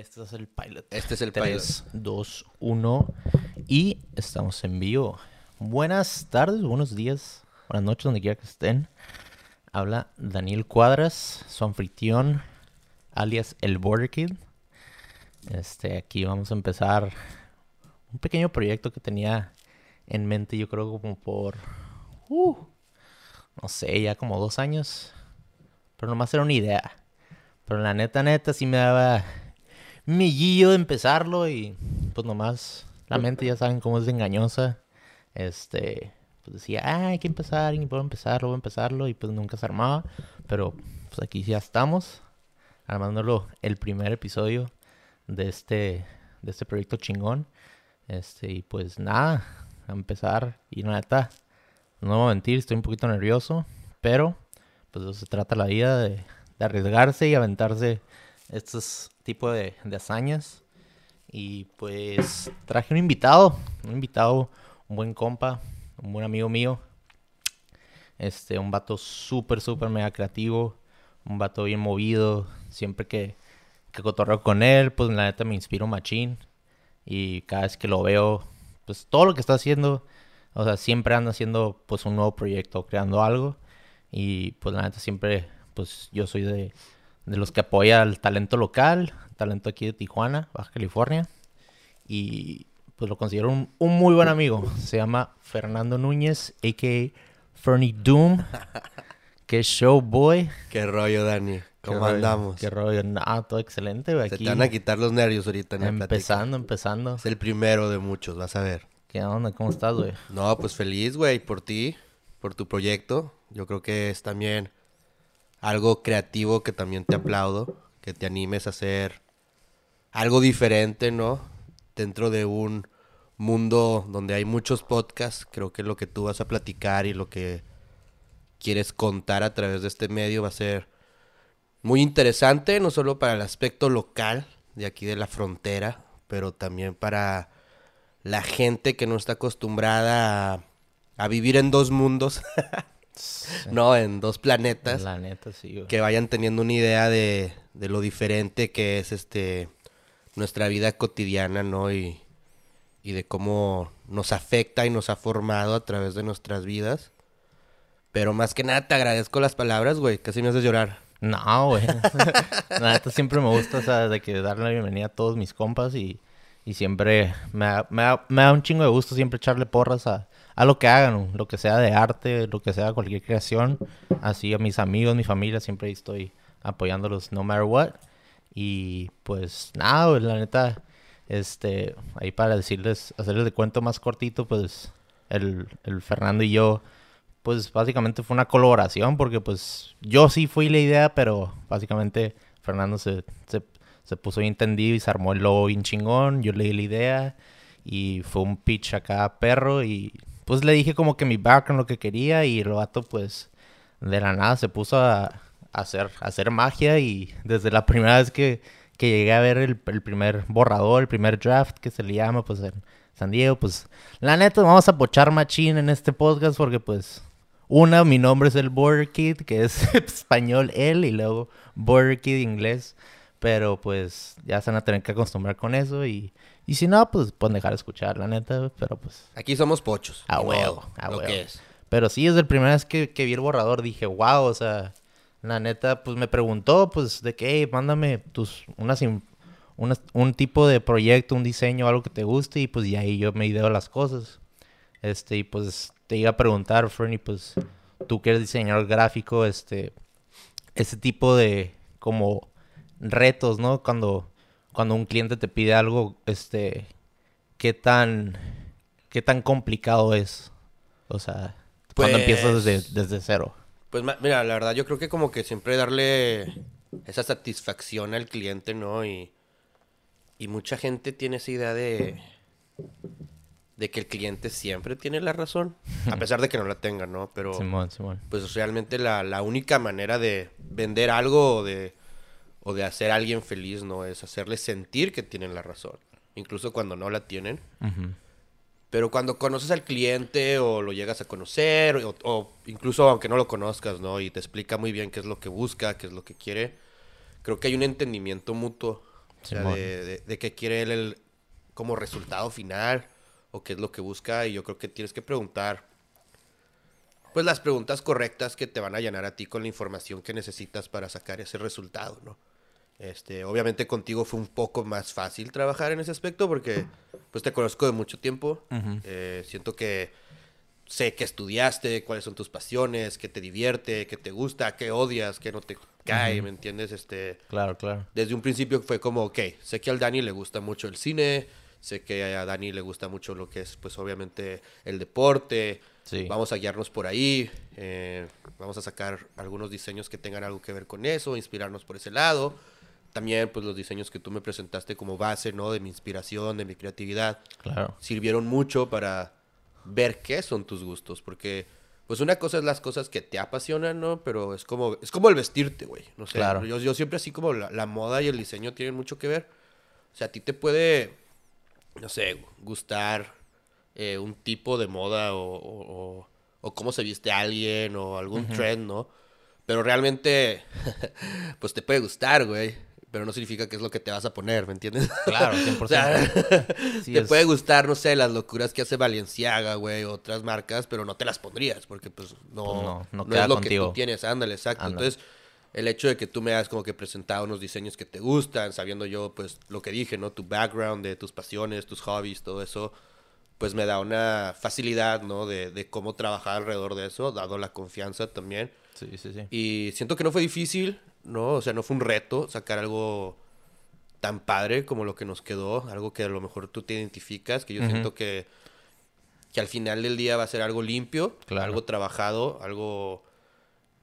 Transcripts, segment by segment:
Este es el pilot. Este es el 3, 2, 1. Y estamos en vivo. Buenas tardes, buenos días, buenas noches, donde quiera que estén. Habla Daniel Cuadras, su anfitrión, alias el Border Kid. Este, aquí vamos a empezar un pequeño proyecto que tenía en mente, yo creo como por, uh, no sé, ya como dos años. Pero nomás era una idea. Pero la neta, neta, sí me daba millillo de empezarlo y pues nomás la mente ya saben cómo es de engañosa. Este, pues decía, ah, hay que empezar, y puedo empezarlo, voy a empezarlo y pues nunca se armaba. Pero pues aquí ya estamos, armándolo el primer episodio de este, de este proyecto chingón. Este, y pues nada, a empezar. Y neta, no voy a mentir, estoy un poquito nervioso, pero pues se trata la vida, de, de arriesgarse y aventarse estos tipos de, de hazañas. Y pues traje un invitado, un invitado, un buen compa, un buen amigo mío. Este, un vato súper, súper mega creativo, un vato bien movido. Siempre que, que cotorreo con él, pues la neta me inspiro machín. Y cada vez que lo veo, pues todo lo que está haciendo, o sea, siempre anda haciendo pues un nuevo proyecto, creando algo. Y pues la neta siempre, pues yo soy de, de los que apoya al talento local, talento aquí de Tijuana, Baja California. Y pues lo considero un, un muy buen amigo. Se llama Fernando Núñez, a.k.a. Fernie Doom. Qué show, boy. Qué rollo, Dani. ¿Cómo rollo, andamos? Qué rollo. Nada, todo excelente, güey. Se te van a quitar los nervios ahorita en la empezando, empezando. Es el primero de muchos, vas a ver. ¿Qué onda? ¿Cómo estás, güey? No, pues feliz, güey, por ti, por tu proyecto. Yo creo que es también algo creativo que también te aplaudo, que te animes a hacer algo diferente, ¿no? Dentro de un mundo donde hay muchos podcasts, creo que lo que tú vas a platicar y lo que quieres contar a través de este medio va a ser muy interesante, no solo para el aspecto local de aquí de la frontera, pero también para la gente que no está acostumbrada a, a vivir en dos mundos, no, en dos planetas La neta, sí, güey. que vayan teniendo una idea de, de lo diferente que es este nuestra vida cotidiana, ¿no? Y, y de cómo nos afecta y nos ha formado a través de nuestras vidas. Pero más que nada te agradezco las palabras, güey, casi me haces llorar. No, güey. la neta siempre me gusta, o sea, de que darle la bienvenida a todos mis compas y, y siempre me da, me, da, me da un chingo de gusto siempre echarle porras a, a lo que hagan, lo que sea de arte, lo que sea cualquier creación. Así a mis amigos, mi familia, siempre estoy apoyándolos no matter what. Y pues nada, güey, la neta, este, ahí para decirles, hacerles de cuento más cortito, pues el, el Fernando y yo, pues básicamente fue una colaboración porque pues yo sí fui la idea, pero básicamente Fernando se, se, se puso bien y se armó el logo bien chingón, yo leí la idea y fue un pitch acá perro y pues le dije como que mi background lo que quería y el vato pues de la nada se puso a, a hacer, a hacer magia y desde la primera vez que, que llegué a ver el, el primer borrador, el primer draft que se le llama pues en San Diego, pues la neta vamos a pochar machín en este podcast porque pues una, mi nombre es el Border Kid, que es español él, y luego Border Kid inglés. Pero pues ya se van a tener que acostumbrar con eso y, y si no, pues pueden dejar de escuchar, la neta, pero pues... Aquí somos pochos. A huevo, a huevo. Pero sí, desde la primera vez que, que vi el borrador dije, wow, o sea, la neta, pues me preguntó, pues, de que, hey, mándame tus, unas- un tipo de proyecto, un diseño, algo que te guste, y pues y ahí yo me ideo las cosas. Este, y pues te iba a preguntar, Fernie, pues, tú que eres diseñador gráfico, este, ese tipo de, como, retos, ¿no? Cuando, cuando un cliente te pide algo, este, ¿qué tan, qué tan complicado es? O sea, cuando empiezas desde, Pues- desde cero. Pues mira, la verdad yo creo que como que siempre darle esa satisfacción al cliente, ¿no? Y, y mucha gente tiene esa idea de, de que el cliente siempre tiene la razón, a pesar de que no la tenga, ¿no? Pero Simón, Simón. pues realmente la, la única manera de vender algo o de, o de hacer a alguien feliz, ¿no? Es hacerle sentir que tienen la razón, incluso cuando no la tienen. Pero cuando conoces al cliente o lo llegas a conocer, o, o incluso aunque no lo conozcas, ¿no? Y te explica muy bien qué es lo que busca, qué es lo que quiere, creo que hay un entendimiento mutuo. O sea, de, de- de qué quiere él el- como resultado final o qué es lo que busca. Y yo creo que tienes que preguntar, pues las preguntas correctas que te van a llenar a ti con la información que necesitas para sacar ese resultado, ¿no? Este, obviamente contigo fue un poco más fácil trabajar en ese aspecto porque pues te conozco de mucho tiempo. Eh, siento que sé que estudiaste, cuáles son tus pasiones, qué te divierte, qué te gusta, qué odias, qué no te cae, ¿me entiendes? Este, Claro, claro. desde un principio fue como, ok, sé que al Dani le gusta mucho el cine, sé que a Dani le gusta mucho lo que es, pues obviamente, el deporte. Sí. Vamos a guiarnos por ahí, eh, vamos a sacar algunos diseños que tengan algo que ver con eso, inspirarnos por ese lado. También, pues los diseños que tú me presentaste como base, ¿no? De mi inspiración, de mi creatividad Claro. sirvieron mucho para ver qué son tus gustos, porque pues una cosa es las cosas que te apasionan, ¿no? Pero es como es como el vestirte, güey. No sé, Claro. yo, yo siempre así como la, la moda y el diseño tienen mucho que ver. O sea, a ti te puede, no sé, gustar eh, un tipo de moda o, o- cómo se viste alguien o algún trend, ¿no? Pero realmente, pues te puede gustar, güey. Pero no significa que es lo que te vas a poner, ¿me entiendes? Claro, 100%. O sea, Sí, te es- puede gustar, no sé, las locuras que hace Balenciaga, güey, otras marcas, pero no te las pondrías porque pues no, Pues no, no no queda es lo que tú tienes, ándale, exacto. Ándale. Entonces, el hecho de que tú me hayas como que presentado unos diseños que te gustan, sabiendo yo pues lo que dije, ¿no? Tu background de tus pasiones, tus hobbies, todo eso, pues me da una facilidad, ¿no? De, de cómo trabajar alrededor de eso, dado la confianza también. Sí, sí, sí. Y siento que no fue difícil, ¿no? O sea, no fue un reto sacar algo tan padre como lo que nos quedó, algo que a lo mejor tú te identificas, que yo siento que, que al final del día va a ser algo limpio, Claro. algo trabajado, algo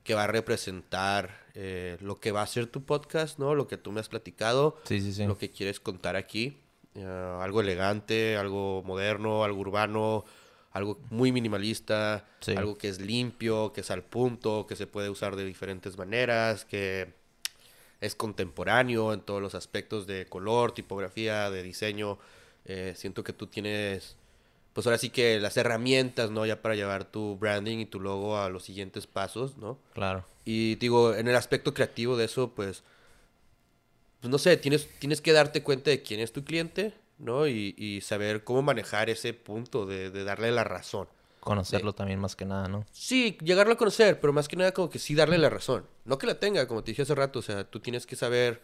que va a representar eh, lo que va a ser tu podcast, ¿no? Lo que tú me has platicado, Sí, sí, sí. lo que quieres contar aquí. eh, algo elegante, algo moderno, algo urbano, algo muy minimalista, algo que es limpio, que es al punto, que se puede usar de diferentes maneras, que es contemporáneo en todos los aspectos de color, tipografía, de diseño. Eh, siento que tú tienes, pues ahora sí que las herramientas, ¿no? Ya para llevar tu branding y tu logo a los siguientes pasos, ¿no? Claro. Y digo, en el aspecto creativo de eso, pues, pues no sé, tienes, tienes que darte cuenta de quién es tu cliente, ¿no? Y, y saber cómo manejar ese punto de, de darle la razón. Conocerlo también más que nada, ¿no? Sí, llegarlo a conocer, pero más que nada como que sí darle la razón. No que la tenga, como te dije hace rato, o sea, tú tienes que saber,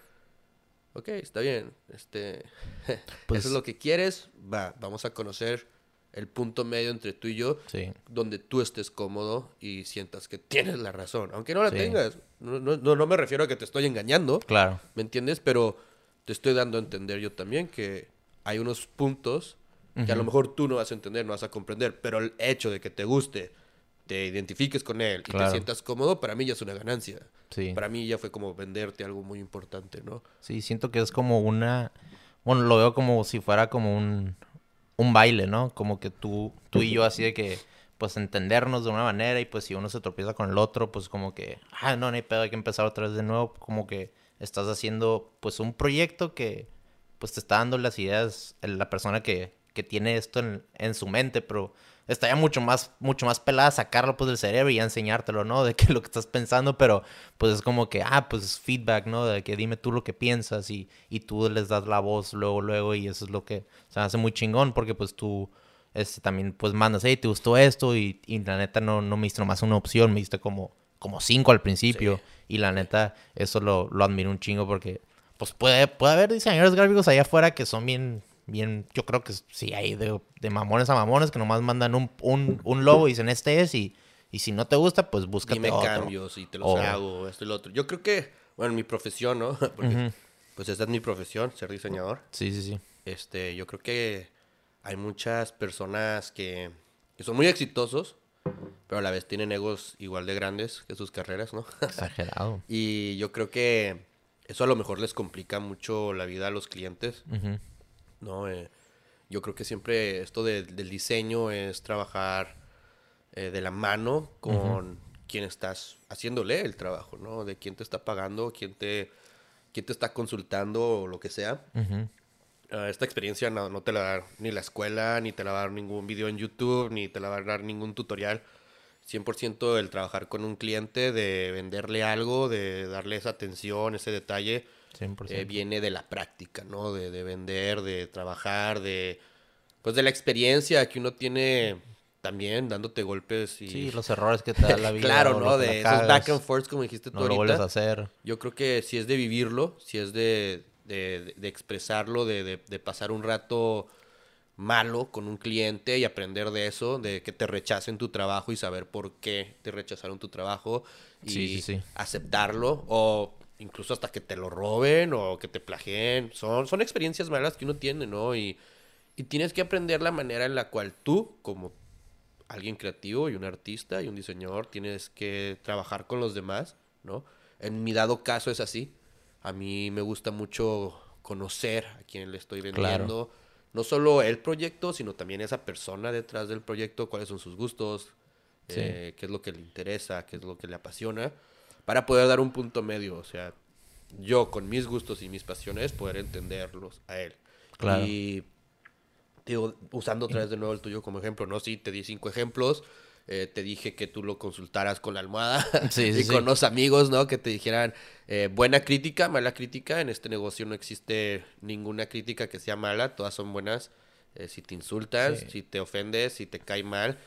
ok, está bien, este, Pues- eso es lo que quieres, va, vamos a conocer el punto medio entre tú y yo, Sí. donde tú estés cómodo y sientas que tienes la razón, aunque no la Sí. tengas. No, no, no, no me refiero a que te estoy engañando, Claro. ¿me entiendes? Pero te estoy dando a entender yo también que hay unos puntos que a lo mejor tú no vas a entender, no vas a comprender, pero el hecho de que te guste, te identifiques con él y Claro. te sientas cómodo, para mí ya es una ganancia. Sí. Para mí ya fue como venderte algo muy importante, ¿no? Sí, siento que es como una... Bueno, lo veo como si fuera como un, un baile, ¿no? Como que tú, tú y yo así de que, pues, entendernos de una manera y pues si uno se tropieza con el otro, pues como que, ah, no, no hay pedo, hay que empezar otra vez de nuevo. Como que estás haciendo, pues, un proyecto que, pues, te está dando las ideas la persona que, que tiene esto en, en su mente, pero estaría mucho más, mucho más pelada sacarlo, pues, del cerebro y ya enseñártelo, ¿no? De que lo que estás pensando, pero pues es como que, ah, pues feedback, ¿no? De que dime tú lo que piensas y, y tú les das la voz luego, luego y eso es lo que se me hace muy chingón porque pues tú este, también pues mandas, hey, te gustó esto y, y la neta no, no me diste nomás una opción, me diste como, como cinco al principio y la neta eso lo, lo admiro un chingo porque pues puede, puede haber diseñadores gráficos allá afuera que son bien, bien, yo creo que sí hay de, de mamones a mamones que nomás mandan un, un, un logo y dicen este es y, y si no te gusta pues búscate Dime otro. cambios y te los hago, esto y lo otro. Yo creo que, bueno, en mi profesión, ¿no? Porque, pues esta es mi profesión, ser diseñador. Sí, sí, sí. Este, yo creo que hay muchas personas que, que son muy exitosos, pero a la vez tienen egos igual de grandes que sus carreras, ¿no? Exagerado. y yo creo que eso a lo mejor les complica mucho la vida a los clientes, Ujú. ¿No? Eh, yo creo que siempre esto de- del diseño es trabajar eh, de la mano con quien estás haciéndole el trabajo, ¿no? De quién te está pagando, quién te quién te está consultando o lo que sea. Ah, esta experiencia no, no te la va a dar ni la escuela, ni te la va a dar ningún video en YouTube, ni te la va a dar ningún tutorial. 100% el trabajar con un cliente, de venderle algo, de darle esa atención, ese detalle, 100%. Eh, viene de la práctica, ¿no? De, de vender, de trabajar, de... Pues de la experiencia que uno tiene también dándote golpes y... Sí, los errores que te da la vida. claro, ¿no? lo De esos cagas, back and forth, como dijiste tú No lo ahorita. vuelves a hacer. Yo creo que si es de vivirlo, si es de, de, de expresarlo, de, de- de pasar un rato malo con un cliente y aprender de eso, de que te rechacen tu trabajo y saber por qué te rechazaron tu trabajo y Sí, sí, sí. aceptarlo o incluso hasta que te lo roben o que te plagien. Son, son experiencias malas que uno tiene, ¿no? Y, y tienes que aprender la manera en la cual tú, como alguien creativo y un artista y un diseñador, tienes que trabajar con los demás, ¿no? En mi dado caso es así. A mí me gusta mucho conocer a quien le estoy vendiendo. No solo el proyecto, sino también esa persona detrás del proyecto, cuáles son sus gustos, Sí. eh, qué es lo que le interesa, qué es lo que le apasiona, para poder dar un punto medio. O sea, yo con mis gustos y mis pasiones poder entenderlos a él. Claro. Y digo, usando otra vez de nuevo el tuyo como ejemplo, ¿no? Sí, te di cinco ejemplos. eh, te dije que tú lo consultaras con la almohada Sí, sí, y con sí. los amigos, ¿no? Que te dijeran eh, buena crítica, mala crítica. En este negocio no existe ninguna crítica que sea mala, todas son buenas. Eh, si te insultas, si te ofendes, si te cae mal,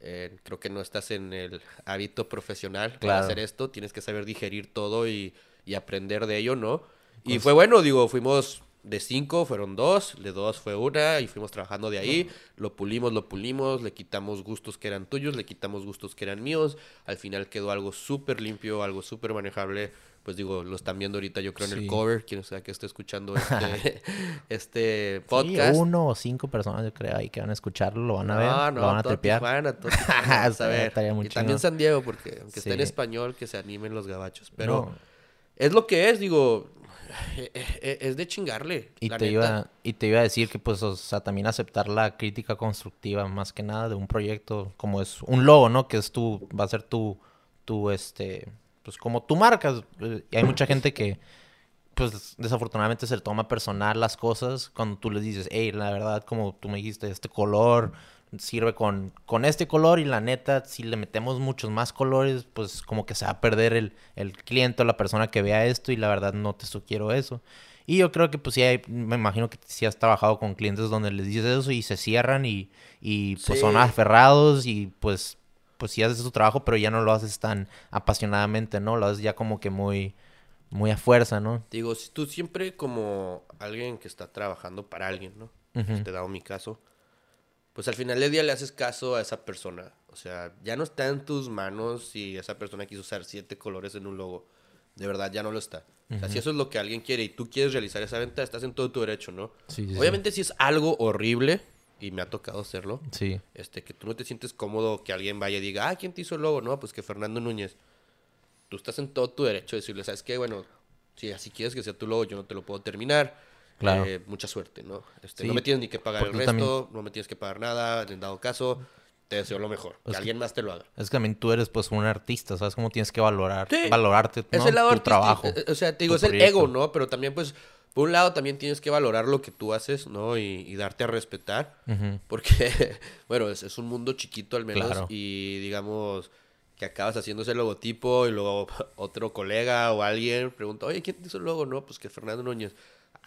eh, creo que no estás en el hábito profesional para Claro. hacer esto. Tienes que saber digerir todo y, y aprender de ello, ¿no? Y fue bueno, digo, fuimos de cinco, fueron dos, de dos fue una, y fuimos trabajando de ahí, lo pulimos, lo pulimos, le quitamos gustos que eran tuyos, le quitamos gustos que eran míos, al final quedó algo súper limpio, algo súper manejable, pues digo, lo están viendo ahorita yo creo en el Sí. cover, quien sea que esté escuchando este, este Sí, podcast. uno o cinco personas, yo creo, ahí que van a escucharlo, lo van a ver, No, no, lo van a trepear. Tijuana, todo Tijuana, a ver. y también. San Diego, porque aunque esté en Sí. español, que se animen los gabachos. Pero No, es lo que es, digo, eh, eh, es de chingarle. Y la te, neta. iba, y te iba a decir que, pues, o sea, también aceptar la crítica constructiva, más que nada, de un proyecto, como es un logo, ¿no? Que es tu, va a ser tu, tu, este, pues, como tu marca. Eh, Y hay mucha gente que, pues, desafortunadamente se le toma personal las cosas cuando tú les dices, hey, la verdad, como tú me dijiste, este color sirve con, con este color y la neta, si le metemos muchos más colores, pues como que se va a perder el, el cliente o la persona que vea esto y la verdad no te sugiero eso. Y yo creo que pues sí, hay- me imagino que sí has trabajado con clientes donde les dices eso y se cierran y, y pues son aferrados y pues, pues sí haces tu trabajo, pero ya no lo haces tan apasionadamente, ¿no? Lo haces ya como que muy, muy a fuerza, ¿no? Digo, si tú siempre como alguien que está trabajando para alguien, ¿no? Te he dado mi caso. Pues al final del día le haces caso a esa persona. O sea, ya no está en tus manos si esa persona quiso usar siete colores en un logo. De verdad, ya no lo está. O sea, si eso es lo que alguien quiere y tú quieres realizar esa venta, estás en todo tu derecho, ¿no? Sí, sí, sí. Obviamente si es algo horrible, y me ha tocado hacerlo, Sí. este, que tú no te sientes cómodo que alguien vaya y diga, ah, ¿quién te hizo el logo? No, pues que Fernando Núñez. Tú estás en todo tu derecho de decirle, ¿sabes qué? Bueno, si así quieres que sea tu logo, yo no te lo puedo terminar. Claro. Eh, mucha suerte, ¿no? Este, Sí, no me tienes ni que pagar el resto, también- no me tienes que pagar nada, en dado caso, te deseo lo mejor. Es que alguien más te lo haga. Es que también tú eres pues un artista, ¿sabes cómo tienes que valorar? Sí, valorarte, Es ¿no? el lado tu artístico, trabajo. eh, O sea, te digo, es el proyecto. ego, ¿no? Pero también, pues, por un lado también tienes que valorar lo que tú haces, ¿no? Y, y darte a respetar. Porque, bueno, es, es un mundo chiquito al menos. Claro. Y digamos que acabas haciendo ese logotipo y luego otro colega o alguien pregunta, oye, ¿quién te hizo el logo? No, pues que Fernando Núñez.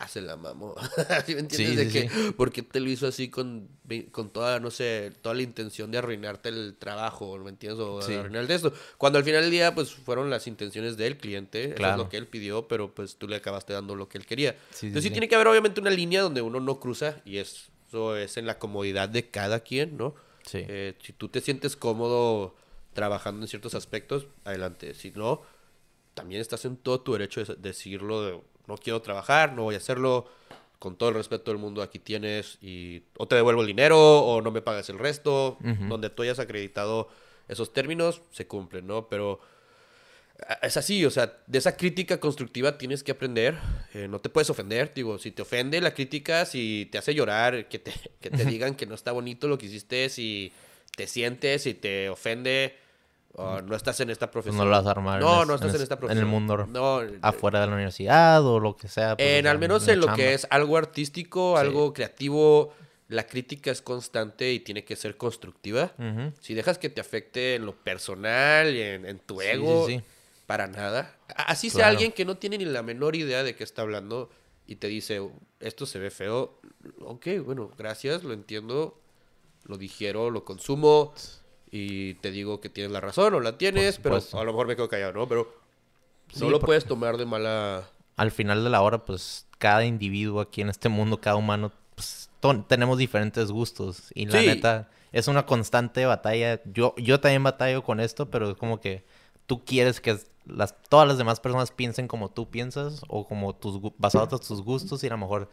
Ah, se la mamó. ¿Sí me entiendes? Sí, de sí, que, ¿por qué te lo hizo así con, con toda, no sé, toda la intención de arruinarte el trabajo, ¿me entiendes? O arruinar de esto. Cuando al final del día, pues, fueron las intenciones del cliente. Eso es Claro. lo que él pidió, pero pues tú le acabaste dando lo que él quería. Entonces sí sí. tiene que haber obviamente una línea donde uno no cruza y eso es en la comodidad de cada quien, ¿no? Sí. Eh, si tú te sientes cómodo trabajando en ciertos aspectos, adelante. Si no, también estás en todo tu derecho de decirlo de no quiero trabajar, no voy a hacerlo, con todo el respeto del mundo aquí tienes y o te devuelvo el dinero o no me pagas el resto, donde tú hayas acreditado esos términos, se cumplen, ¿no? Pero a- es así, o sea, de esa crítica constructiva tienes que aprender, eh, no te puedes ofender, digo, si te ofende la crítica, si te hace llorar, que te, que te digan que no está bonito lo que hiciste, si te sientes, si te ofende, o no estás en esta profesión. no lo vas a armar. No, en no es- estás en, es- esta En profesión. el mundo No, afuera de la universidad o lo que sea. pues, o En sea, al menos en lo chamba. que es algo artístico, Sí. algo creativo, la crítica es constante y tiene que ser constructiva. Si dejas que te afecte en lo personal en, en tu ego, sí, sí. para nada. Así sea alguien que no tiene ni la menor idea de qué está hablando y te dice, esto se ve feo. Ok, bueno, gracias, lo entiendo, lo digiero, lo consumo y te digo que tienes la razón o la tienes, pero a lo mejor me quedo callado, ¿no? Pero Sí, no lo por- puedes tomar de mala... Al final de la hora, pues cada individuo aquí en este mundo, cada humano, pues tenemos diferentes gustos. Y la Sí. neta, es una constante batalla. Yo, yo también batallo con esto, pero es como que tú quieres que las, todas las demás personas piensen como tú piensas o como tus basados en tus gustos y a lo mejor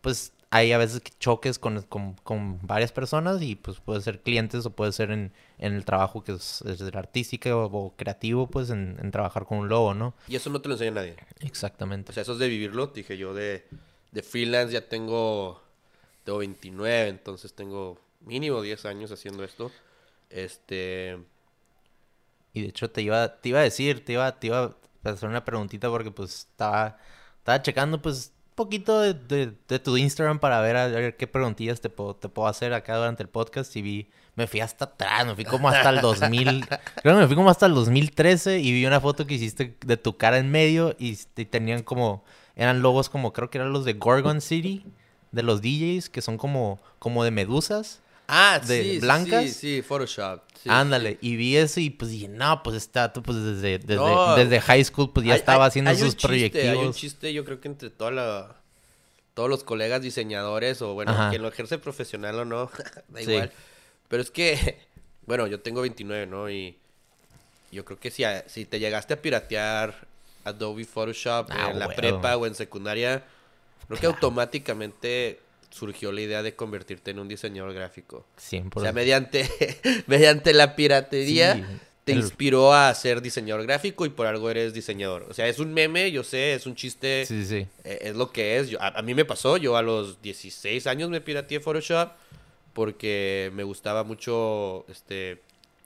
pues hay a veces que choques con, con, con varias personas y pues puede ser clientes o puede ser en, en el trabajo que es, es el artístico o, o creativo pues en, en trabajar con un logo, ¿no? Y eso no te lo enseña nadie. Exactamente. O sea, eso es de vivirlo. Dije yo de, de freelance ya tengo, tengo 29, entonces tengo mínimo 10 años haciendo esto. Este... Y de hecho te iba, te iba a decir, te iba, te iba a hacer una preguntita porque pues estaba, estaba checando pues poquito de, de- de tu Instagram para ver a ver qué preguntillas te puedo, te puedo hacer acá durante el podcast y vi, me fui hasta atrás, me fui como hasta el 2000, creo que me fui como hasta el 2013 y vi una foto que hiciste de tu cara en medio y, y tenían como, eran logos como, creo que eran los de Gorgon City, de los DJs, que son como, como de medusas. Ah, ¿De sí, blancas? Sí, sí, Photoshop. sí, Ándale, y vi eso y pues dije, no, pues está, tú pues desde, desde, No. desde high school pues ya Hay- estaba haciendo hay sus chiste, proyectos. Hay un chiste, yo creo que entre toda la, todos los colegas diseñadores, o bueno, Ajá. quien lo ejerce profesional o no, da igual. Pero es que, bueno, yo tengo 29, ¿no? Y yo creo que si, a- si te llegaste a piratear Adobe Photoshop Ah, en la prepa o en secundaria, creo que automáticamente surgió la idea de convertirte en un diseñador gráfico. 100%. O sea, mediante, mediante la piratería Sí, te el- inspiró a ser diseñador gráfico y por algo eres diseñador. O sea, es un meme, yo sé, es un chiste, Sí, sí. eh, es lo que es. Yo- a, a mí me pasó, yo a los 16 años me pirateé Photoshop porque me gustaba mucho este,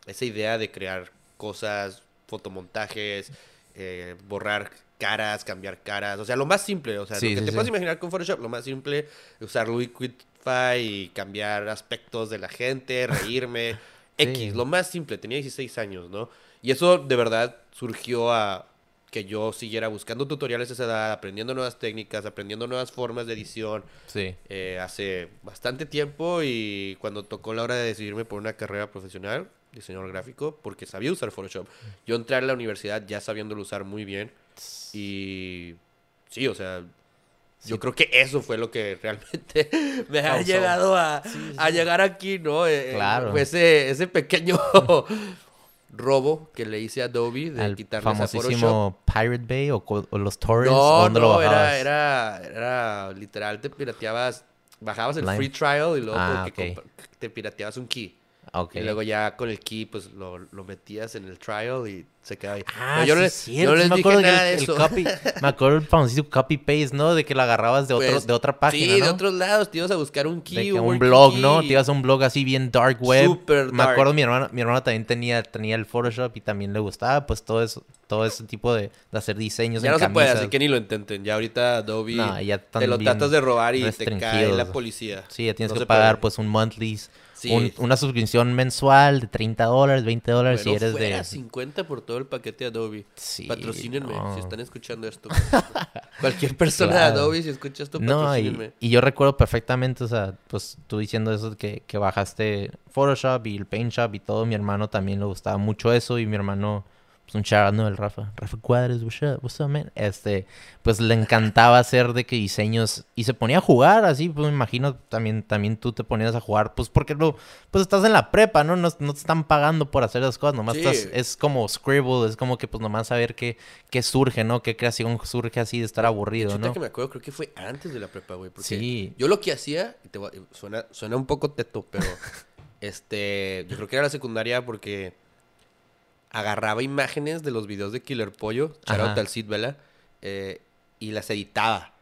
esa idea de crear cosas, fotomontajes, eh, borrar caras, cambiar caras. O sea, lo más simple, o sea, Sí, lo que sí, te sí. puedes imaginar con Photoshop, lo más simple, usar Liquidify y cambiar aspectos de la gente, reírme. X, lo más simple, tenía 16 años, ¿no? Y eso de verdad surgió a que yo siguiera buscando tutoriales a esa edad, aprendiendo nuevas técnicas, aprendiendo nuevas formas de edición Sí. eh, hace bastante tiempo y cuando tocó la hora de decidirme por una carrera profesional, diseñador gráfico, porque sabía usar Photoshop. Yo entré a la universidad ya sabiéndolo usar muy bien y sí, o sea, yo creo que eso fue lo que realmente me ha llegado a, a llegar aquí, ¿no? Eh, eh, Claro. fue ese, ese pequeño robo que le hice a Adobe de Al quitarle famosísimo Pirate Bay o, los torrents. ¿o No, dónde no, era, era, era literal, te pirateabas, bajabas el free trial y luego Ah, te pirateabas un key. Ah, ok. Y luego ya con el key, pues lo, lo metías en el trial y se quedaba ahí. Ah, No, yo no, sí, les- yo no les me dije acuerdo que nada de el- el eso. copy- me acuerdo el famosísimo copy paste, ¿no? De que lo agarrabas de, otro, Pues, de otra página, Sí, ¿no? de otros lados, te ibas a buscar un De key, que un, blog, ¿no? key. Te ibas a un blog así bien dark web. Super Me dark. acuerdo mi hermana, mi hermana también tenía, tenía el Photoshop y también le gustaba pues todo eso, todo ese tipo de, de hacer diseños Ya en no se puede, camisas. así que ni lo intenten. Ya ahorita Adobe No, ya te lo tratas de robar y te cae la policía. Sí, ya tienes No que pagar puede. pues un monthly, Sí. un- una suscripción mensual de 30 dólares, 20 dólares si eres fuera, de... 50 por todo el paquete Adobe. Sí, Patrocínenme no. si están escuchando esto. Cualquier persona Claro. de Adobe, si escucha esto, No, patrocínenme. y, y yo recuerdo perfectamente, o sea, pues tú diciendo eso, que, que bajaste Photoshop y el Paint Shop y todo, mi hermano también le gustaba mucho eso y mi hermano, un out, ¿no? El Rafa, Rafa Cuadres, what's up, what's up, man? Este, pues le encantaba hacer de que diseños y se ponía a jugar así, pues me imagino también, también tú te ponías a jugar, pues porque no, pues estás en la prepa, ¿no? No, no te están pagando por hacer las cosas, nomás Sí. estás, es como Scribble, es como que pues nomás saber qué, qué surge, ¿no? Qué creación surge así de estar aburrido, ¿no? que me acuerdo, creo que fue antes de la prepa, güey. Porque Sí. yo lo que hacía, te suena, suena un poco teto, pero este, yo creo que era la secundaria porque agarraba imágenes de los videos de Killer Pollo, Ajá. al Cid Vela, eh, y las editaba.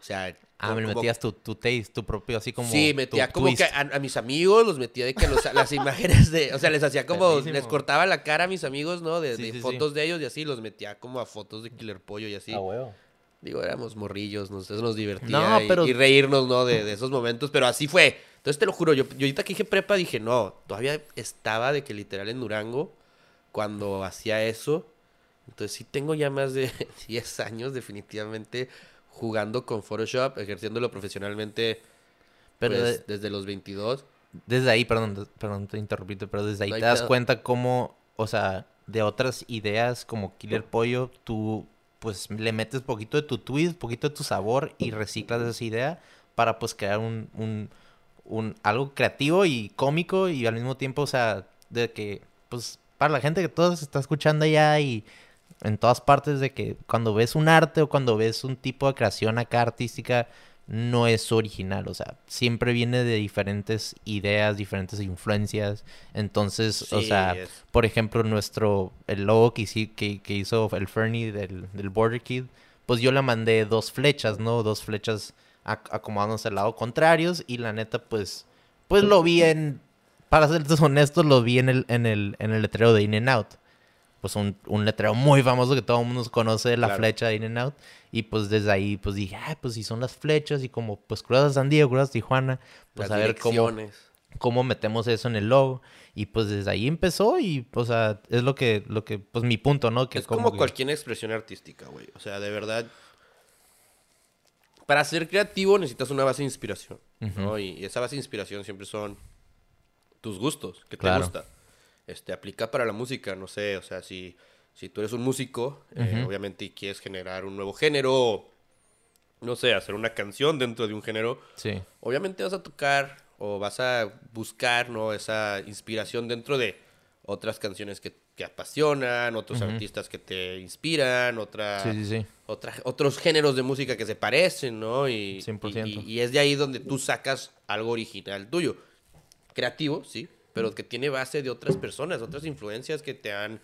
O sea, Ah, me como- metías tu, tu taste, tu propio, así como. Sí, tu metía como twist. que a, a mis amigos los metía de que los- las imágenes de, o sea, les hacía como, les cortaba la cara a mis amigos, ¿no? De, Sí, de sí, sí. fotos de ellos y así, los metía como a fotos de Killer Pollo y así. Ah, huevo. Digo, éramos morrillos, nos, eso nos divertía No, y, pero- y reírnos, ¿no? De, de esos momentos, pero así fue. Entonces te lo juro, yo, yo ahorita que dije prepa dije, no, todavía estaba de que literal en Durango cuando hacía eso. Entonces sí tengo ya más de 10 años definitivamente jugando con Photoshop, ejerciéndolo profesionalmente Pero pues, de- desde los 22. desde ahí, perdón, perdón, te interrumpí, pero desde ahí No te das pedo. cuenta cómo, o sea, de otras ideas como Killer Pollo, tú pues le metes poquito de tu twist, poquito de tu sabor y reciclas esa idea para pues crear un, un, un algo creativo y cómico y al mismo tiempo, o sea, de que pues para la gente que todo se está escuchando allá y en todas partes de que cuando ves un arte o cuando ves un tipo de creación acá artística no es original, o sea, siempre viene de diferentes ideas, diferentes influencias. Entonces, o sea, es- por ejemplo, nuestro, el logo que, que, que hizo el Fernie del, del Border Kid, pues yo le mandé dos flechas, ¿no? Dos flechas ac- acomodándose al lado contrarios y la neta, pues, pues lo vi en, para ser honestos, lo vi en el, en el, en el letrero de In and Out. Pues un, un letrero muy famoso que todo el mundo conoce, la Claro. flecha de In and Out. Y pues desde ahí, pues dije, ah, pues si son las flechas y como, pues Cruz de San Diego, Cruz de Tijuana, pues las a ver cómo, cómo metemos eso en el logo. Y pues desde ahí empezó y, o sea, es lo que, lo que, pues mi punto, ¿no? Que es como, que- cualquier expresión artística, güey. O sea, de verdad. Para ser creativo necesitas una base de inspiración, ¿no? Y esa base de inspiración siempre son tus gustos, que te gusta. Este, aplica para la música, no sé, o sea, si, si tú eres un músico, eh, obviamente y quieres generar un nuevo género, no sé, hacer una canción dentro de un género, Sí, obviamente vas a tocar o vas a buscar, ¿no? Esa inspiración dentro de otras canciones que te apasionan, otros artistas que te inspiran, otra, sí, sí, sí. otra- otros géneros de música que se parecen, ¿no? Y, 100%. Y, y es de ahí donde tú sacas algo original tuyo. Creativo, sí, pero que tiene base de otras personas, otras influencias que te han,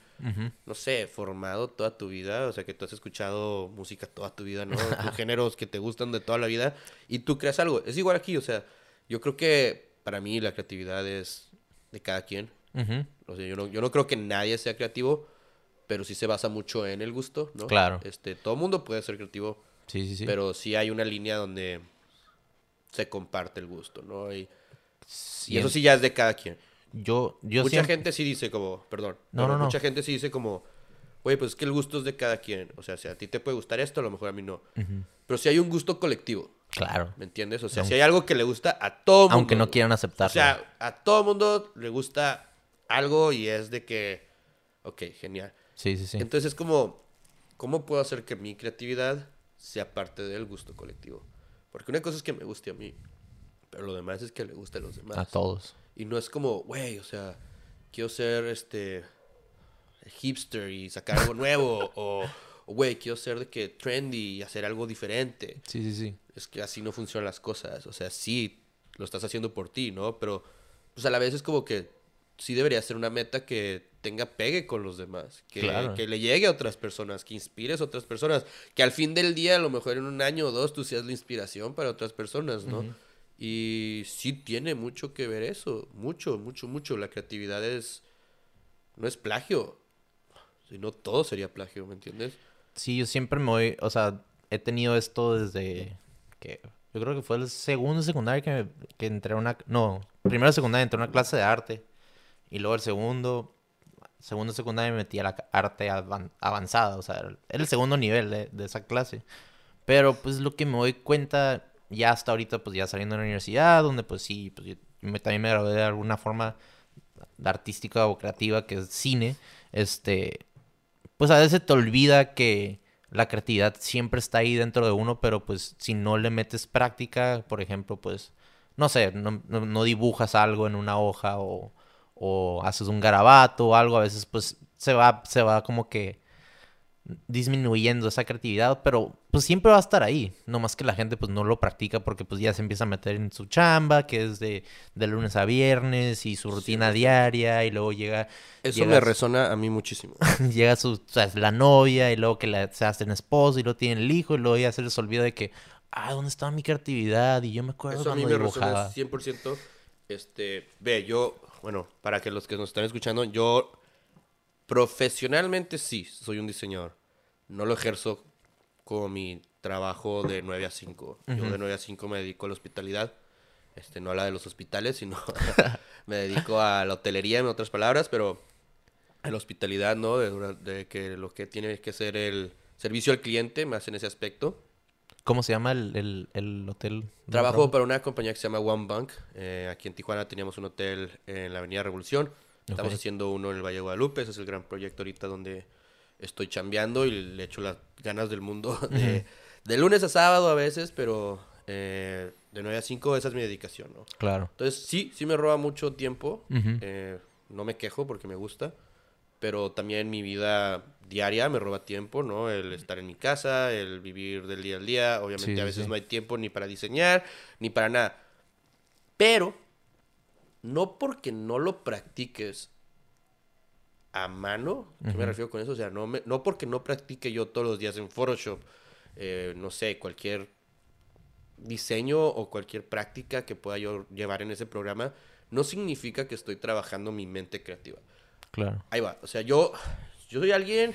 no sé, formado toda tu vida. O sea, que tú has escuchado música toda tu vida, ¿no? Tus géneros que te gustan de toda la vida y tú creas algo. Es igual aquí, o sea, yo creo que para mí la creatividad es de cada quien. O sea, yo no, yo no creo que nadie sea creativo, pero sí se basa mucho en el gusto, ¿no? Claro. Este, todo mundo puede ser creativo, Sí, sí, sí. pero sí hay una línea donde se comparte el gusto, ¿no? Y, y eso sí ya es de cada quien. Yo, yo mucha siempre... gente sí dice como, perdón, No, no, no. mucha gente sí dice como, oye, pues es que el gusto es de cada quien. O sea, si a ti te puede gustar esto, a lo mejor a mí no. Pero si hay un gusto colectivo, Claro. ¿me entiendes? O sea, si hay algo que le gusta a todo mundo. Aunque no quieran aceptarlo. O sea, a todo mundo le gusta algo y es de que, ok, genial. sí, sí, sí. Entonces es como, ¿cómo puedo hacer que mi creatividad sea parte del gusto colectivo? Porque una cosa es que me guste a mí, pero lo demás es que le guste a los demás. A todos. Y no es como, güey, o sea, quiero ser este hipster y sacar algo nuevo o, güey, quiero ser de que trendy y hacer algo diferente. Sí, sí, sí. Es que así no funcionan las cosas. O sea, sí, lo estás haciendo por ti, ¿no? Pero, pues a la vez es como que sí debería ser una meta que tenga pegue con los demás. Que, Claro. que le llegue a otras personas, que inspires a otras personas. Que al fin del día, a lo mejor en un año o dos, tú seas la inspiración para otras personas, ¿no? Y sí tiene mucho que ver eso. Mucho, mucho, mucho. La creatividad es... No es plagio. Si no, todo sería plagio, ¿me entiendes? Sí, yo siempre me voy, o sea, he tenido esto desde que yo creo que fue el segundo secundario que, que entré a una, no, primero secundaria entré a una clase de arte y luego el segundo, segundo secundaria me metí a la arte avan- avanzada, o sea, era el segundo nivel de, de esa clase. Pero pues lo que me doy cuenta ya hasta ahorita, pues ya saliendo de la universidad, donde pues sí, pues yo también me gradué de alguna forma artística o creativa que es cine, este, pues a veces te olvida que la creatividad siempre está ahí dentro de uno, pero pues si no le metes práctica, por ejemplo, pues, no sé, no, no- no dibujas algo en una hoja o, o haces un garabato o algo, a veces pues se va, se va como que disminuyendo esa creatividad, pero pues siempre va a estar ahí, no más que la gente pues no lo practica porque pues ya se empieza a meter en su chamba, que es de, de lunes a viernes y su rutina diaria y luego llega... Eso me resona a mí muchísimo. llega su, o sea, la novia y luego que la, se hacen esposo y luego tienen el hijo y luego ya se les olvida de que, ah, ¿dónde estaba mi creatividad? Y yo me acuerdo Eso a mí me resuena dibujaba. 100%. Este, ve, yo, bueno, para que los que nos están escuchando, yo profesionalmente sí, soy un diseñador. No lo ejerzo como mi trabajo de 9 a 5. Yo de 9 a 5 me dedico a la hospitalidad. Este, no a la de los hospitales, sino me dedico a la hotelería, en otras palabras, pero a la hospitalidad, ¿no? De, que lo que tiene que ser el servicio al cliente, más en ese aspecto. ¿Cómo se llama el, el, el hotel? Trabajo para una compañía que se llama One Bank. Eh, aquí en Tijuana teníamos un hotel en la Avenida Revolución. Estamos Ok. haciendo uno en el Valle de Guadalupe. Ese es el gran proyecto ahorita donde estoy chambeando y le echo las ganas del mundo. De, de lunes a sábado a veces, pero eh, de 9 a 5 esa es mi dedicación, ¿no? Claro. Entonces sí, sí me roba mucho tiempo. Ujú. Eh, no me quejo porque me gusta. Pero también mi vida diaria me roba tiempo, ¿no? El estar en mi casa, el vivir del día al día. Obviamente Sí, a veces sí. no hay tiempo ni para diseñar, ni para nada. Pero, no porque no lo practiques a mano, ¿qué me refiero con eso? O sea, no, me- no porque no practique yo todos los días en Photoshop, eh, no sé, cualquier diseño o cualquier práctica que pueda yo llevar en ese programa, no significa que estoy trabajando mi mente creativa. Claro. Ahí va. O sea, yo, yo soy alguien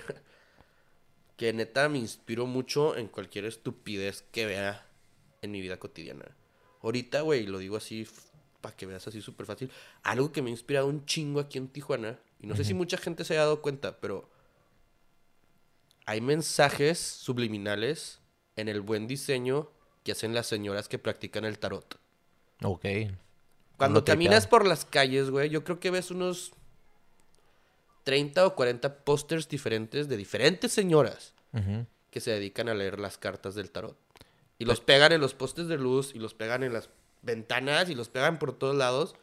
que neta me inspiro mucho en cualquier estupidez que vea en mi vida cotidiana. Ahorita, güey, lo digo así para que veas así súper fácil. Algo que me ha inspirado un chingo aquí en Tijuana. Y no sé si mucha gente se haya dado cuenta, pero hay mensajes subliminales en el buen diseño que hacen las señoras que practican el tarot. Ok. Cuando caminas por las calles, güey, yo creo que ves unos 30 o 40 pósters diferentes de diferentes señoras que se dedican a leer las cartas del tarot. Y los pegan en los postes de luz y los pegan en las ventanas y los pegan por todos lados.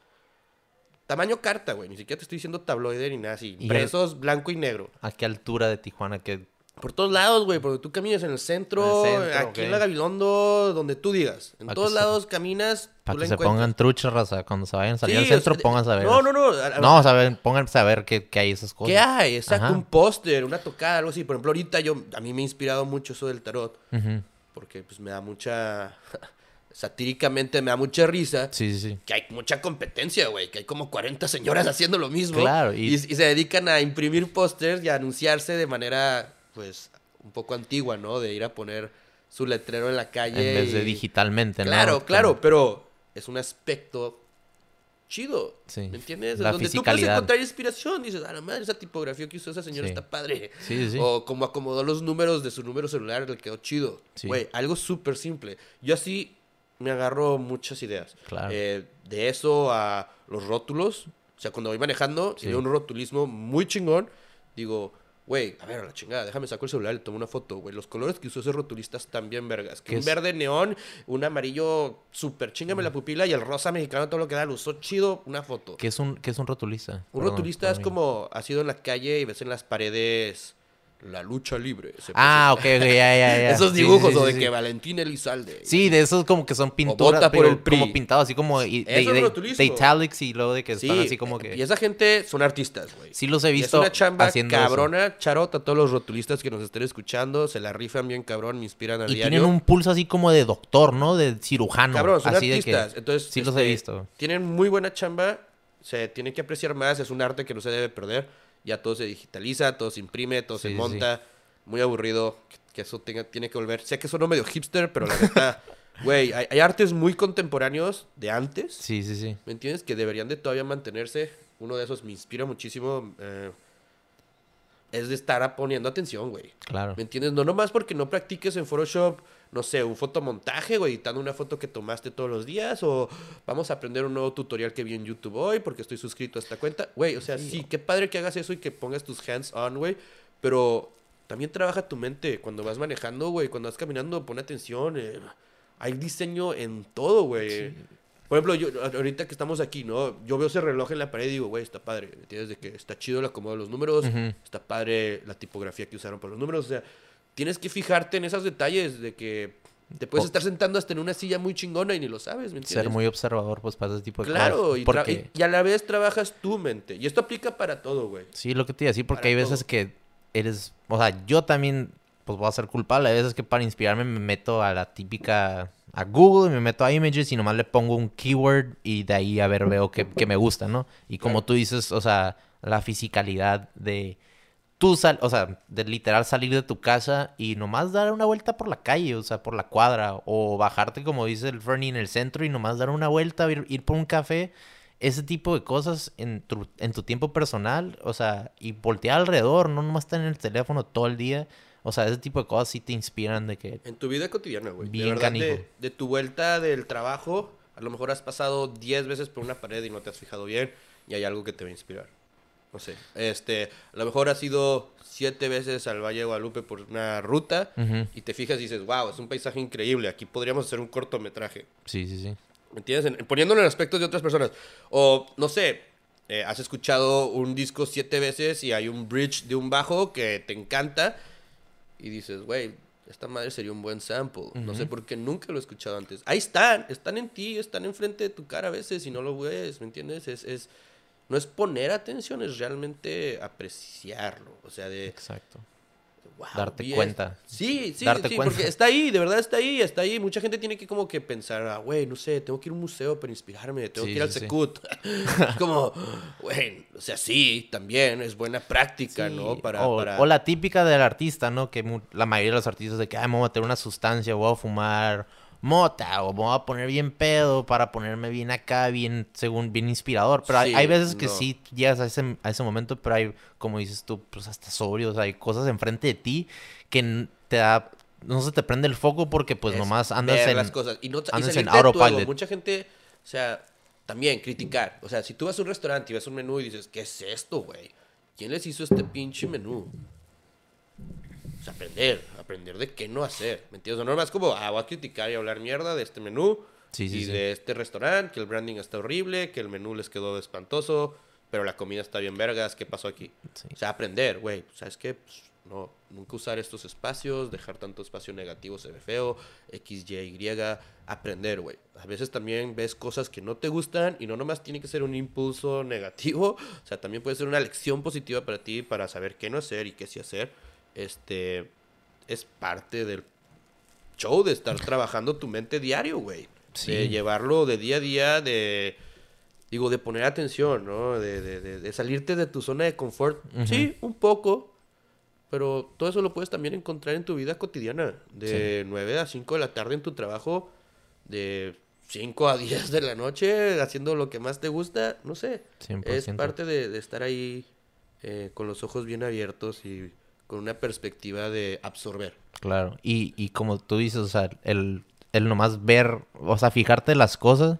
Tamaño carta, güey. Ni siquiera te estoy diciendo tabloide ni nada así. Y el- Impresos blanco y negro. ¿A qué altura de Tijuana? que Por todos lados, güey. Porque tú caminas en el centro, En el centro, aquí en la Gabilondo, donde tú digas. En Pa' todos se- lados caminas, Para que se encuentras. pongan truchas, raza. Cuando se vayan a salir Sí, al centro, de- pónganse a ver. No, no, no. a- No, ver- pónganse a ver qué, hay esas cosas. ¿Qué hay? Ajá. un póster, una tocada, algo así. Por ejemplo, ahorita yo, a mí me ha inspirado mucho eso del tarot, Ujú. porque pues me da mucha, satíricamente me da mucha risa, Sí, sí, sí. que hay mucha competencia, güey, que hay como 40 señoras haciendo lo mismo. Claro, y... y- y se dedican a imprimir pósters y a anunciarse de manera, pues, un poco antigua, ¿no? De ir a poner su letrero en la calle. En vez de digitalmente, ¿no? Claro, claro, pero es un aspecto chido. Sí. ¿Me entiendes? La Donde tú puedes encontrar inspiración. Dices, a la madre, esa tipografía que usó esa señora Sí. está padre. Sí, sí. O como acomodó los números de su número celular, le quedó chido. Sí. Güey, algo súper simple. Yo así me agarro muchas ideas. Claro. Eh, de eso a los rótulos. O sea, cuando voy manejando Sí. y veo un rotulismo muy chingón, digo, güey, a ver, a la chingada, déjame saco el celular y le tomo una foto, güey. Los colores que usó ese rotulista están bien vergas. Que ¿Qué un es? verde neón, un amarillo súper chingame la pupila y el rosa mexicano, todo lo que da, lo usó chido, una foto. ¿Qué es un, qué es un rotulista? Un Perdón, rotulista es como, has ido en la calle y ves en las paredes la lucha libre. se Ah, ok, ok, ya, ya, ya. Esos Sí, sí, dibujos, sí, o de que Valentín Elizalde. Sí, de esos como que son pinturas, por el PRI. como pintados así como de, Eso italics y luego de que están así como que... Y esa gente son artistas, güey. Sí los he visto es una chamba haciendo eso. cabrona, charota, a todos los rotulistas que nos estén escuchando, se la rifan bien cabrón, me inspiran a Y diario. tienen un pulso así como de doctor, ¿no? De cirujano. Cabrón, son así artistas. De que... Entonces, sí los he este, visto. Tienen muy buena chamba, se tiene que apreciar más, es un arte que no se debe perder. Ya todo se digitaliza, todo se imprime, todo Sí, se sí, monta. Muy aburrido que, eso tenga, tiene que volver. Sé que suena medio hipster, pero la neta, güey, hay, hay artes muy contemporáneos de antes. Sí, sí, sí. ¿Me entiendes? Que deberían de todavía mantenerse. Uno de esos me inspira muchísimo. eh, es de estar poniendo atención, güey. Claro. ¿Me entiendes? No nomás porque no practiques en Photoshop, no sé, un fotomontaje o editando una foto que tomaste todos los días o vamos a aprender un nuevo tutorial que vi en YouTube hoy porque estoy suscrito a esta cuenta. Güey, o sea, sí, qué padre que hagas eso y que pongas tus hands on, güey, pero también trabaja tu mente cuando vas manejando, güey, cuando vas caminando, pon atención. eh, hay diseño en todo, güey. Por ejemplo, yo ahorita que estamos aquí, ¿no? Yo veo ese reloj en la pared y digo, güey, está padre. ¿Me entiendes? De que está chido el acomodo de los números, está padre la tipografía que usaron para los números. O sea, tienes que fijarte en esos detalles de que te puedes estar sentando hasta en una silla muy chingona y ni lo sabes, ¿me entiendes? Ser muy observador, pues, para ese tipo de Claro, cosas. y, Porque... y- y a la vez trabajas tu mente. Y esto aplica para todo, güey. Sí, lo que te iba a decir, porque Para hay veces todo. que eres, o sea, yo también pues voy a ser culpable. Hay veces que para inspirarme me meto a la típica, a Google, me meto a Images y nomás le pongo un keyword y de ahí a ver veo que, que me gusta, ¿no? Y como tú dices, o sea, la fisicalidad de tú sal, o sea, de literal salir de tu casa y nomás dar una vuelta por la calle, o sea, por la cuadra, o bajarte, como dice el Fernie, en el centro y nomás dar una vuelta, ir, ir por un café, ese tipo de cosas en tu, en tu tiempo personal, o sea, y voltear alrededor, no nomás estar en el teléfono todo el día. O sea, ese tipo de cosas sí te inspiran de que... En tu vida cotidiana, güey. Bien de verdad, canijo. de, de tu vuelta del trabajo, a lo mejor has pasado 10 veces por una pared y no te has fijado bien y hay algo que te va a inspirar. No sé. Este, a lo mejor has ido siete veces al Valle de Guadalupe por una ruta Ujú. y te fijas y dices, wow, es un paisaje increíble, aquí podríamos hacer un cortometraje. Sí, sí, sí. ¿Me entiendes? En- poniéndolo en aspectos de otras personas. O, no sé, eh, has escuchado un disco siete veces y hay un bridge de un bajo que te encanta y dices, güey, esta madre sería un buen sample. No sé por qué nunca lo he escuchado antes. Ahí están, están en ti, están enfrente de tu cara a veces y no lo ves, ¿me entiendes? Es, es, no es poner atención, es realmente apreciarlo. O sea, de... Exacto. wow, Darte cuenta. Sí, sí, Darte sí, cuenta. porque está ahí, de verdad está ahí, está ahí. Mucha gente tiene que como que pensar, ah, güey, no sé, tengo que ir a un museo para inspirarme, tengo Sí, que ir al sí. Secut. es como, güey, o sea, sí, también es buena práctica, ¿no? Para, o, para... o la típica del artista, ¿no? Que la mayoría de los artistas de que, ay, me voy a meter una sustancia, voy a fumar mota, o me voy a poner bien pedo para ponerme bien acá, bien, según, bien inspirador. Pero hay, Sí, hay veces que no. sí llegas a ese, a ese momento, pero hay, como dices tú, pues hasta sobrio, o sea, hay cosas enfrente de ti que te da, no se te prende el foco porque pues es nomás andas en... las cosas. Y, no, y andas en tu ego. autopilot. Mucha gente, o sea, también criticar. O sea, si tú vas a un restaurante y ves un menú y dices, ¿qué es esto, güey? ¿Quién les hizo este pinche menú? O sea, aprender, aprender de qué no hacer, ¿me entiendes? O no más como, ah, voy a criticar y hablar mierda de este menú Sí, sí, y sí. de este restaurante, que el branding está horrible, que el menú les quedó espantoso, pero la comida está bien vergas, ¿qué pasó aquí? O sea, aprender, güey, ¿sabes qué? Pues, no, nunca usar estos espacios, dejar tanto espacio negativo se ve feo, X, Y, Y, aprender, güey. A veces también ves cosas que no te gustan y no nomás tiene que ser un impulso negativo, o sea, también puede ser una lección positiva para ti para saber qué no hacer y qué sí hacer. Este, es parte del show de estar trabajando tu mente diario, güey. Sí. De llevarlo de día a día, de... Digo, de poner atención, ¿no? De, de- de- de salirte de tu zona de confort. Sí, un poco. Pero todo eso lo puedes también encontrar en tu vida cotidiana. De 9 a 5 de la tarde en tu trabajo. De 5 a 10 de la noche haciendo lo que más te gusta. No sé. 100%. Es parte de, de estar ahí eh, con los ojos bien abiertos y con una perspectiva de absorber. Claro, y, y como tú dices, o sea, el, el nomás ver, o sea, fijarte las cosas,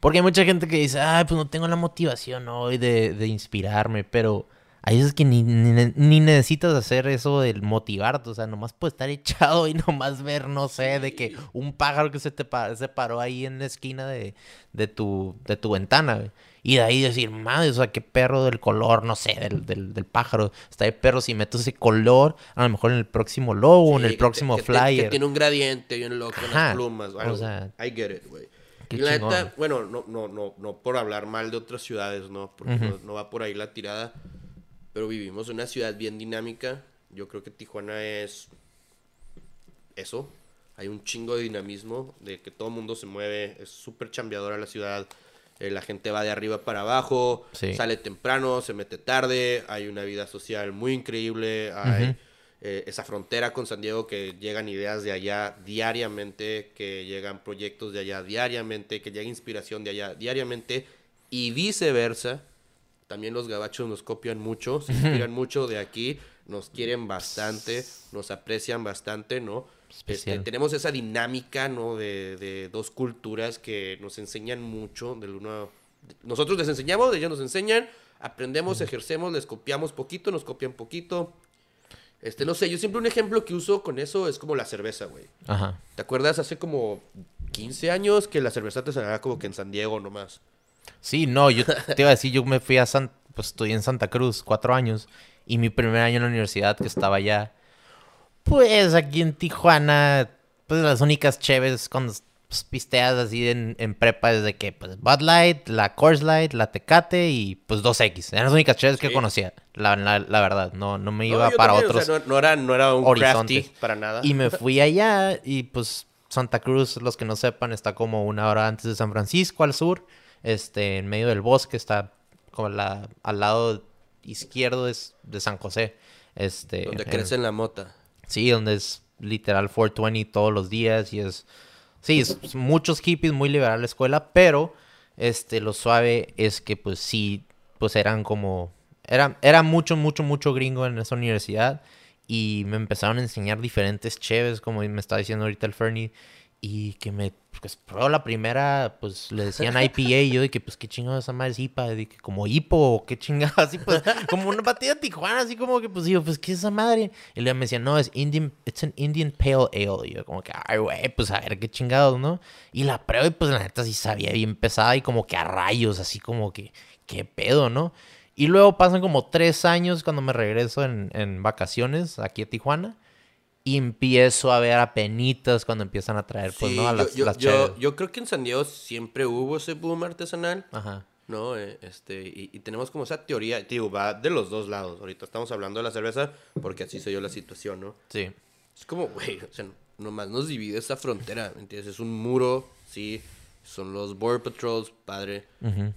porque hay mucha gente que dice, ay, pues no tengo la motivación hoy de, de inspirarme, pero hay veces que ni, ni, ni necesitas hacer eso del motivarte, o sea, nomás puedes estar echado y nomás ver, no sé, de que un pájaro que se te pa- se paró ahí en la esquina de, de, tu, de tu ventana, güey. Y de ahí decir, madre, o sea, qué perro del color, no sé, del, del, del pájaro. Está de perro, si meto ese color, a lo mejor en el próximo logo, en Sí, el que te- próximo que te- flyer. que tiene un gradiente bien loco en las plumas. o sea, I get it, güey. Y la neta, bueno, no, no, no, no por hablar mal de otras ciudades, ¿no? Porque no, no va por ahí la tirada. Pero vivimos en una ciudad bien dinámica. Yo creo que Tijuana es eso. Hay un chingo de dinamismo, de que todo el mundo se mueve. Es súper chambeadora la ciudad. Eh, la gente va de arriba para abajo, Sí. sale temprano, se mete tarde. Hay una vida social muy increíble. Hay eh, esa frontera con San Diego que llegan ideas de allá diariamente, que llegan proyectos de allá diariamente, que llega inspiración de allá diariamente y viceversa. También los gabachos nos copian mucho, se inspiran mucho de aquí, nos quieren bastante, nos aprecian bastante, ¿no? Este, tenemos esa dinámica, ¿no? De, de dos culturas que nos enseñan mucho del uno. Nosotros les enseñamos, ellos nos enseñan, aprendemos, ejercemos, les copiamos poquito, nos copian poquito. Este, no sé, yo siempre un ejemplo que uso con eso es como la cerveza, güey. Ajá. ¿Te acuerdas hace como 15 años que la cerveza te salía como que en San Diego nomás? Sí, no, yo te iba a decir, yo me fui a San, pues estudié en Santa Cruz cuatro años y mi primer año en la universidad que estaba allá, pues aquí en Tijuana, pues las únicas chéves cuando pues, pisteas así en, en prepa desde que, pues, Bud Light, la Coors Light, la Tecate y, pues, 2X. Eran las únicas cheves que conocía, la, la, la verdad. No, no me iba para también, o otros sea, no, no era, no era un horizontes. crafty para nada. Y me fui allá y, pues, Santa Cruz, los que no sepan, está como una hora antes de San Francisco, al sur. Este, en medio del bosque, está como la, al lado izquierdo es de San José. Este, Donde en- crece en la mota. Sí, donde es literal 420 todos los días y es... Sí, es, es muchos hippies, muy liberal la escuela, pero este, lo suave es que pues sí, pues eran como... Era, era mucho, mucho, mucho gringo en esa universidad y me empezaron a enseñar diferentes cheves, como me está diciendo ahorita el Fernie, y que me... Pues probó la primera, pues le decían IPA y yo de que pues qué chingado esa madre es IPA, de que como hipo qué chingado, así pues como una batida Tijuana, así como que pues digo, pues qué es esa madre. Y luego me decían, no, es Indian, it's an Indian Pale Ale. Y yo como que, ay güey, pues a ver qué chingados, ¿no? Y la prueba y pues la neta sí sabía bien pesada y como que a rayos, así como que, qué pedo, ¿no? Y luego pasan como tres años cuando me regreso en, en vacaciones aquí a Tijuana. Y empiezo a ver a penitas cuando empiezan a traer, pues, Sí, ¿no? A las, yo, las yo, creo que en San Diego siempre hubo ese boom artesanal. Ajá. ¿no? Eh, este, y, y tenemos como esa teoría, digo, va de los dos lados. Ahorita estamos hablando de la cerveza porque así se dio la situación, ¿no? Sí. Es como, güey, o sea, nomás nos divide esa frontera, ¿me entiendes? Es un muro, sí, son los Border Patrols, padre. Ujú.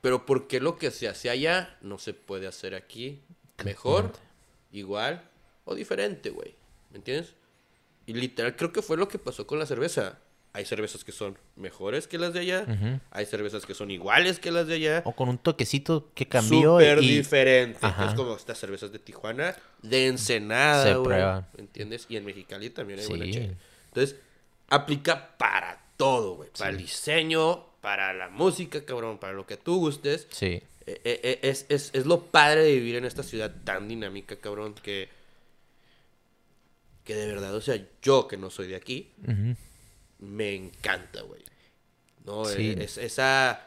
Pero ¿por qué lo que se hace allá no se puede hacer aquí? Mejor, igual o diferente, güey. ¿Me entiendes? Y literal creo que fue lo que pasó con la cerveza. Hay cervezas que son mejores que las de allá. Hay cervezas que son iguales que las de allá. O con un toquecito que cambió Súper y... diferente. Es como estas cervezas de Tijuana, de Ensenada, Se güey. prueban. ¿Me entiendes? Y en Mexicali también hay Sí. buena. Entonces, aplica para todo, güey. Para el diseño, para la música, cabrón, para lo que tú gustes. Sí. Eh, eh, eh, es, es, es lo padre de vivir en esta ciudad tan dinámica, cabrón, que... Que de verdad, o sea, yo que no soy de aquí, me encanta, güey. ¿No? Sí. Eh, Es, esa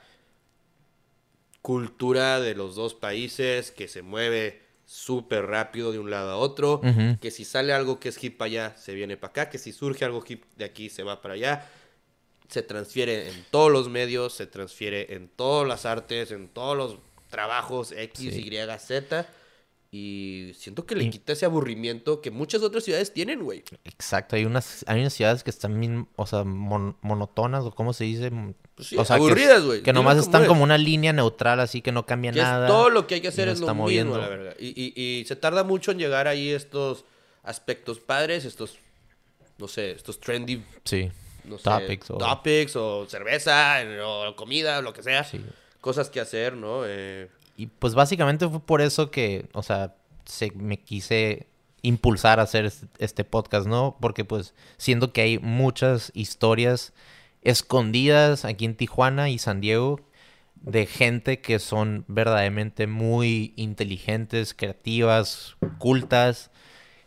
cultura de los dos países que se mueve súper rápido de un lado a otro. Que si sale algo que es hip allá, se viene para acá. Que si surge algo hip de aquí, se va para allá. Se transfiere en todos los medios, se transfiere en todas las artes, en todos los trabajos X, Sí. Y, Z. Y siento que le quita ese aburrimiento que muchas otras ciudades tienen, güey. Exacto, hay unas, hay unas ciudades que están bien, o sea, mon- monotonas, o cómo se dice, Pues sí, o sea, que- aburridas, güey. Que, Dilo nomás están es. como una línea neutral, así que no cambia Que es nada. todo lo que hay que hacer es lo mismo, moviendo. la verga. Y, y- y se tarda mucho en llegar ahí estos aspectos padres, estos, no sé, estos trendy, Sí, no sé, Topics o- topics o cerveza o comida, lo que sea. sí. Cosas que hacer, ¿no? Eh, Y pues básicamente fue por eso que, o sea, se, me quise impulsar a hacer este, este podcast, ¿no? Porque pues siento que hay muchas historias escondidas aquí en Tijuana y San Diego de gente que son verdaderamente muy inteligentes, creativas, cultas,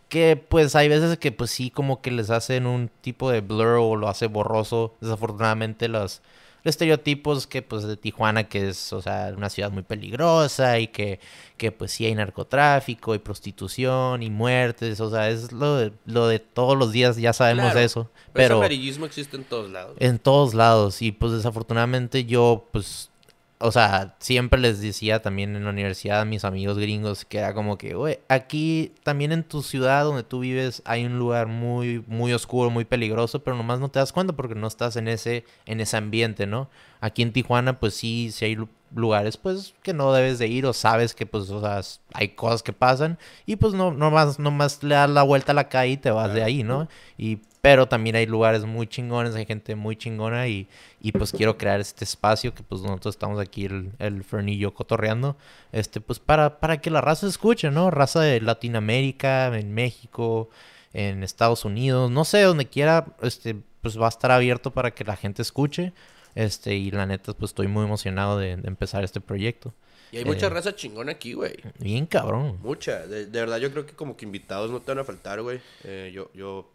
que pues hay veces que pues sí como que les hacen un tipo de blur o lo hace borroso. Desafortunadamente los estereotipos que pues de Tijuana que es, o sea, una ciudad muy peligrosa y que, que pues sí hay narcotráfico y prostitución y muertes, o sea, es lo de, lo de todos los días, ya sabemos claro, eso, Pero ese pero amarillismo existe en todos lados. en todos lados y pues desafortunadamente yo pues o sea, siempre les decía también en la universidad a mis amigos gringos que era como que, güey, aquí también en tu ciudad donde tú vives hay un lugar muy, muy oscuro, muy peligroso, pero nomás no te das cuenta porque no estás en ese, en ese ambiente, ¿no? Aquí en Tijuana, pues sí, sí hay lu- lugares, pues, que no debes de ir o sabes que, pues, o sea, hay cosas que pasan y pues no, nomás, nomás le das la vuelta a la calle y te vas de ahí, ¿no? Y, pero también hay lugares muy chingones, hay gente muy chingona y, y pues quiero crear este espacio que pues nosotros estamos aquí, el, el yo cotorreando, este, pues para, para que la raza escuche, ¿no? Raza de Latinoamérica, en México, en Estados Unidos, no sé, donde quiera, este, pues va a estar abierto para que la gente escuche, este, y la neta, pues estoy muy emocionado de, de empezar este proyecto. Y hay mucha eh, raza chingona aquí, güey. Bien cabrón. Mucha. De, de verdad, yo creo que como que invitados no te van a faltar, güey. Eh, yo, yo,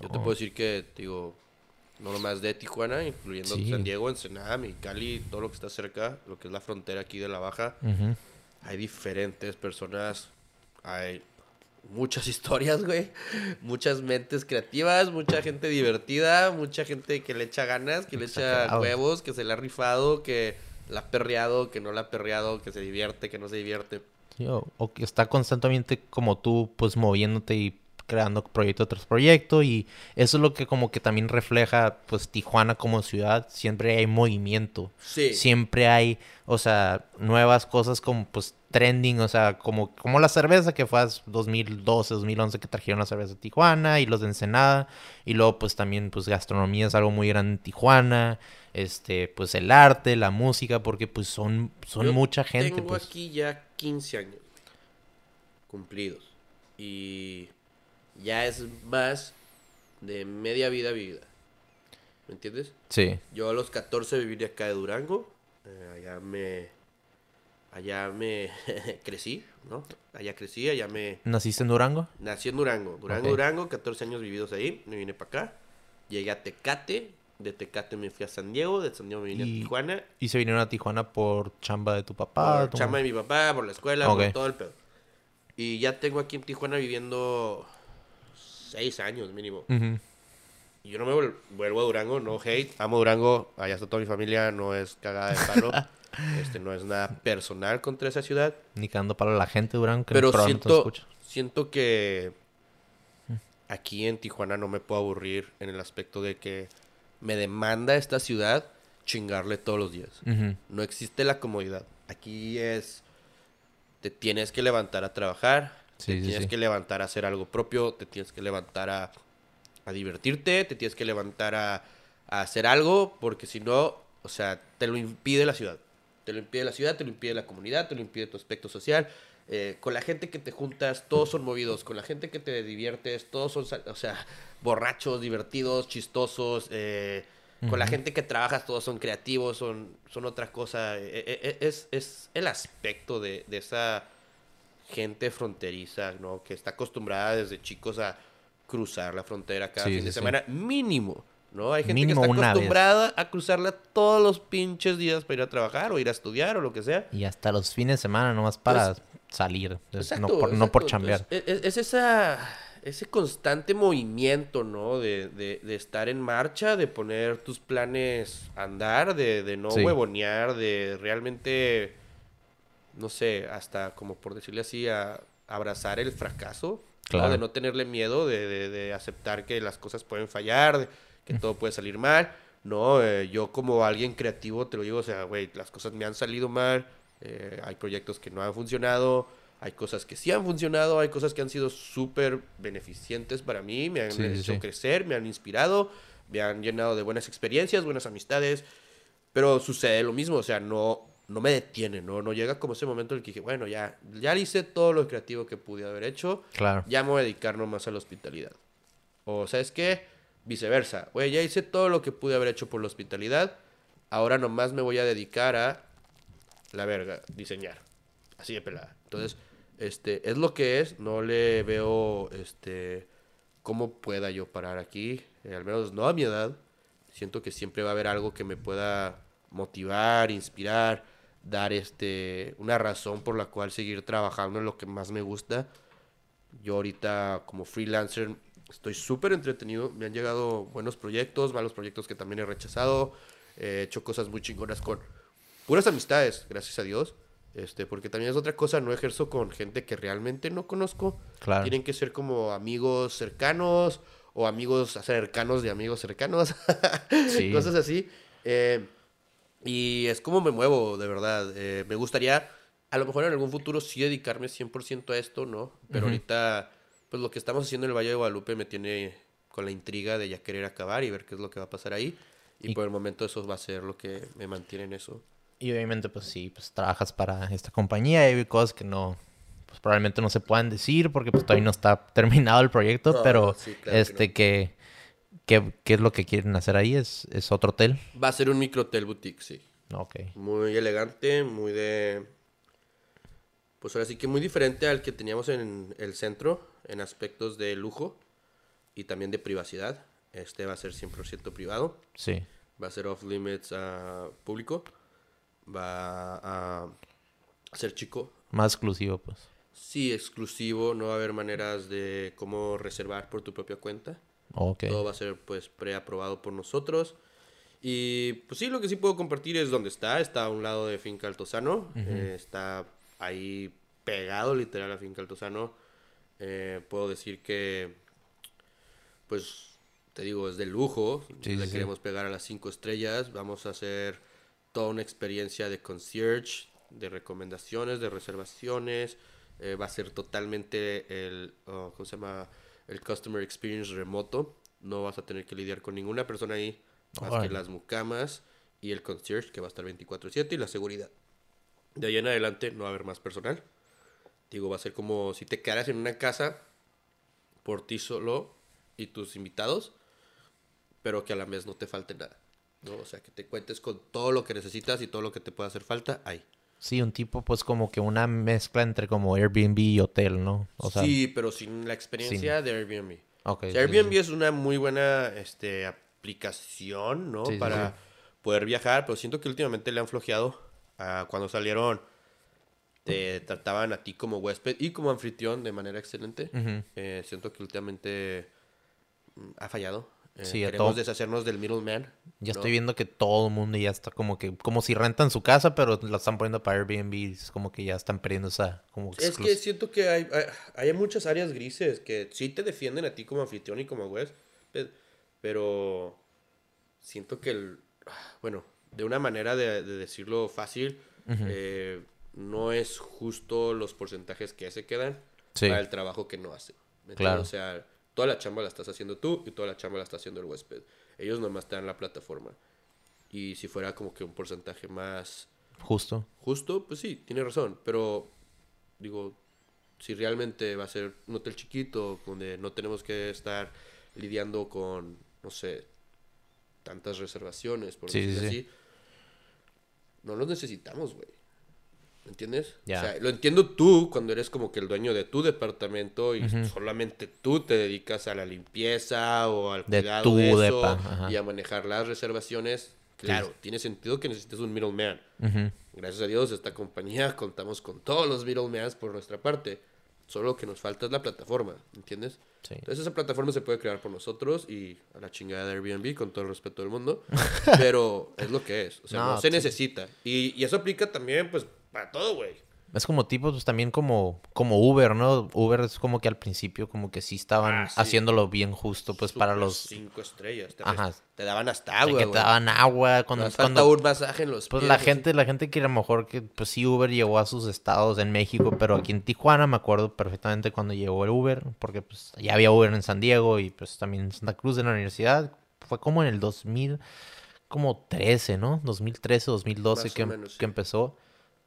yo te puedo decir que, digo, no nomás de Tijuana, incluyendo Sí. San Diego, Ensenada, Mexicali, todo lo que está cerca, lo que es la frontera aquí de la Baja. Hay diferentes personas. Hay muchas historias, güey. Muchas mentes creativas, mucha gente divertida, mucha gente que le echa ganas, que le echa huevos, que se le ha rifado, que la ha perreado, que no la ha perreado, que se divierte, que no se divierte. Sí, o, o que está constantemente como tú, pues moviéndote y creando proyecto tras proyecto y eso es lo que como que también refleja pues Tijuana como ciudad, siempre hay movimiento, Sí. siempre hay, o sea, nuevas cosas como pues trending, o sea, como, como la cerveza que fue hace 2012, 2011 que trajeron la cerveza a Tijuana y los de Ensenada y luego pues también pues gastronomía es algo muy grande en Tijuana, este pues el arte, la música, porque pues son, son Yo mucha gente. Tengo pues. aquí ya 15 años cumplidos. Y ya es más de media vida vivida. ¿Me entiendes? Sí, Yo a los 14 viví de acá de Durango. eh, allá me. Allá me crecí, ¿no? Allá crecí, allá me. ¿naciste en Durango? Nací en Durango. Durango, Ok. Durango, 14 años vividos ahí. Me vine para acá. Llegué a Tecate. De Tecate me fui a San Diego. De San Diego me vine Y- a Tijuana. Y se vinieron a Tijuana por chamba de tu papá. por tu- chamba de mi papá, por la escuela, por todo el pedo. Y ya tengo aquí en Tijuana viviendo seis años mínimo. Y yo no me vuel- vuelvo a Durango, no hate. Amo Durango, allá está toda mi familia, no es cagada de palo. este no es nada personal contra esa ciudad. Ni cagando para la gente de Durango que Pero probablemente siento, siento que aquí en Tijuana no me puedo aburrir en el aspecto de que me demanda esta ciudad chingarle todos los días. No existe la comodidad. Aquí es. Te tienes que levantar a trabajar. Sí, te sí, tienes sí. que levantar a hacer algo propio. Te tienes que levantar a, a divertirte. Te tienes que levantar a, a hacer algo. Porque si no, o sea, te lo impide la ciudad. Te lo impide la ciudad, te lo impide la comunidad, te lo impide tu aspecto social. Eh, con la gente que te juntas, todos son movidos. Con la gente que te diviertes, todos son, o sea, borrachos, divertidos, chistosos. eh, Con la gente que trabajas, todos son creativos, son, son otra cosa. Eh, Es, es el aspecto de, de esa gente fronteriza, ¿no? Que está acostumbrada desde chicos a cruzar la frontera cada Sí, fin sí, de sí. semana. Mínimo, ¿no? Hay gente Mínimo que está vez. acostumbrada a cruzarla todos los pinches días para ir a trabajar o ir a estudiar o lo que sea. Y hasta los fines de semana nomás para salir. es- Pues, Exacto, no, por, no por exacto. chambear. Entonces, es, es esa, ese constante movimiento, ¿no? De, de- de estar en marcha, de poner tus planes a andar, de, de no Sí. huevonear, de realmente, no sé, hasta como por decirle así, a abrazar el fracaso, ¿no? Claro. de no tenerle miedo, de, de- de aceptar que las cosas pueden fallar, de que todo puede salir mal. No, Eh, yo como alguien creativo te lo digo, o sea, güey, las cosas me han salido mal, eh, hay proyectos que no han funcionado, hay cosas que sí han funcionado, hay cosas que han sido súper beneficientes para mí, me han sí, hecho sí. crecer, me han inspirado, me han llenado de buenas experiencias, buenas amistades, pero sucede lo mismo, o sea, no, no me detiene, ¿no? No llega como ese momento en el que dije, bueno, ya, ya hice todo lo creativo que pude haber hecho, Claro. ya me voy a dedicar nomás a la hospitalidad. O, ¿sabes qué? Viceversa. Güey, ya hice todo lo que pude haber hecho por la hospitalidad. Ahora nomás me voy a dedicar a la verga, diseñar. Así de pelada. Entonces, este, es lo que es. No le veo, este, cómo pueda yo parar aquí. Eh, al menos no a mi edad. Siento que siempre va a haber algo que me pueda motivar, inspirar, dar, este, una razón por la cual seguir trabajando en lo que más me gusta. Yo ahorita como freelancer estoy súper entretenido. Me han llegado buenos proyectos, malos proyectos que también he rechazado. He hecho cosas muy chingonas con puras amistades, gracias a Dios. Este, porque también es otra cosa, no ejerzo con gente que realmente no conozco. Claro. Tienen que ser como amigos cercanos o amigos cercanos de amigos cercanos. Sí. Cosas así. Eh, y es como me muevo, de verdad. Eh, me gustaría, a lo mejor en algún futuro sí dedicarme 100% a esto, ¿no? Pero Ujú. ahorita, pues lo que estamos haciendo en el Valle de Guadalupe me tiene con la intriga de ya querer acabar y ver qué es lo que va a pasar ahí. Y, Y- por el momento eso va a ser lo que me mantiene en eso. Y obviamente, pues sí, pues trabajas para esta compañía y hay cosas que no, pues probablemente no se puedan decir porque pues todavía no está terminado el proyecto, No, pero sí, claro que este no. que, que, ¿qué es lo que quieren hacer ahí? ¿Es, es otro hotel? Va a ser un micro hotel boutique, sí. Ok. Muy elegante, muy de... Pues ahora sí que muy diferente al que teníamos en el centro, en aspectos de lujo y también de privacidad. Este va a ser 100% privado, Sí. va a ser off limits a público, va a ser chico, Más exclusivo, pues. Sí, exclusivo, no va a haber maneras de cómo reservar por tu propia cuenta. Ok. Todo va a ser pues preaprobado por nosotros. Y pues sí, lo que sí puedo compartir es dónde está. Está a un lado de Finca Altozano. Eh, está ahí pegado literal a Finca Altozano. Eh, puedo decir que pues te digo, es de lujo. Sí, Le sí. queremos pegar a las cinco estrellas. Vamos a hacer toda una experiencia de concierge, de recomendaciones, de reservaciones. Eh, va a ser totalmente el, oh, ¿cómo se llama? El customer experience remoto. No vas a tener que lidiar con ninguna persona ahí, más que las mucamas y el concierge, que va a estar 24/7, y la seguridad. De ahí en adelante no va a haber más personal. Digo, va a ser como si te quedaras en una casa por ti solo y tus invitados, pero que a la vez no te falte nada. ¿no? O sea, que te cuentes con todo lo que necesitas y todo lo que te pueda hacer falta ahí. Sí, un tipo, pues como que una mezcla entre como Airbnb y hotel, ¿no? O sea, sí, pero sin la experiencia de Airbnb. ok, O sí, sea, Airbnb sí. es una muy buena este, aplicación, ¿no? Sí, Para poder viajar, pero siento que últimamente le han flojeado. a cuando salieron, te trataban a ti como huésped y como anfitrión de manera excelente. Eh, siento que últimamente mm, ha fallado. Eh, Sí, queremos deshacernos del middleman. Ya ¿no? estoy viendo que todo el mundo ya está como que, como si rentan su casa, pero la están poniendo para Airbnb. Es como que ya están perdiendo esa como Es que siento que hay, hay, hay muchas áreas grises que sí te defienden a ti como anfitrión y como huésped, pero siento que, el, bueno, de una manera de, de decirlo fácil, eh, no es justo los porcentajes que se quedan Sí. para el trabajo que no hacen. Claro. O sea, toda la chamba la estás haciendo tú y toda la chamba la está haciendo el huésped. Ellos nomás te dan la plataforma. Y si fuera como que un porcentaje más Justo. justo, pues sí, tiene razón. Pero, digo, si realmente va a ser un hotel chiquito, donde no tenemos que estar lidiando con, no sé, tantas reservaciones, por Sí, así, no los necesitamos, güey. ¿Me entiendes? O sea, lo entiendo tú cuando eres como que el dueño de tu departamento y solamente tú te dedicas a la limpieza o al De cuidado tu de eso depa, ajá. y a manejar las reservaciones. Claro, tiene sentido que necesites un middleman. Ujú. Gracias a Dios, esta compañía contamos con todos los middlemans por nuestra parte. Solo lo que nos falta es la plataforma, ¿entiendes? Sí. Entonces esa plataforma se puede crear por nosotros y a la chingada de Airbnb, con todo el respeto del mundo. Pero es lo que es. O sea, no, No, se sí. necesita. Y, y eso aplica también, pues, para todo, güey. Es como tipo, pues también como, como Uber, ¿no? Uber es como que al principio como que sí estaban Ah, sí. haciendo bien justo, pues para los... Cinco estrellas. Te, Ajá. te daban hasta de agua, que güey. te daban agua, cuando, falta cuando un masaje en los Pues pies, la así. gente, la gente que a lo mejor que, pues sí, Uber llegó a sus estados en México, pero aquí en Tijuana me acuerdo perfectamente cuando llegó el Uber, porque pues ya había Uber en San Diego y pues también en Santa Cruz en la universidad. Fue como en el 2000, como 13, ¿no? 2013, 2012 Más que, menos, sí. que empezó,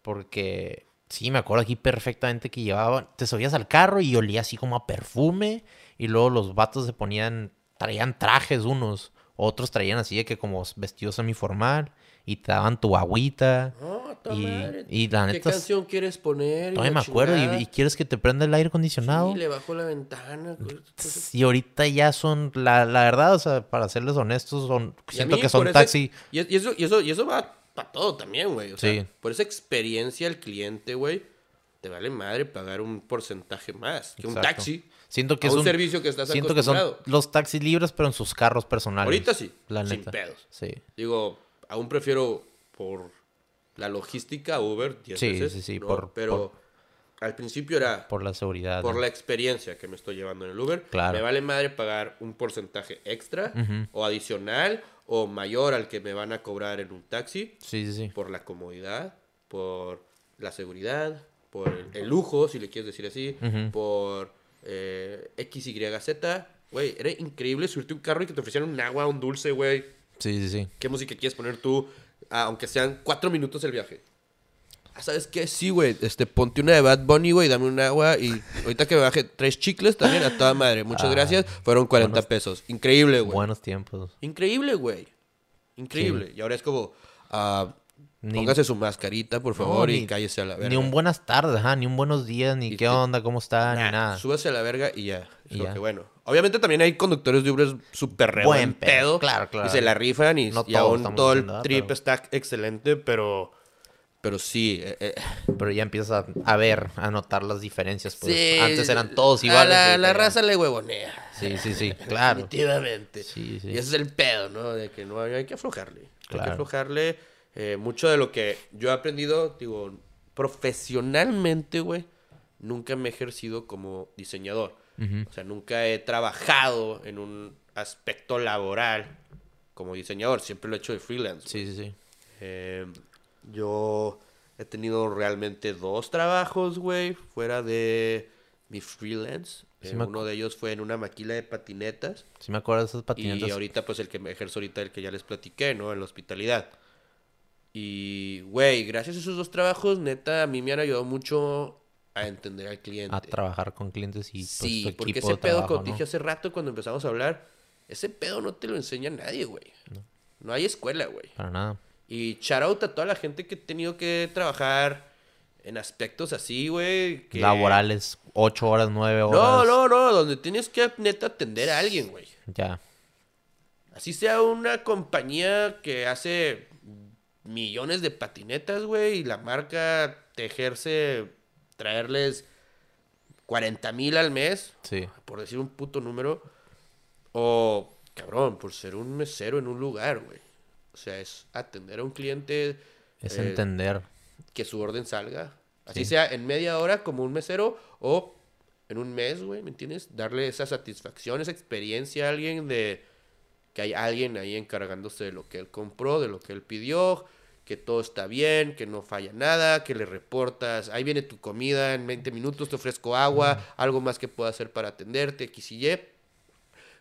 porque sí, me acuerdo aquí perfectamente que llevaban, te subías al carro y olía así como a perfume y luego los vatos se ponían, traían trajes unos, otros traían así de que como vestidos semiformal y te daban tu agüita. Ta Y- y la ¿Qué neta canción quieres poner? Todavía me acuerdo y, y quieres que te prenda el aire acondicionado. Sí, le bajó la ventana. cosas- Y ahorita ya son, la, la verdad, o sea, para serles honestos, son, siento mí, que son taxi. Y eso, y, eso, y eso va para todo también, güey. O sea, Sí. por esa experiencia el cliente, güey, te vale madre pagar un porcentaje más que un taxi. Siento que a es un un, servicio que estás Siento que son acostumbrado. los taxis libres, pero en sus carros personales. Ahorita sí, La sin neta. pedos. Sí. Digo, aún prefiero por la logística Uber 10 Sí, veces, sí, sí, ¿no? por- Pero al principio era Por la seguridad. por ¿no? la experiencia que me estoy llevando en el Uber. Claro. Me vale madre pagar un porcentaje extra o adicional o mayor al que me van a cobrar en un taxi Sí, sí, sí. por la comodidad, por la seguridad, por el, el lujo, si le quieres decir así, por eh, X, Y, Z. Güey, era increíble subirte un carro y que te ofrecieran un agua, un dulce, güey. Sí, sí, sí. ¿Qué música quieres poner tú? Ah, aunque sean cuatro minutos el viaje. Ah, ¿Sabes qué? Sí, güey. Este, ponte una de Bad Bunny, güey, dame un agua. Y ahorita que me baje tres chicles también a toda madre. Muchas Ah, gracias. Fueron 40 pesos. Increíble, güey. Buenos tiempos. Increíble, güey. Increíble. Y ahora es como, ah, Ni- póngase su mascarita, por favor, No, y cállese a la verga. Ni un buenas tardes, ajá, ni un buenos días, ni Y qué te- onda, cómo está, Nah, ni nada. Súbase a la verga y ya. Es Y lo ya. que bueno. Obviamente también hay conductores de Uber súper re Buen pedo, claro, claro. Y se la rifan y, No y todos aún todo el trip pero- está excelente, pero Pero sí. eh, eh, Pero ya empiezas a, a ver, a notar las diferencias. Pues. sí, Antes eran todos a iguales. La, la raza le huevonea. Sí, sí, sí, claro. Definitivamente. Sí, sí. Y ese es el pedo, ¿no? De que no hay, que aflojarle. Hay que aflojarle. Eh, mucho de lo que yo he aprendido, digo, profesionalmente, güey, nunca me he ejercido como diseñador. O sea, nunca he trabajado en un aspecto laboral como diseñador. Siempre lo he hecho de freelance. Sí, sí, sí. Eh, yo he tenido realmente dos trabajos, güey, fuera de mi freelance. Sí Eh, uno de ellos fue en una maquila de patinetas. Sí me acuerdo de esas patinetas. Y ahorita, pues, el que me ejerzo ahorita, el que ya les platiqué, ¿no? En la hospitalidad. Y, güey, gracias a esos dos trabajos, neta, a mí me han ayudado mucho a entender al cliente. A trabajar con clientes y pues, sí, porque ese pedo, como ¿no? dije hace rato cuando empezamos a hablar, ese pedo no te lo enseña nadie, güey. No. hay escuela, güey. Para nada. Y shout out a toda la gente que he tenido que trabajar en aspectos así, güey. que- Laborales, ocho horas, nueve horas. No, no, no, donde tienes que neta atender a alguien, güey. Ya. Así sea una compañía que hace millones de patinetas, güey, y la marca te ejerce traerles 40 mil al mes, Sí. por decir un puto número, o, cabrón, por ser un mesero en un lugar, güey. O sea, es atender a un cliente Es eh, entender. que su orden salga. Así Sí. sea en media hora como un mesero o en un mes, güey, ¿me entiendes? Darle esa satisfacción, esa experiencia a alguien de que hay alguien ahí encargándose de lo que él compró, de lo que él pidió, que todo está bien, que no falla nada, que le reportas, ahí viene tu comida, en 20 minutos te ofrezco agua, algo más que pueda hacer para atenderte, X y Y.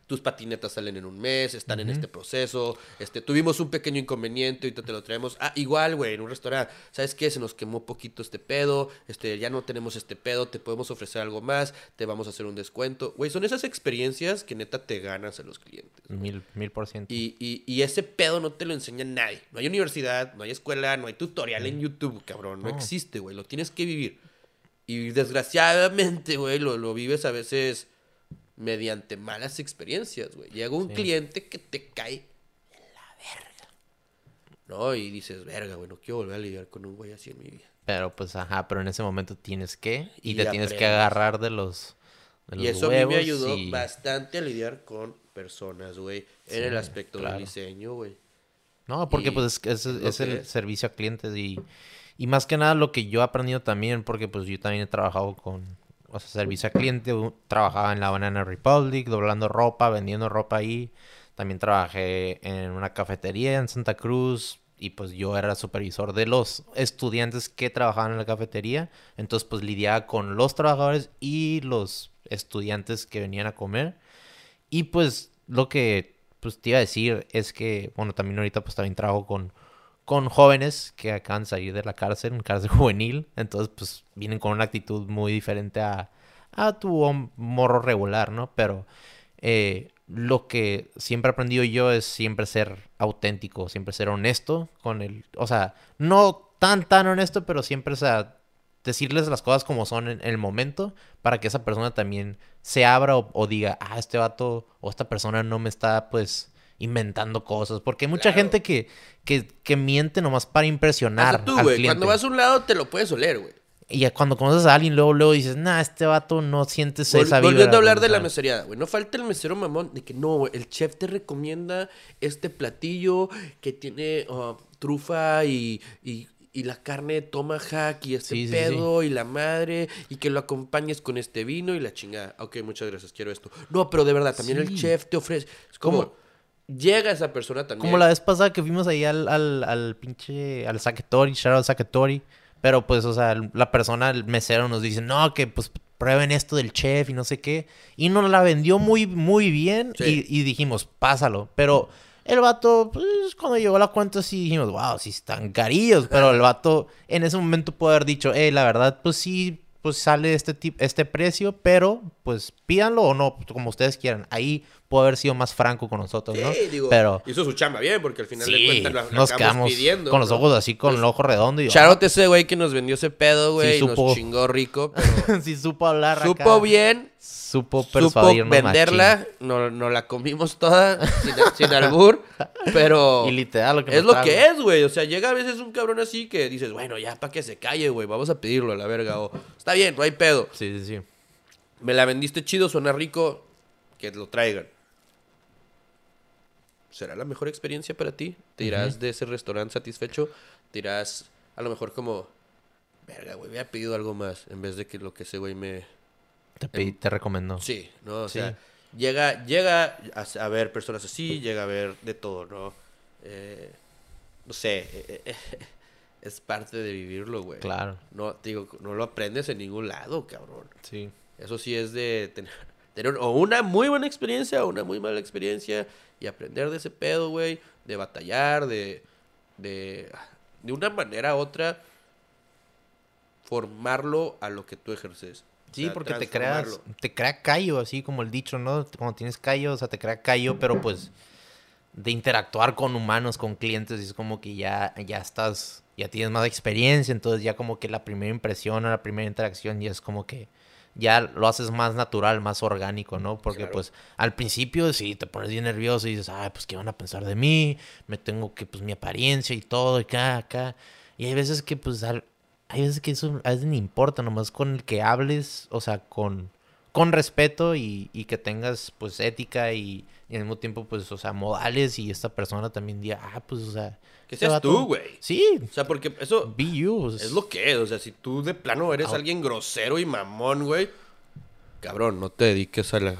Tus patinetas salen en un mes, están en este proceso. Este, tuvimos un pequeño inconveniente, ahorita te lo traemos. Ah, igual, güey, en un restaurante. ¿Sabes qué? Se nos quemó poquito este pedo. Este, ya no tenemos este pedo, te podemos ofrecer algo más, te vamos a hacer un descuento. Güey, son esas experiencias que neta te ganas a los clientes. Mil, mil por ciento. Y, y, y ese pedo no te lo enseña nadie. No hay universidad, no hay escuela, no hay tutorial en YouTube, cabrón. No, No. existe, güey. Lo tienes que vivir. Y desgraciadamente, güey, lo, lo vives a veces mediante malas experiencias, güey. Llega un Sí. cliente que te cae en la verga. ¿No? Y dices, verga, güey, no quiero volver a lidiar con un güey así en mi vida. Pero pues, ajá, pero en ese momento tienes que. Y, Y te tienes que agarrar de los. De los Y eso a mí me ayudó y- bastante a lidiar con personas, güey. En el aspecto claro. del diseño, güey. No, porque Y pues es, es- es el es. servicio a clientes y, y más que nada lo que yo he aprendido también, porque pues yo también he trabajado con, o sea, servicio a cliente, trabajaba en la Banana Republic, doblando ropa, vendiendo ropa ahí, también trabajé en una cafetería en Santa Cruz y pues yo era supervisor de los estudiantes que trabajaban en la cafetería, entonces pues lidiaba con los trabajadores y los estudiantes que venían a comer. Y pues lo que pues te iba a decir es que, bueno, también ahorita pues también trabajo con, con jóvenes que acaban de salir de la cárcel, en cárcel juvenil. Entonces pues vienen con una actitud muy diferente a, a tu morro regular, ¿no? Pero eh, lo que siempre he aprendido yo es siempre ser auténtico, siempre ser honesto con el... O sea, no tan, tan honesto, pero siempre, o sea, decirles las cosas como son en el momento para que esa persona también se abra o, o diga, ah, este vato o esta persona no me está pues inventando cosas. Porque hay mucha Claro. gente que, que, que miente nomás para impresionar tú, al güey. cliente. Cuando vas a un lado te lo puedes oler, güey. Y cuando conoces a alguien, luego, luego dices, nah, este vato no sientes Vol- esa vibra. Volviendo a hablar güey", de la meseriada, güey. No falta el mesero mamón de que no, güey, el chef te recomienda este platillo que tiene ah, trufa y, y, y la carne de tomahawk y este Sí, sí, pedo y la madre y que lo acompañes con este vino y la chingada. Ok, muchas gracias, quiero esto. No, pero de verdad, también el chef te ofrece. Es como, Como- llega esa persona también. Como la vez pasada que fuimos ahí al, al, al pinche, al Saketori, shout out Saketori. Pero pues, o sea, la persona, el mesero nos dice, no, que pues prueben esto del chef y no sé qué. Y nos la vendió muy, muy bien Sí. y, y dijimos, pásalo. Pero el vato, pues cuando llegó la cuenta sí dijimos, wow, sí están carillos. Pero el vato en ese momento puede haber dicho, hey, la verdad, pues sí, pues sale este, tip este precio, pero pues pídanlo o no, como ustedes quieran. Ahí puede haber sido más franco con nosotros, ¿no? Sí, digo, Pero hizo su chamba bien, porque al final de sí, cuentas la, la nos quedamos pidiendo. con los ¿no? ojos así, con el ojo redondo y Charot ese güey que nos vendió ese pedo, güey, Sí, nos supo. chingó rico, pero sí supo hablar acá. supo bien, Supo supo persuadirnos venderla, no, no la comimos toda sin, sin albur, pero. Y literal lo que es nos lo que es, güey. O sea, llega a veces un cabrón así que dices, bueno, ya para que se calle, güey, vamos a pedirlo a la verga. O está bien, no hay pedo. Sí, sí, sí. Me la vendiste chido, suena rico, que lo traigan. ¿Será la mejor experiencia para ti? ¿Te irás de ese restaurante satisfecho? ¿Te irás a lo mejor como, verga, güey, hubiera pedido algo más en vez de que lo que ese güey me... Te, pedí- te recomendó. Sí, ¿no? O Sí. sea, llega, llega a, a ver personas así, llega a ver de todo, ¿no? Eh, no sé, eh, eh, es parte de vivirlo, güey. Claro. No, te digo, no lo aprendes en ningún lado, cabrón. Sí. Eso sí es de tener, tener o una muy buena experiencia o una muy mala experiencia y aprender de ese pedo, güey, de batallar, de, de, de una manera u otra, formarlo a lo que tú ejerces. O Sí, sea, porque te creas, te crea callo, así como el dicho, ¿no? Cuando tienes callo, o sea, te crea callo, pero pues de interactuar con humanos, con clientes, es como que ya, ya estás, ya tienes más experiencia, entonces ya como que la primera impresión o la primera interacción ya es como que ya lo haces más natural, más orgánico, ¿no? Porque Claro. pues al principio sí te pones bien nervioso y dices, ay, pues qué van a pensar de mí, me tengo que, pues mi apariencia y todo, y acá, acá. Y hay veces que pues al- hay veces que eso a veces ni importa, nomás con el que hables, o sea, con, con respeto y, y que tengas pues ética y, y al mismo tiempo pues, o sea, modales y esta persona también diga, ah, pues, o sea... Que seas vato- tú, güey. Sí, O sea, porque eso be you. es lo que es. O sea, si tú de plano eres alguien grosero y mamón, güey. Cabrón, no te dediques a la,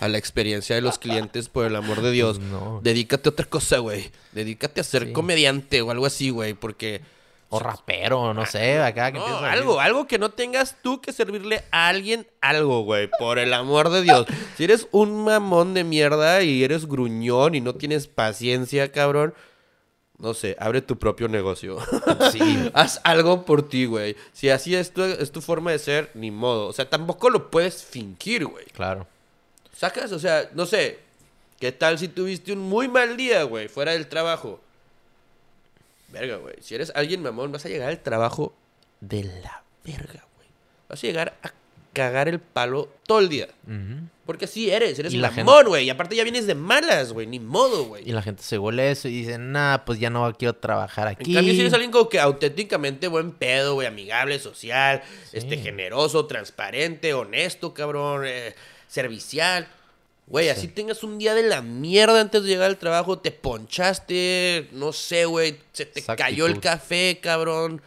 a la experiencia de los clientes, por el amor de Dios. No. Dedícate a otra cosa, güey. Dedícate a ser Sí. comediante o algo así, güey. Porque. O rapero, no sé, acá que No, a algo, algo que no tengas tú que servirle a alguien algo, güey. Por el amor de Dios. Si eres un mamón de mierda y eres gruñón y no tienes paciencia, cabrón. No sé, abre tu propio negocio. Sí. Haz algo por ti, güey. Si así es tu, es tu forma de ser, ni modo. O sea, tampoco lo puedes fingir, güey. Claro. Sacas, o sea, no sé. ¿Qué tal si tuviste un muy mal día, güey, fuera del trabajo? Verga, güey. Si eres alguien mamón, vas a llegar al trabajo de la verga, güey. Vas a llegar a cagar el palo todo el día. Ujú. Porque así eres, eres Y la mamón, güey. Y aparte ya vienes de malas, güey. Ni modo, Y güey. la gente se huele eso y dice, nah, pues ya no quiero trabajar En aquí. cambio, si eres alguien como que auténticamente buen pedo, güey, amigable, social, este, generoso, transparente, honesto, cabrón, eh, servicial. Güey, así tengas un día de la mierda antes de llegar al trabajo, te ponchaste, no sé, güey, se te cayó el café, cabrón.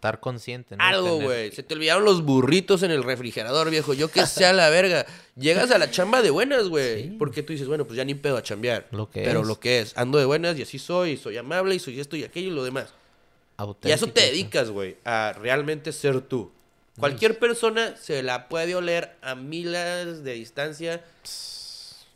Estar consciente, ¿no? Algo, güey. Se te olvidaron los burritos en el refrigerador, viejo. Yo que sea la verga. Llegas a la chamba de buenas, güey. Sí. Porque tú dices, bueno, pues ya ni pedo a chambear. Lo que Pero es. lo que es. Ando de buenas y así soy. Soy amable y soy esto y aquello y lo demás. Y a eso auténtico, te dedicas, güey. A realmente ser tú. Cualquier persona se la puede oler a miles de distancia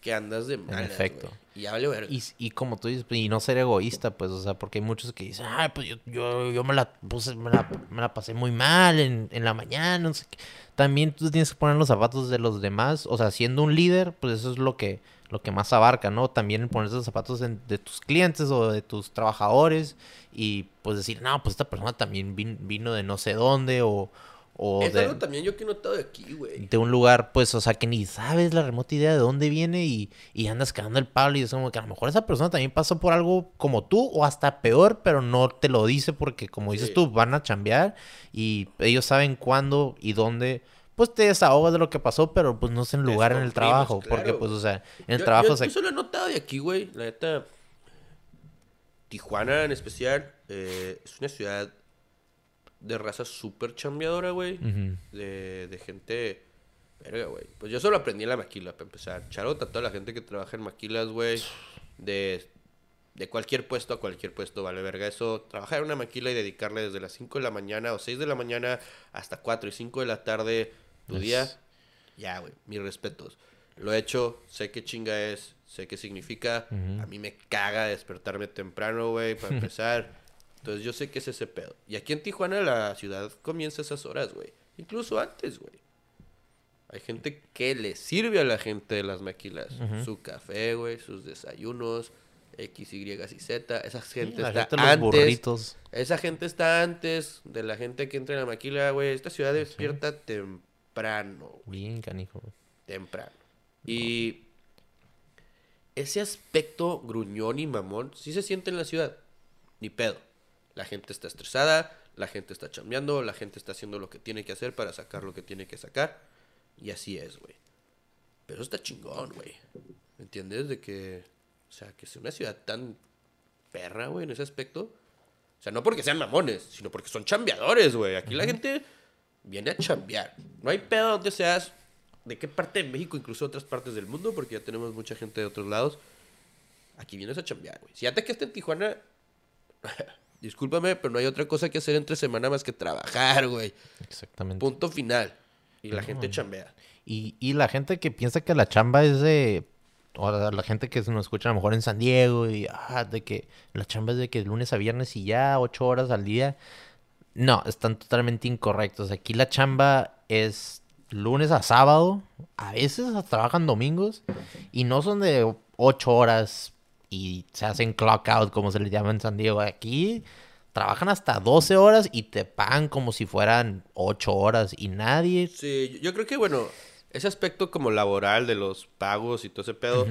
que andas de malas, efecto. güey. Y verga. Y, y como tú dices, pues, y no ser egoísta, pues, o sea, porque hay muchos que dicen, ay, pues yo, yo, yo me, la puse, me, la, me la pasé muy mal en, en la mañana, no sé qué. También tú tienes que poner los zapatos de los demás, o sea, siendo un líder, pues eso es lo que, lo que más abarca, ¿no? También ponerse los zapatos de tus clientes o de tus trabajadores y pues decir, no, pues esta persona también vin- vino de no sé dónde o, o es de, algo también yo que he notado de aquí, güey. de un lugar, pues, o sea, que ni sabes la remota idea de dónde viene y, y andas cagando el palo y es como que a lo mejor esa persona también pasó por algo como tú o hasta peor, pero no te lo dice porque, como dices Sí. tú, van a chambear y ellos saben cuándo y dónde, pues te desahogas de lo que pasó, pero pues no es en lugar en el trabajo, porque claro, pues, o sea, en el Yo- trabajo yo, se... yo solo he notado de aquí, güey. La neta. Tijuana en especial. eh, es una ciudad de raza súper chambeadora, güey. De, de gente. Verga, güey. Pues yo solo aprendí en la maquila, para empezar. Charota, toda la gente que trabaja en maquilas, güey. De, de cualquier puesto a cualquier puesto, vale, verga. Eso, trabajar en una maquila y dedicarle desde las 5 de la mañana o 6 de la mañana hasta 4 y 5 de la tarde tu día. Ya, güey, mis respetos. Lo he hecho, sé qué chinga es, sé qué significa. A mí me caga despertarme temprano, güey, para empezar. Entonces yo sé que es ese pedo. Y aquí en Tijuana la ciudad comienza a esas horas, güey. Incluso antes, güey. Hay gente que le sirve a la gente de las maquilas. Su café, güey, sus desayunos, X, Y y Z. Esa gente está gente antes. burritos. Esa gente está antes de la gente que entra en la maquila, güey. Esta ciudad despierta temprano, güey. Bien canijo. güey. Temprano. Y ese aspecto gruñón y mamón sí se siente en la ciudad. Ni pedo. La gente está estresada, la gente está chambeando, la gente está haciendo lo que tiene que hacer para sacar lo que tiene que sacar. Y así es, güey. Pero está chingón, güey. ¿Me entiendes? De que, o sea, que sea una ciudad tan perra, güey, en ese aspecto. O sea, no porque sean mamones, sino porque son chambeadores, güey. Aquí la gente viene a chambear. No hay pedo donde seas, de qué parte de México, incluso otras partes del mundo, porque ya tenemos mucha gente de otros lados. Aquí vienes a chambear, güey. Si ya te quedaste en Tijuana, discúlpame, pero no hay otra cosa que hacer entre semana más que trabajar, güey. Exactamente. Punto final. Y la gente chambea. Y, y la gente que piensa que la chamba es de. O la, gente que nos escucha a lo mejor en San Diego y. Ah, de que la chamba es de que de lunes a viernes y ya, ocho horas al día. No, están totalmente incorrectos. Aquí la chamba es lunes a sábado. A veces trabajan domingos. Y no son de ocho horas y se hacen clock out, como se les llama en San Diego. Aquí trabajan hasta 12 horas y te pagan como si fueran ocho horas. Y nadie Sí, yo- creo que, bueno, ese aspecto como laboral de los pagos y todo ese pedo,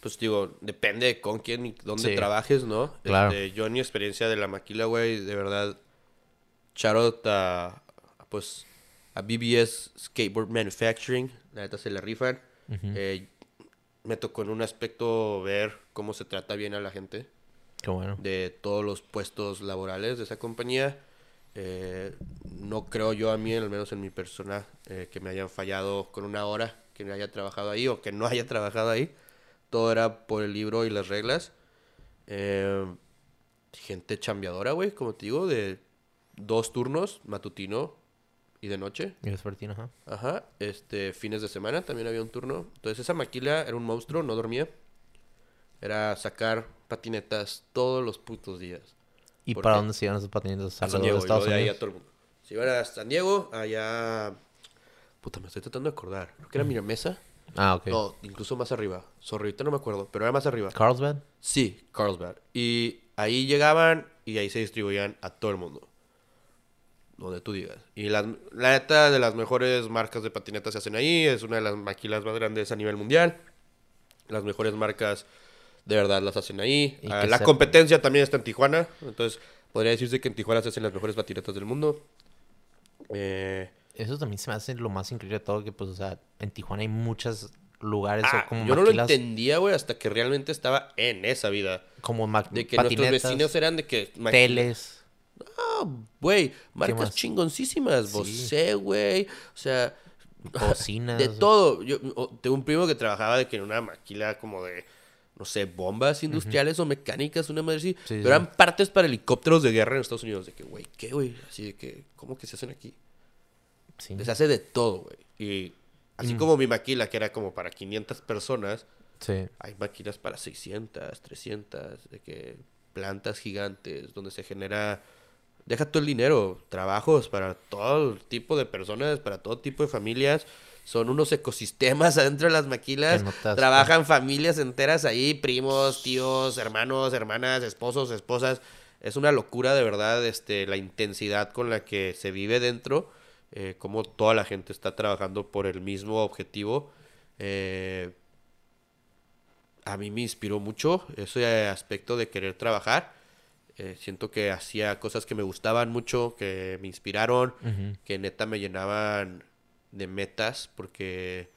pues digo, depende de con quién y dónde Sí. trabajes, ¿no? Claro. Este, yo en mi experiencia de la maquila, güey, de verdad, shout a, pues, a BBS Skateboard Manufacturing, la neta se le rifan. Eh, me tocó en un aspecto ver cómo se trata bien a la gente Qué bueno. de todos los puestos laborales de esa compañía. Eh, no creo yo a mí, al menos en mi persona, eh, que me hayan fallado con una hora que me haya trabajado ahí o que no haya trabajado ahí. Todo era por el libro y las reglas. Eh, gente chambeadora, güey, como te digo, de dos turnos, matutino y de noche. Y vespertino, ajá. Ajá, este, fines de semana también había un turno. Entonces esa maquila era un monstruo, no dormía. Era sacar patinetas todos los putos días. ¿Y ¿Por para qué? dónde se iban esos patinetas? A San ¿Alrededor Diego, de Estados de ahí a todo el mundo. Se iban a San Diego, allá... Puta, me estoy tratando de acordar. Creo que era Miramesa. Ah, ok. No, incluso más arriba. Sorry, ahorita no me acuerdo, pero era más arriba. ¿Carlsbad? Sí, Carlsbad. Y ahí llegaban y ahí se distribuían a todo el mundo. Donde tú digas. Y las- la neta de las mejores marcas de patinetas se hacen ahí. Es una de las maquilas más grandes a nivel mundial. Las mejores marcas de verdad las hacen ahí. Ah, la competencia también está en Tijuana. Entonces podría decirse que en Tijuana se hacen las mejores patinetas del mundo. Eh, Eso también se me hace lo más increíble de todo, que pues, o sea, en Tijuana hay muchos lugares ah, o como yo no lo entendía, güey, hasta que realmente estaba en esa vida. como ma- De que patinetas, nuestros vecinos eran de que... teles. Güey, marcas chingoncísimas. Sí. Bosé, güey. O sea, de todo. Yo tengo un primo que trabajaba de que en una maquila como de, no sé, bombas industriales o mecánicas, una madre así. Sí, pero sí. eran partes para helicópteros de guerra en Estados Unidos. De que, güey, ¿qué, güey? Así de que, ¿cómo que se hacen aquí? Sí. Les hace de todo, güey. Y así Mm. como mi maquila, que era como para 500 personas, Sí. hay máquinas para 600, 300, de que plantas gigantes, donde se genera, deja todo el dinero, trabajos para todo tipo de personas, para todo tipo de familias. Son unos ecosistemas adentro de las maquilas. No Trabajan familias enteras ahí, primos, tíos, hermanos, hermanas, esposos, esposas. Es una locura de verdad este, la intensidad con la que se vive dentro. Eh, como toda la gente está trabajando por el mismo objetivo. Eh, a mí me inspiró mucho ese aspecto de querer trabajar. Eh, siento que hacía cosas que me gustaban mucho, que me inspiraron, que neta me llenaban de metas, porque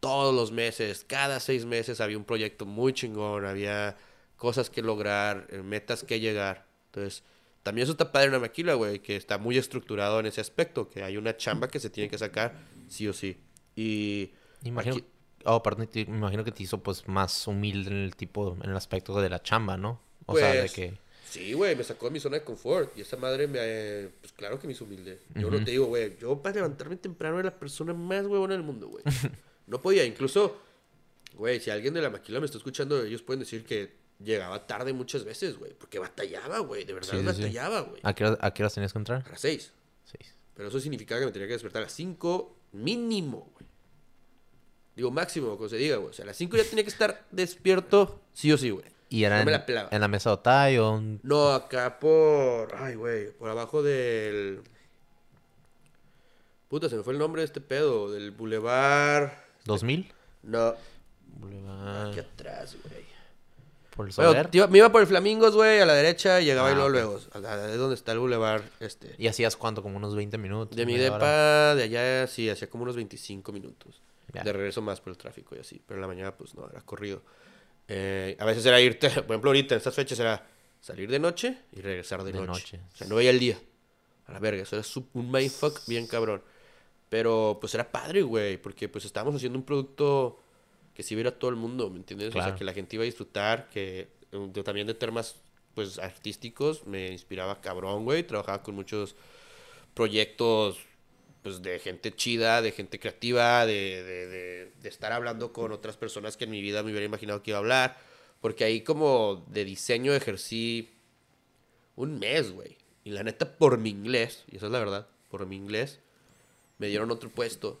todos los meses, cada seis meses había un proyecto muy chingón, había cosas que lograr, eh, metas que llegar. Entonces, también eso está padre en una maquila, güey, que está muy estructurado en ese aspecto, que hay una chamba que se tiene que sacar sí o sí. Y Imagino, aquí- oh, perdón, te- me imagino que te hizo pues más humilde en el tipo, en el aspecto de la chamba, ¿no? O sea, de Pues, que... Sí, güey, me sacó de mi zona de confort. Y esa madre me. eh, Pues claro que me hizo humilde. Yo no te digo, güey. Yo para levantarme temprano era la persona más huevona del mundo, güey. no podía. Incluso, güey, si alguien de la maquila me está escuchando, ellos pueden decir que llegaba tarde muchas veces, güey. Porque batallaba, güey. De verdad Sí, sí, sí. batallaba, güey. ¿A ¿A qué horas tenías que entrar? A las seis. Seis. Pero eso significaba que me tenía que despertar a las 5, Mínimo, güey. Digo, máximo, como se diga, güey. O sea, a las 5 ya tenía que estar despierto, sí o sí, güey. ¿Y era No en, la pelaba. en la mesa de Otay o un... No, acá por. Ay, güey. Por abajo del. Puta, se me fue el nombre de este pedo. Del Boulevard. 2000? No, Boulevard- aquí atrás, güey. Por el Soler. me iba por el Flamingos, güey, a la derecha y llegaba Ah, y luego, luego. Es donde está el Boulevard, este. ¿Y hacías cuánto? Como unos 20 minutos. De mi hora? depa, de allá, sí, hacía como unos 25 minutos. Ya. De regreso más por el tráfico y así. Pero en la mañana, pues no, era corrido. Eh, a veces era irte, por ejemplo, ahorita en estas fechas era salir de noche y regresar de, De noche. noche. O sea, no veía el día. A la verga, eso era un mindfuck bien cabrón. Pero pues era padre, güey, porque pues estábamos haciendo un producto que sí viera todo el mundo, ¿me entiendes? O Claro. sea, que la gente iba a disfrutar, que eh, de- también de temas pues artísticos me inspiraba cabrón, güey. Trabajaba con muchos proyectos pues de gente chida, de gente creativa, de, de, de, de estar hablando con otras personas que en mi vida me hubiera imaginado que iba a hablar. Porque ahí como de diseño ejercí un mes, güey. Y la neta, por mi inglés, y esa es la verdad, por mi inglés, me dieron otro puesto.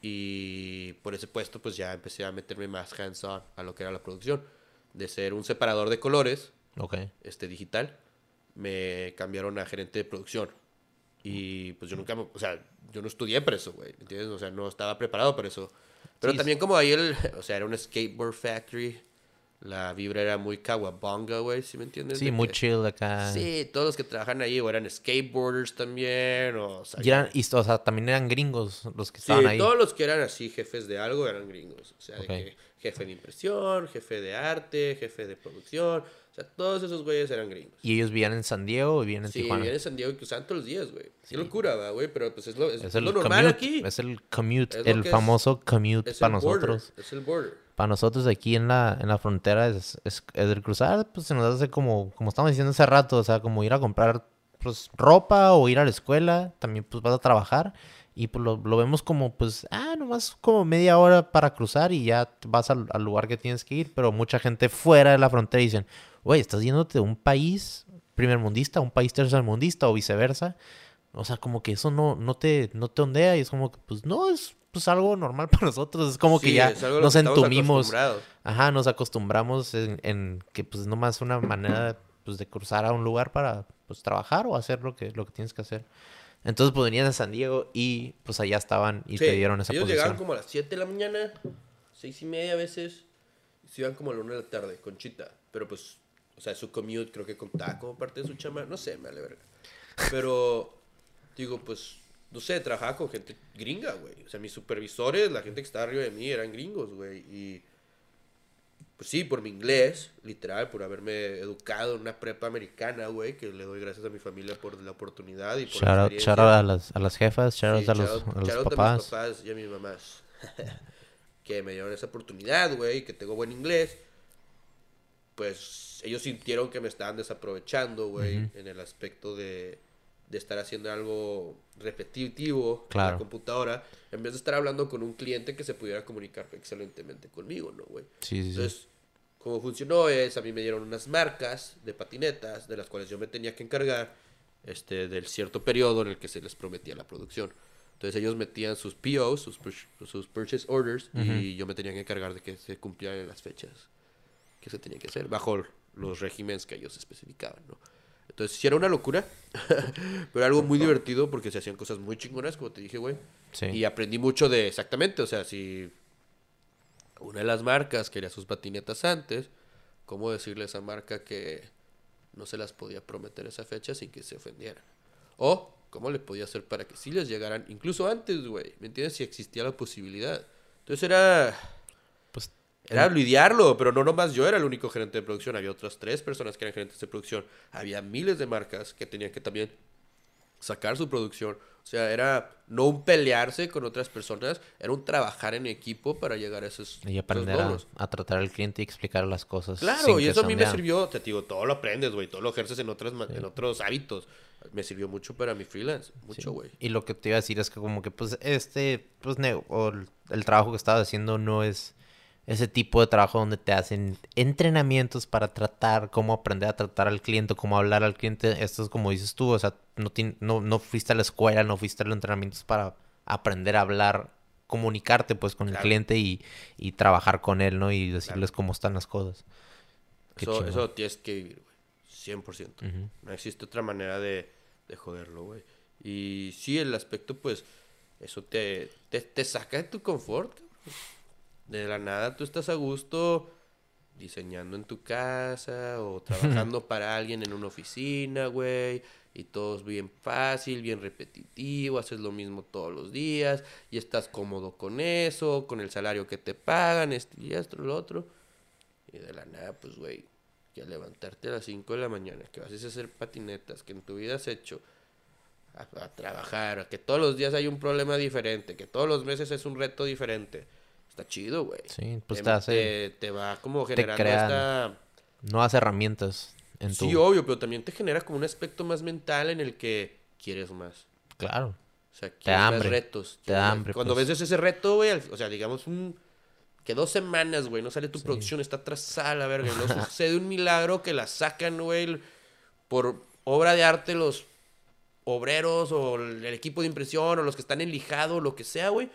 Y por ese puesto, pues ya empecé a meterme más hands-on a lo que era la producción. De ser un separador de colores, Ok. este digital, me cambiaron a gerente de producción. Y pues yo nunca, o sea, yo no estudié para eso, güey, ¿me ¿entiendes? O sea, no estaba preparado para eso. Pero Sí, también como ahí el, o sea, era un skateboard factory, la vibra era muy kawabonga, güey, ¿sí me entiendes? Sí, De muy que- chill acá. Sí, todos los que trabajan ahí o eran skateboarders también, o, o sea, Y eran, y, o sea, también eran gringos los que Sí, estaban ahí. todos los que eran así jefes de algo eran gringos. O sea, de Ok. que jefe de impresión, jefe de arte, jefe de producción. O sea, todos esos güeyes eran gringos. ¿Y ellos vivían en San Diego o vivían en Sí, Tijuana? vivían en San Diego y cruzaban todos los días, güey. Qué locura, va, güey, pero pues es lo, es, Es el lo normal commute, aquí. Es el commute, Es el famoso commute Es para nosotros. Es el border. Para nosotros aquí en la, en la frontera es, es, es el cruzar, pues se nos hace como, como estamos diciendo hace rato, o sea, como ir a comprar pues ropa o ir a la escuela, también pues vas a trabajar y pues lo, lo vemos como pues, ah, nomás como media hora para cruzar y ya vas al, al lugar que tienes que ir, pero mucha gente fuera de la frontera dicen, güey, estás yéndote de un país primermundista a un país tercermundista o viceversa, o sea, como que eso no, no te, no te ondea y es como que pues no, es pues algo normal para nosotros, es como que ya nos que entumimos. Ajá, nos acostumbramos en, en que pues nomás una manera pues de cruzar a un lugar para pues trabajar o hacer lo que, lo que tienes que hacer. Entonces pues venías de San Diego y pues allá estaban y Sí, te dieron esa ellos posición. llegaban como a las 7 de la mañana, 6 y media a veces, y se iban como a la 1 de la tarde, con chita. Pero pues, o sea, su commute creo que contaba como parte de su chama, no sé, me vale verga. Pero, digo, pues, no sé, trabajaba con gente gringa, güey. O sea, mis supervisores, la gente que estaba arriba de mí eran gringos, güey. Y, pues sí, por mi inglés, literal, por haberme educado en una prepa americana, güey, que le doy gracias a mi familia por la oportunidad y por Shout la out, shout out a, las, a las jefas, shout out Sí, a los, shout out- a los shout out papás. mis papás y a mis mamás. que me dieron esa oportunidad, güey, que tengo buen inglés. Pues ellos sintieron que me estaban desaprovechando, güey, en el aspecto de, de estar haciendo algo repetitivo en Claro. la computadora, en vez de estar hablando con un cliente que se pudiera comunicar excelentemente conmigo, ¿no, güey? Sí, sí. Entonces, como funcionó es, a mí me dieron unas marcas de patinetas de las cuales yo me tenía que encargar este, del cierto periodo en el que se les prometía la producción. Entonces ellos metían sus POs, sus, pur- sus purchase orders, y yo me tenía que encargar de que se cumplieran las fechas que se tenía que hacer, bajo los regímenes que ellos especificaban, ¿no? Entonces sí era una locura, pero algo muy divertido porque se hacían cosas muy chingonas, como te dije, güey. Sí. Y aprendí mucho de exactamente, o sea, si una de las marcas quería sus patinetas antes, ¿cómo decirle a esa marca que no se las podía prometer esa fecha sin que se ofendieran? O cómo le podía hacer para que sí les llegaran, incluso antes, güey, ¿me entiendes? Si existía la posibilidad. Entonces era... Pues Era lidiarlo, pero no nomás yo era el único gerente de producción, había otras tres personas que eran gerentes de producción, había miles de marcas que tenían que también sacar su producción. O sea, era no un pelearse con otras personas, era un trabajar en equipo para llegar a esos, y esos aprender a, tratar al cliente y explicar las cosas. Claro, y eso a mí me sirvió, te digo, todo lo aprendes, güey, todo lo ejerces en, otras, ma- en otros hábitos. Me sirvió mucho para mi freelance, mucho, güey. Y lo que te iba a decir es que como que pues este, pues el, el trabajo que estabas haciendo no es ese tipo de trabajo donde te hacen entrenamientos para tratar, cómo aprender a tratar al cliente, cómo hablar al cliente. Esto es como dices tú, o sea, no, tien- no, no fuiste a la escuela, no fuiste a los entrenamientos para aprender a hablar comunicarte pues con el cliente y, y, trabajar con él, ¿no? Y decirles cómo están las cosas. eso, eso tienes que vivir, güey. 100%. No existe otra manera de, de joderlo, güey. Y sí, el aspecto, pues, eso te, te, te saca de tu confort. De la nada tú estás a gusto diseñando en tu casa o trabajando para alguien en una oficina, güey. Y todo es bien fácil, bien repetitivo, haces lo mismo todos los días y estás cómodo con eso, con el salario que te pagan, esto y esto, lo otro. Y de la nada, pues, güey, que levantarte a las 5 de la mañana, que vas a hacer patinetas, que en tu vida has hecho, a, a trabajar, que todos los días hay un problema diferente, que todos los meses es un reto diferente está chido, güey. Sí, pues te, hace... te, va como generando esta... Nuevas herramientas en tu... Sí, obvio, pero también te genera como un aspecto más mental en el que quieres más. Claro. O sea, quieres más retos. Te da hambre. Cuando pues. ves ese reto, güey, o sea, digamos un... Que dos semanas, güey, no sale tu producción, está atrasada la verga. No sucede un milagro que la sacan, güey, por obra de arte los obreros o el equipo de impresión o los que están en lijado, lo que sea, güey.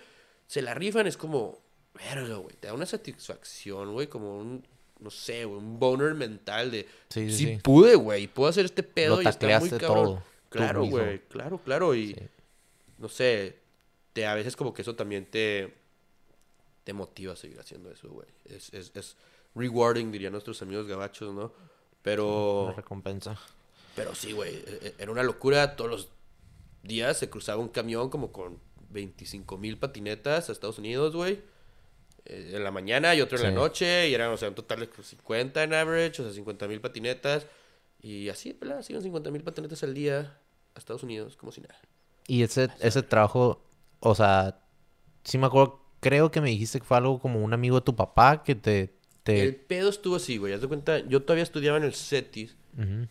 Se la rifan, es como, verga, güey, te da una satisfacción, güey, como un, no sé, güey, un boner mental de, sí, sí, sí. pude, güey, puedo hacer este pedo y está muy cabrón. Todo, claro, güey, claro, claro, y no sé, te, a veces como que eso también te, te motiva a seguir haciendo eso, güey. Es, es, es rewarding, dirían nuestros amigos gabachos, ¿no? Pero... Una recompensa. Pero sí, güey, e, e, era una locura. Todos los días se cruzaba un camión como con 25 mil patinetas a Estados Unidos, güey. Eh, en la mañana y otro en la noche, y eran, o sea, un total de 50 en average, o sea, 50 mil patinetas. Y así, ¿verdad? Siguen 50 mil patinetas al día a Estados Unidos, como si nada. Y ese, ese trabajo, o sea, sí me acuerdo, creo que me dijiste que fue algo como un amigo de tu papá que te... te... El pedo estuvo así, güey. Haz de cuenta, yo todavía estudiaba en el CETIS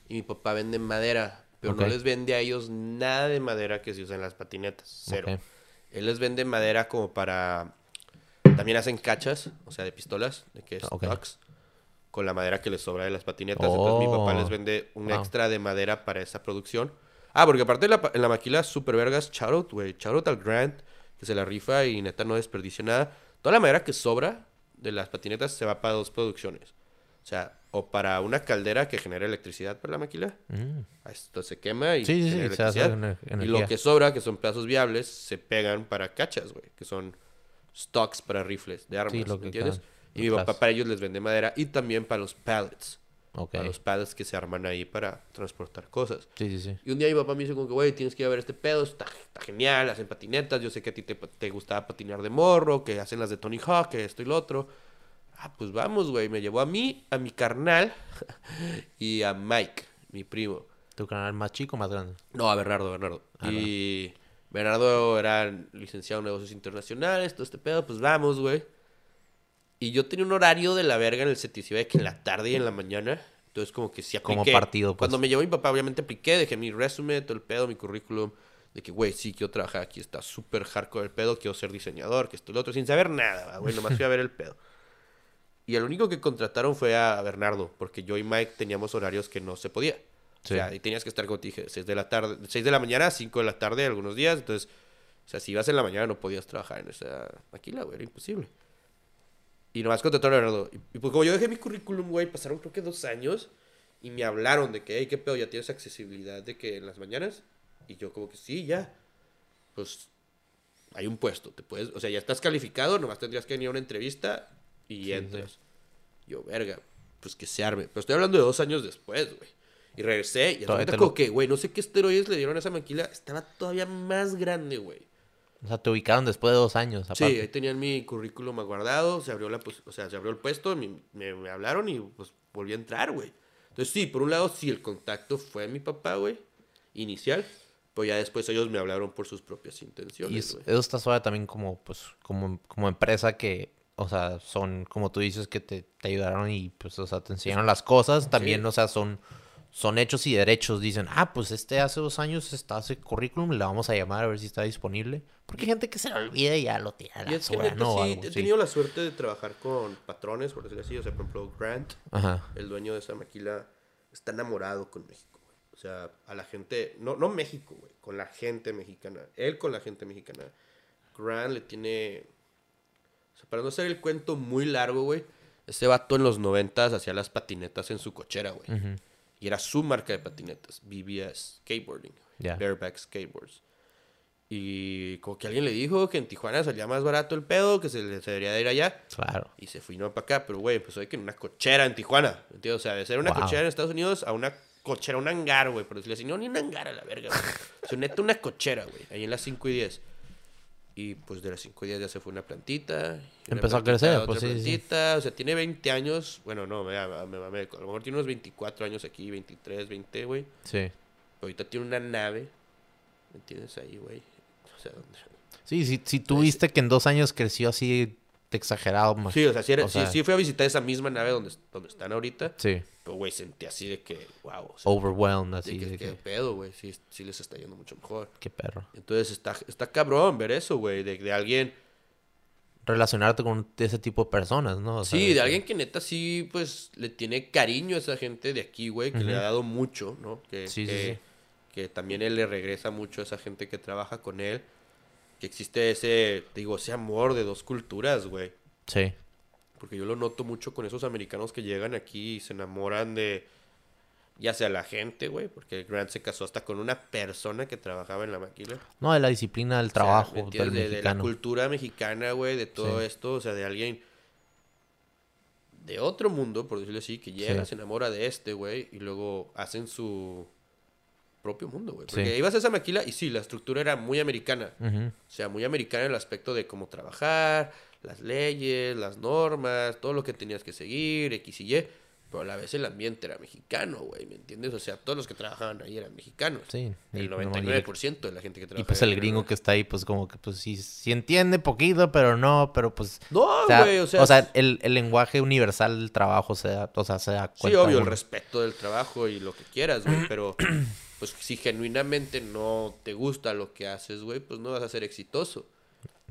y mi papá vende madera, pero no les vende a ellos nada de madera que se usa en las patinetas, cero. Él les vende madera como para también hacen cachas, o sea, de pistolas, de que es con la madera que les sobra de las patinetas. Entonces mi papá les oh, vende un extra de madera para esa producción. Ah, porque aparte la, en la maquila super vergas, shoutout, güey, shoutout al Grant, que se la rifa y neta no desperdicia nada. Toda la madera que sobra de las patinetas se va para dos producciones. O sea, o para una caldera que genera electricidad para la maquila. Mm. Esto se quema y sí, sí, y lo que sobra, que son pedazos viables, se pegan para cachas, güey, que son stocks para rifles de armas, ¿entiendes? Y mi papá para ellos les vende madera y también para los pallets. Para los pallets que se arman ahí para transportar cosas. Sí, sí, sí. Y un día mi papá me dice como que, güey, tienes que ir a ver este pedo, está, está, genial, hacen patinetas, yo sé que a ti te, te gustaba patinar de morro, que hacen las de Tony Hawk, que esto y lo otro. Ah, pues vamos, güey. Me llevó a mí, a mi carnal y a Mike, mi primo. ¿Tu carnal más chico o más grande? No, a Bernardo, Bernardo. Ah, y... Bernardo era licenciado en negocios internacionales, todo este pedo, pues vamos, güey. Y yo tenía un horario de la verga en el CETIS, de que en la tarde y en la mañana. Entonces, como que sí apliqué. Como partido, pues. Cuando me llevó mi papá, obviamente apliqué, dejé mi resumen, todo el pedo, mi currículum. De que, güey, sí, quiero trabajar aquí, está súper hardcore el pedo, quiero ser diseñador, que esto y lo otro, sin saber nada, güey, nomás fui a ver el pedo. Y el único que contrataron fue a Bernardo, porque yo y Mike teníamos horarios que no se podía. O sea, y tenías que estar, como te dije, 6 de la tarde, 6 de la mañana, 5 de la tarde algunos días. Entonces, o sea, si ibas en la mañana no podías trabajar en esa maquila, güey, era imposible. Y nomás contrataron a Bernardo. Y, pues como yo dejé mi currículum, güey, pasaron creo que dos años y me hablaron de que, hey, qué pedo, ya tienes accesibilidad de que en las mañanas. Y yo como que sí, ya. Pues hay un puesto, te puedes, o sea, ya estás calificado, nomás tendrías que venir a una entrevista y entras. Yo, verga, pues que se arme. Pero estoy hablando de dos años después, güey. Y regresé y ahorita como que, güey, no sé qué esteroides le dieron a esa maquila. Estaba todavía más grande, güey. O sea, te ubicaron después de dos años, aparte. Sí, ahí tenían mi currículum guardado, se abrió la, pues, o sea, se abrió el puesto, me, me, hablaron y pues volví a entrar, güey. Entonces sí, por un lado sí, el contacto fue mi papá, güey, inicial, pero ya después ellos me hablaron por sus propias intenciones, Y eso, está suave también como, pues, como, como empresa que, o sea, son, como tú dices, que te, te ayudaron y, pues, o sea, te enseñaron las cosas, también, o sea, son son hechos y derechos. Dicen, ah, pues este hace dos años está ese currículum, le vamos a llamar a ver si está disponible. Porque hay gente que se le olvida y ya lo tiene. Y es que ¿no? sí, he tenido la suerte de trabajar con patrones, por decirlo así. O sea, por ejemplo, Grant, el dueño de esa maquila, está enamorado con México, güey. O sea, a la gente, no, no México, güey, con la gente mexicana. Él con la gente mexicana. Grant le tiene O sea, para no hacer el cuento muy largo, güey, ese vato en los noventas hacía las patinetas en su cochera, güey. Y era su marca de patinetas, BBS Skateboarding, Ya. Bareback Skateboards. Y como que alguien le dijo que en Tijuana salía más barato el pedo, que se, le- debería de ir allá. Claro. Y se fue no para acá, pero güey, empezó de que en una cochera en Tijuana, ¿entiendes? O sea, de ser una Wow. cochera en Estados Unidos a una cochera, un hangar, güey, por decirle así, no, ni un hangar a la verga, güey. O sea, neta una cochera, güey, ahí en las 5 y 10. Y pues de las 5 y 10 ya se fue una plantita. una Empezó a plantita, crecer, otra pues, sí, sí. plantita. O sea, tiene 20 años, bueno, no, me, me, me- a lo mejor tiene unos 24 años aquí, 23, 20, güey. Sí. Ahorita tiene una nave, ¿me entiendes? Ahí, güey. O sea, donde... Sí, sí, si tú viste que en dos años creció así de exagerado. más- Sí, o sea, sí, era- o sí- sea- sí fui a visitar esa misma nave donde, donde están ahorita. Sí. Pero, güey, sentí así de que, wow. O sea, Overwhelmed, de así. que, de qué que, pedo, güey. Sí, sí les está yendo mucho mejor. qué perro. Entonces está, está cabrón ver eso, güey. De, de alguien. Relacionarte con ese tipo de personas, ¿no? O sea, sí, de que- alguien que neta sí, pues, le tiene cariño a esa gente de aquí, güey. Que le ha dado mucho, ¿no? Que, Sí, sí, que, sí. que también él le regresa mucho a esa gente que trabaja con él. Que existe ese, digo, ese amor de dos culturas, güey. Sí. Porque yo lo noto mucho con esos americanos que llegan aquí y se enamoran de, ya sea la gente, güey, porque Grant se casó hasta con una persona que trabajaba en la maquila. No, de la disciplina del O sea, trabajo ¿me entiendes? del de, de la cultura mexicana, güey, de todo Sí. esto, o sea, de alguien de otro mundo, por decirlo así, que llega, Sí. se enamora de este, güey, y luego hacen su propio mundo, güey. Porque Sí. ibas a esa maquila y sí, la estructura era muy americana. O sea, muy americana en el aspecto de cómo trabajar, las leyes, las normas, todo lo que tenías que seguir, X y Y. Pero a la vez el ambiente era mexicano, güey, ¿me entiendes? O sea, todos los que trabajaban ahí eran mexicanos. Sí. y- El no, 99% de la gente que Y trabaja pues el era gringo mexicano. que está ahí, pues como que pues sí, sí entiende poquito, pero no, pero pues... No, o sea, güey, o sea... el, el lenguaje universal del trabajo se da, o sea, se da sí, cuenta obvio, el respeto del trabajo y lo que quieras, güey, pero... Pues si genuinamente no te gusta lo que haces, güey, pues no vas a ser exitoso.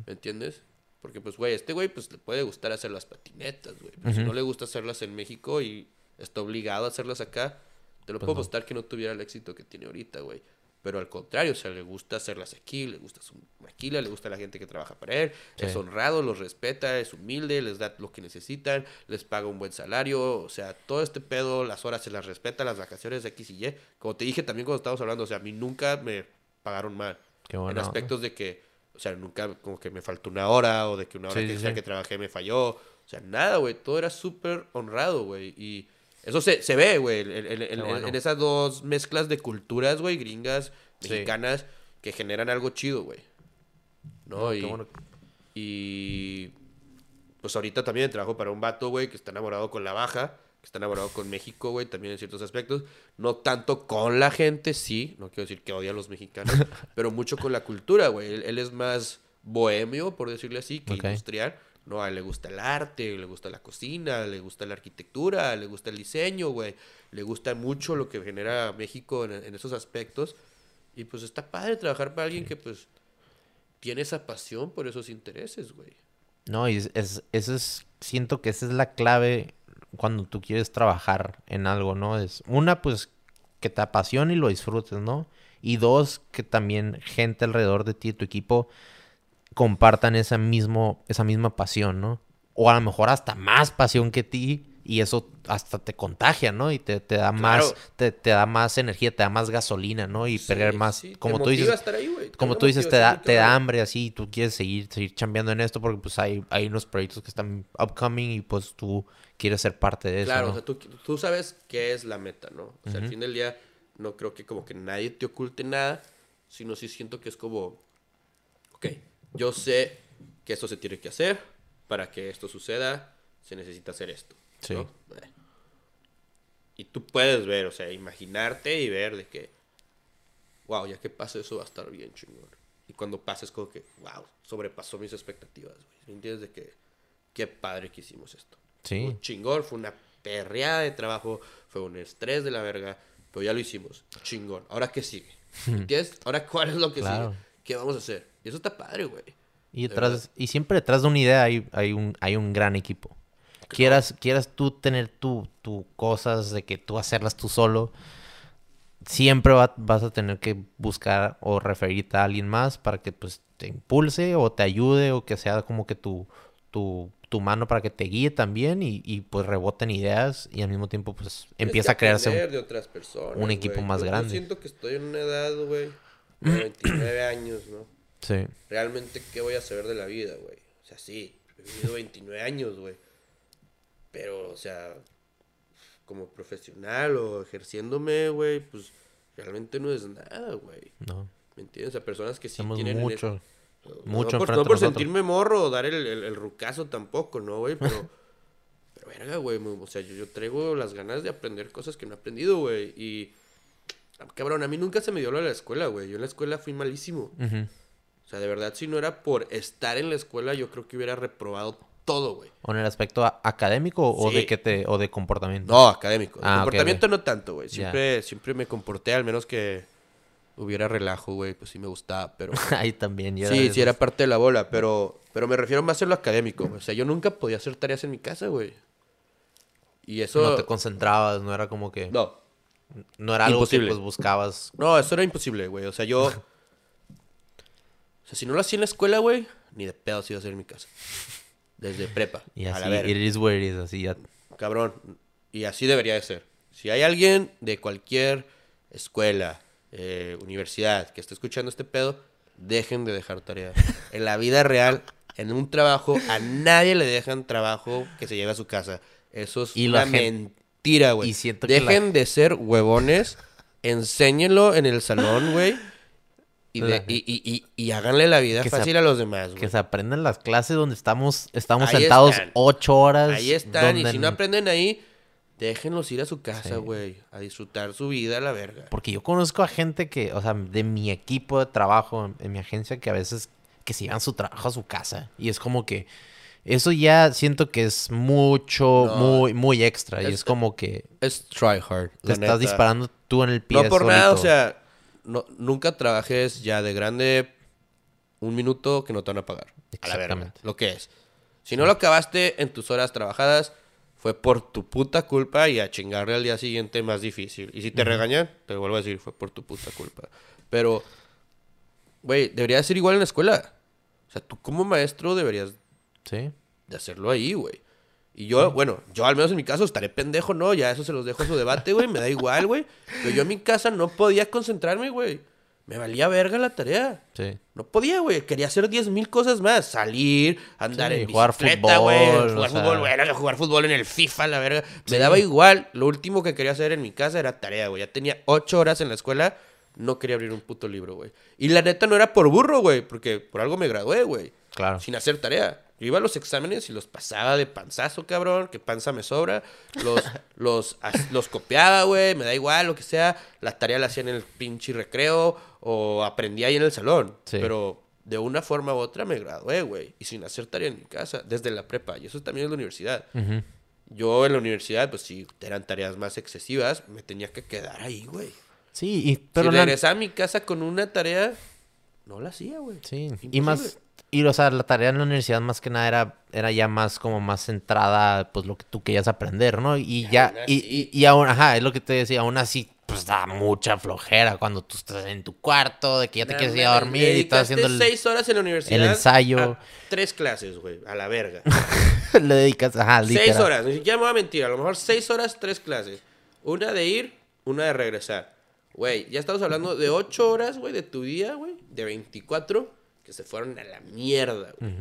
¿Me entiendes? Porque, pues, güey, este güey, pues le puede gustar hacer las patinetas, güey. Pero si no le gusta hacerlas en México y está obligado a hacerlas acá, te lo Pues puedo no. apostar que no tuviera el éxito que tiene ahorita, güey. Pero al contrario, o sea, le gusta hacerlas aquí, le gusta su maquila, le gusta la gente que trabaja para él, Sí. es honrado, los respeta, es humilde, les da lo que necesitan, les paga un buen salario, o sea, todo este pedo, las horas se las respeta, las vacaciones de X y Y. Como te dije también cuando estábamos hablando, o sea, a mí nunca me pagaron mal. Qué en buena onda. aspectos de que, o sea, nunca como que me faltó una hora o de que una hora Sí, que sí, que trabajé me falló. O sea, nada, güey. Todo era súper honrado, güey. Y eso se, se ve, güey, en, en- en- bueno. en esas dos mezclas de culturas, güey, gringas, Sí. mexicanas, que generan algo chido, güey. ¿No? No, y, bueno. y pues ahorita también trabajo para un vato, güey, que está enamorado con la baja, que está enamorado con México, güey, también en ciertos aspectos. No tanto con la gente, sí, no quiero decir que odia a los mexicanos, pero mucho con la cultura, güey. Él, él es más bohemio, por decirle así, que industrial. No, a él le gusta el arte, le gusta la cocina, le gusta la arquitectura, le gusta el diseño, güey. Le gusta mucho lo que genera México en, en esos aspectos. Y pues está padre trabajar para alguien que pues tiene esa pasión por esos intereses, güey. No, y es, es- eso es, siento que esa es la clave cuando tú quieres trabajar en algo, ¿no? Es una, pues, que te apasione y lo disfrutes, ¿no? Y dos, que también gente alrededor de ti, tu equipo, compartan esa, mismo, esa misma pasión, ¿no? O a lo mejor hasta más pasión que ti y eso hasta te contagia, ¿no? Y te, te da más, te, te da más energía, te da más gasolina, ¿no? Y Sí, perder más, sí, como tú dices, estar ahí, como tú dices, te da, te da hambre así, y tú quieres seguir, seguir chambeando en esto porque pues hay, hay unos proyectos que están upcoming y pues tú quieres ser parte de eso, Claro, ¿no? o sea, tú, tú sabes qué es la meta, ¿no? O sea, al fin del día, no creo que como que nadie te oculte nada, sino sí siento que es como, ok, yo sé que esto se tiene que hacer, para que esto suceda, se necesita hacer esto. Sí. ¿no? Y tú puedes ver, o sea, imaginarte y ver de que, wow, ya que pase eso va a estar bien chingón. Y cuando pase es como que, wow, sobrepasó mis expectativas, güey. ¿Me entiendes? De que, qué padre que hicimos esto. Sí. Un chingón, fue una perreada de trabajo, fue un estrés de la verga, pero ya lo hicimos. Chingón. ¿Ahora qué sigue? ¿Entiendes? ¿Ahora cuál es lo que Claro. sigue? ¿Qué vamos a hacer? Y eso está padre, güey. Y, detrás, y siempre detrás de una idea hay, hay, un, hay un gran equipo. Quieras, quieras tú tener tu, tu cosas de que tú hacerlas tú solo, siempre va- vas a tener que buscar o referirte a alguien más para que pues te impulse o te ayude o que sea como que tu, tu, tu mano para que te guíe también y, y, pues reboten ideas y al mismo tiempo pues empieza a crearse un- de otras personas, un equipo güey. más Yo- grande. Yo siento que estoy en una edad, güey, de 29 años, ¿no? Sí. Realmente, ¿qué voy a saber de la vida, güey? O sea, sí, he vivido 29 años, güey. Pero, o sea, como profesional o ejerciéndome, güey, pues realmente no es nada, güey. No. ¿Me entiendes? O sea, personas que sí tienen... en mucho. es- mucho no por, no por sentirme morro o dar el, el, el rucazo tampoco, ¿no, güey? Pero, pero verga, güey. O sea, yo, yo traigo las ganas de aprender cosas que no he aprendido, güey. Y, cabrón, a mí nunca se me dio lo de la escuela, güey. Yo en la escuela fui malísimo. O sea, de verdad, si no era por estar en la escuela, yo creo que hubiera reprobado todo, güey. ¿O en el aspecto académico o Sí. de que te o de comportamiento? No, académico. Ah, comportamiento no tanto, güey. Siempre, siempre me comporté, al menos que hubiera relajo, güey. Pues sí me gustaba, pero... Ahí también. yo Sí, sí, era parte de la bola, pero, pero me refiero más a lo académico. O sea, yo nunca podía hacer tareas en mi casa, güey. Y eso... No te concentrabas, no era como que... No, No, era algo imposible. que pues buscabas. no, eso era imposible, güey. O sea, yo... O sea, si no lo hacía en la escuela, güey, ni de pedo se iba a hacer en mi casa. Desde prepa. Y así, it is what it is, así ya. Cabrón. Y así debería de ser. Si hay alguien de cualquier escuela, eh, universidad que esté escuchando este pedo, dejen de dejar tarea. En la vida real, en un trabajo, a nadie le dejan trabajo que se lleve a su casa. Eso es Y una mentira, güey. la- Dejen de ser huevones, enséñenlo en el salón, güey. Y, de- y, y, y, y háganle la vida Que se fácil a los demás, güey. Que se aprendan las clases donde estamos, estamos Ahí sentados están. ocho horas. Ahí están, y si no aprenden ahí, déjenlos ir a su casa, Sí. güey, a disfrutar su vida a la verga. Porque yo conozco a gente que, o sea, de mi equipo de trabajo, en, en mi agencia, que a veces que se llevan su trabajo a su casa. Y es como que eso ya siento que es mucho, No. muy, muy extra. y Es- como que Es try hard. te estás disparando tú en el pie. No por nada, o sea, no, nunca trabajes ya de grande un minuto que no te van a pagar. A la verga, Exactamente. lo que es. Si no lo acabaste en tus horas trabajadas, fue por tu puta culpa y a chingarle al día siguiente más difícil. Y si te regañan, te vuelvo a decir, fue por tu puta culpa. Pero, güey, debería ser igual en la escuela. O sea, tú como maestro deberías Sí. de hacerlo ahí, güey. Y yo, bueno, yo al menos en mi caso estaré pendejo, ¿no? Ya eso se los dejo a su debate, güey. Me da igual, güey. Pero yo en mi casa no podía concentrarme, güey. Me valía verga la tarea. Sí. No podía, güey. Quería hacer 10 mil cosas más. Salir, andar Sí, en jugar bicicleta, güey. fútbol, Jugar sea. fútbol, güey. Jugar fútbol en el FIFA, la verga. Me daba igual. Lo último que quería hacer en mi casa era tarea, güey. Ya tenía 8 horas en la escuela. No quería abrir un puto libro, güey. Y la neta no era por burro, güey. Porque por algo me gradué, güey Claro. sin hacer tarea. Yo iba a los exámenes y los pasaba de panzazo, cabrón, que panza me sobra. Los, los, los copiaba, güey, me da igual, lo que sea. La tarea la hacía en el pinche recreo o aprendía ahí en el salón. Sí. Pero de una forma u otra me gradué, güey. Y sin hacer tarea en mi casa, desde la prepa. Y eso también es la universidad. Yo en la universidad, pues si eran tareas más excesivas, me tenía que quedar ahí, güey. Sí, y, pero si la- regresaba a mi casa con una tarea, no la hacía, güey. Sí, y más, y o sea, la tarea en la universidad más que nada era, era ya más como más centrada, pues lo que tú querías aprender, ¿no? Y ya, y, y, y aún, ajá, es lo que te decía, aún así, pues da mucha flojera cuando tú estás en tu cuarto, de que ya te quieres ir a dormir y estás haciendo el... seis horas en la universidad. el ensayo. a tres clases, güey, a la verga. le dedicas, ajá, seis literal. horas, ni siquiera me voy a mentir. A lo mejor seis horas, tres clases. Una de ir, una de regresar. Güey, ya estamos hablando de ocho horas, güey, de tu día, güey, de 24, que se fueron a la mierda, güey.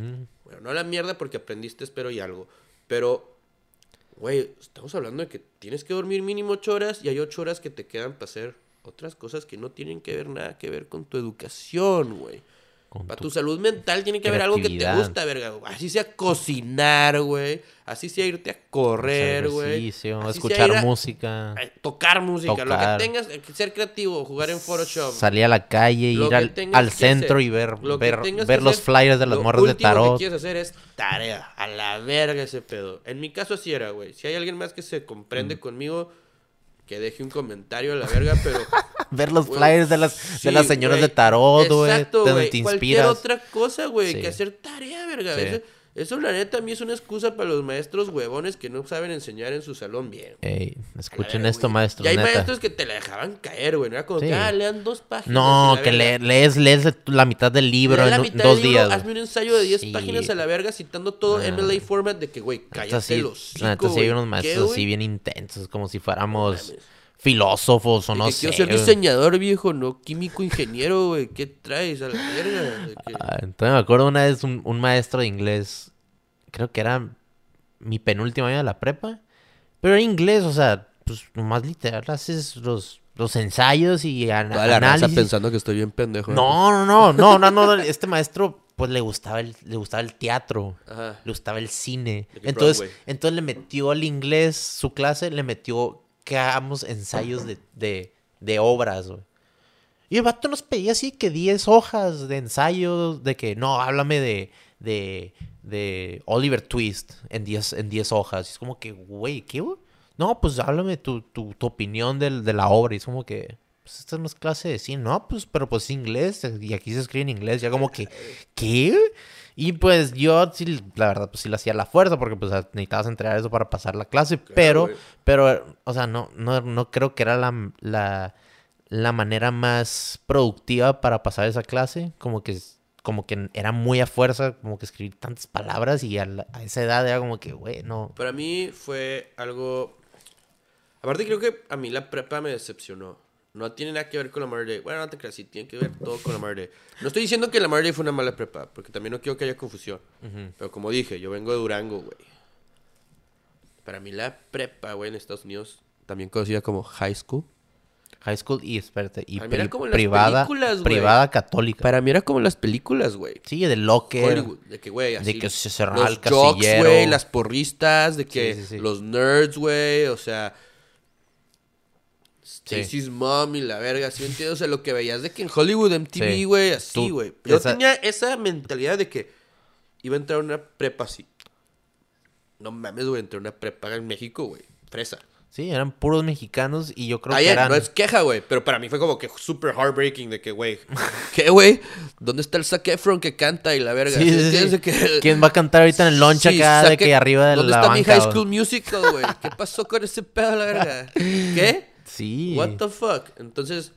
Bueno, no a la mierda porque aprendiste, espero, y algo. Pero, güey, estamos hablando de que tienes que dormir mínimo ocho horas y hay ocho horas que te quedan para hacer otras cosas que no tienen que ver nada que ver con tu educación, güey. Para tu- tu salud mental tiene que haber algo que te gusta, verga. Así sea cocinar, güey. Así sea irte a correr, güey. sea escuchar ir a- música, a tocar música. Lo que tengas, eh, ser creativo, jugar en Photoshop. salir a la calle, Lo ir al, al centro hacer. y ver, Lo ver, ver los hacer, flyers de las lo morras de tarot. que quieres hacer es tarea. A la verga ese pedo. En mi caso así era, güey. Si hay alguien más que se Mm. comprende conmigo, que deje un comentario a la verga, pero... Ver los flyers de las, sí, de las señoras güey. de tarot, güey. Exacto, Donde güey. te Cualquier otra cosa, güey, Sí. que hacer tarea, verga. Sí. Eso, la neta, a mí es una excusa para los maestros huevones que no saben enseñar en su salón bien. Ey, escuchen ver, esto, maestros. Y hay neta. maestros que te la dejaban caer, güey. No era como Sí. que, ah, lean dos páginas. No, que le- lees, lees la mitad del libro en mitad dos del libro, días. Hazme un ensayo de 10 Sí. páginas a la verga citando todo Ah. MLA format de que, güey, cállate los la neta, sí hay unos maestros así bien intensos, como si fuéramos mames. Filósofos o no sé. quiero ser diseñador, viejo, no químico ingeniero, güey. ¿Qué traes a la verga? Que- Ah, Entonces me acuerdo una vez un, un maestro de inglés, creo que era mi penúltimo año de la prepa, pero era inglés, o sea, pues nomás literal haces los, los ensayos y an- Toda la raza análisis. pensando que estoy bien pendejo. No, no, no, no, no, no, este maestro pues le gustaba el, le gustaba el teatro, Ajá. le gustaba el cine. Entonces, Broadway. entonces le metió al inglés, su clase, le metió que hagamos ensayos de, de, de obras. Y el vato nos pedía así que 10 hojas de ensayos, de que, no, háblame de, de, de Oliver Twist en 10 en 10 hojas. Y es como que, güey, ¿qué? No, pues háblame tu, tu, tu opinión del- de la obra. Y es como que, pues esta no es clase de cine. No, pues, pero pues es inglés. Y aquí se escribe en inglés. Ya como que, ¿qué? Y pues yo, sí, la verdad, pues sí lo hacía a la fuerza. Porque pues necesitabas entregar eso para pasar la clase. pero, pero, o sea, no, no, no creo que era la, la, la manera más productiva para pasar esa clase. Como que, como que era muy a fuerza, como que escribir tantas palabras y a, la- a esa edad era como que, güey, no. Para mí fue algo... Aparte creo que a mí la prepa me decepcionó. No tiene nada que ver con la Day. Bueno, no te creas, sí, tiene que ver todo con la Day. No estoy diciendo que la Day fue una mala prepa, porque también no quiero que haya confusión. Pero como dije, yo vengo de Durango, güey. Para mí la prepa, güey, en Estados Unidos, también conocida como high school. High school y, espérate, y pri- como en las privada, privada católica. Para mí era como las películas, güey. Sí, de Locker. Hollywood, de que, güey, así. que se cerraba los el jocks, casillero. güey, las porristas, de que Sí, sí, sí. los nerds, güey, o sea. Stacy's mom y la verga, ¿sí me entiendes? O sea, lo que veías de que en Hollywood MTV, Sí. güey, así, güey. Yo esa- tenía esa mentalidad de que iba a entrar a una prepa así. No mames, güey, entré a una prepa en México, güey. Fresa. Sí, eran puros mexicanos y yo creo que eran... no es queja, güey, pero para mí fue como que super heartbreaking de que, güey, ¿qué, güey? ¿Dónde está el Zac Efron que canta y la verga? Sí, ¿Sí sí, sí. que- ¿Quién va a cantar ahorita en el lunch Sí, acá de que arriba de ¿Dónde la está mi banca, High? School Musical, güey? ¿Qué pasó con ese pedo, la verga? ¿Qué? Sí. What the fuck? Entonces,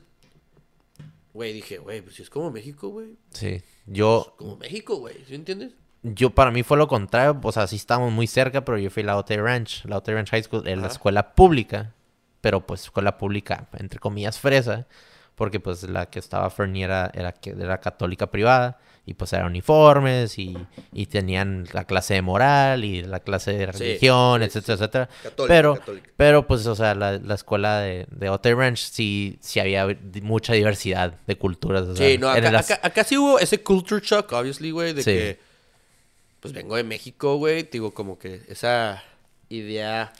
güey, dije, güey, pues si es como México, güey. Sí. Yo, Como México, güey. ¿Sí entiendes? yo para mí fue lo contrario. O sea, sí estábamos muy cerca, pero yo fui a la Otay Ranch. La Otay Ranch High School es la escuela pública. Pero pues escuela pública, entre comillas, fresa. Porque pues la que estaba Fernie era, era, era católica privada. Y pues eran uniformes y, y tenían la clase de moral y la clase de religión, sí, sí, etcétera, etcétera. Católica, pero, católica. pero pues, o sea, la, la escuela de, de Otay Ranch sí, sí había mucha diversidad de culturas. o sea, Sí, no, acá, las- acá, acá sí hubo ese culture shock, obviously, güey, de Sí. que, pues vengo de México, güey, digo, como que esa idea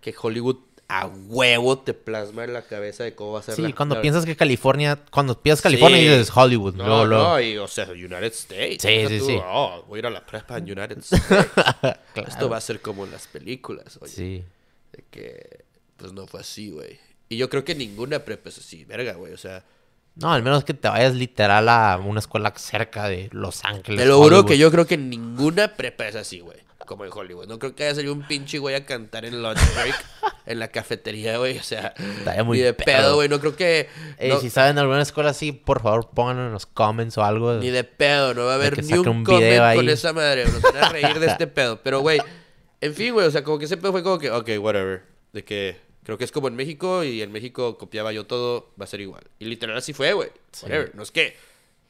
que Hollywood a huevo te plasma en la cabeza de cómo va a ser Sí, la- cuando la- piensas que California, cuando piensas California Sí. dices Hollywood. No, luego, luego. no, y o sea, United States. Sí, sí, tú, sí. Oh, voy a ir a la prepa en United States. Claro. Esto va a ser como en las películas, oye. Sí. De que, pues no fue así, güey. Y yo creo que ninguna prepa es así, verga, güey. O sea, No, al menos que te vayas literal a una escuela cerca de Los Ángeles. te lo juro que yo creo que ninguna prepa es así, güey. Como en Hollywood. No creo que haya salido un pinche güey a cantar en lunch break en la cafetería, güey. O sea, Estaría muy ni de pedo. güey. No creo que. Eh, no- Si saben alguna escuela así, por favor pónganlo en los comments o algo. Ni de pedo, no va a haber ni un, un comment video con ahí. esa madre. Nos van a reír de este pedo. Pero, güey, en fin, güey, o sea, como que ese pedo fue como que, ok, whatever. De que creo que es como en México y en México copiaba yo todo, va a ser igual. Y literal así fue, güey. Whatever. No es que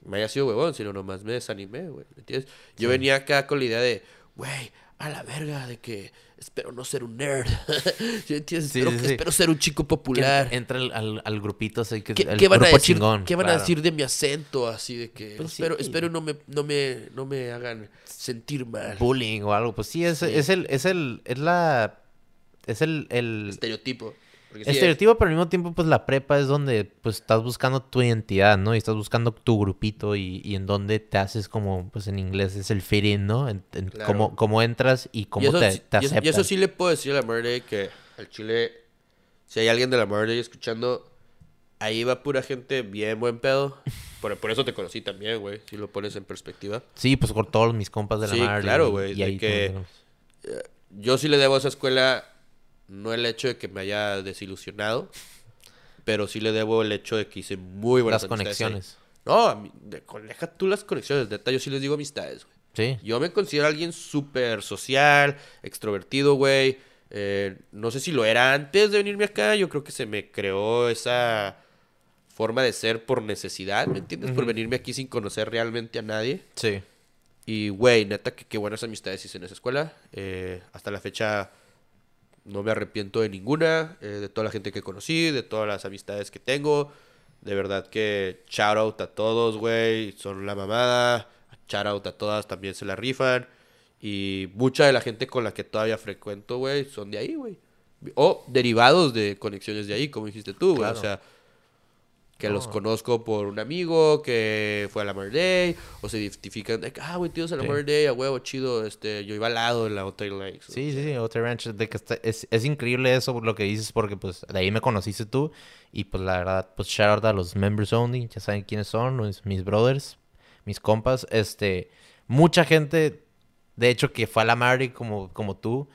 me haya sido huevón, sino nomás me desanimé, güey. ¿Me entiendes? Yo venía acá con la idea de, güey, a la verga, de que espero no ser un nerd. ¿Sí entiendes? Sí, espero, sí, espero ser un chico popular. Entra al, al, al grupito así que ¿Qué, el qué van a decir, chingón. ¿qué van a decir de mi acento? Así de que Pues espero, espero no me, no me, no me hagan sentir mal. Bullying o algo. Pues sí, es, es el, es el, es la, es el, el Estereotipo. Porque sí, estereotipo, pero al mismo tiempo, pues la prepa es donde, pues estás buscando tu identidad, ¿no? Y estás buscando tu grupito y, y en donde te haces como, pues en inglés es el fit in, ¿no? En, en Claro. cómo, cómo entras y y cómo eso, te, te y eso- aceptan. y eso sí le puedo decir a la Murday que al Chile, si hay alguien de la Murday escuchando, ahí va pura gente bien buen pedo. por, por eso te conocí también, güey, si lo pones en perspectiva. Sí, pues con todos mis compas de la Sí, claro, güey, y ahí que- como- Yo sí le debo a esa escuela, no el hecho de que me haya desilusionado, pero sí le debo el hecho de que hice muy buenas Las amistades ahí. conexiones. No, a mí- deja tú las conexiones, neta, yo sí les digo amistades, güey. Sí. Yo me considero alguien súper social, extrovertido, güey. Eh, no sé si lo era antes de venirme acá. Yo creo que se me creó esa forma de ser por necesidad, ¿me entiendes? Por venirme aquí sin conocer realmente a nadie. Sí. Y, güey, neta, que qué buenas amistades hice en esa escuela. Eh, hasta la fecha no me arrepiento de ninguna, eh, de toda la gente que conocí, de todas las amistades que tengo. De verdad que shout out a todos, güey, son la mamada. Shout out a todas, también se la rifan. Y mucha de la gente con la que todavía frecuento, güey, son de ahí, güey. O derivados de conexiones de ahí, como dijiste tú, güey. Claro. O sea, que los No. conozco por un amigo que fue a la Mother Day, o se identifican de que, ah, güey, tíos a la Sí. Mother Day, a huevo, chido, este, yo iba al lado de la Hotel Lakes. Sí, sí, sí, Otter Ranch, de que está- es, es increíble eso lo que dices porque pues de ahí me conociste tú y pues la verdad pues shout out a los members only, ya saben quiénes son, mis, mis brothers, mis compas, este, mucha gente, de hecho que fue a la Mari como, como tú,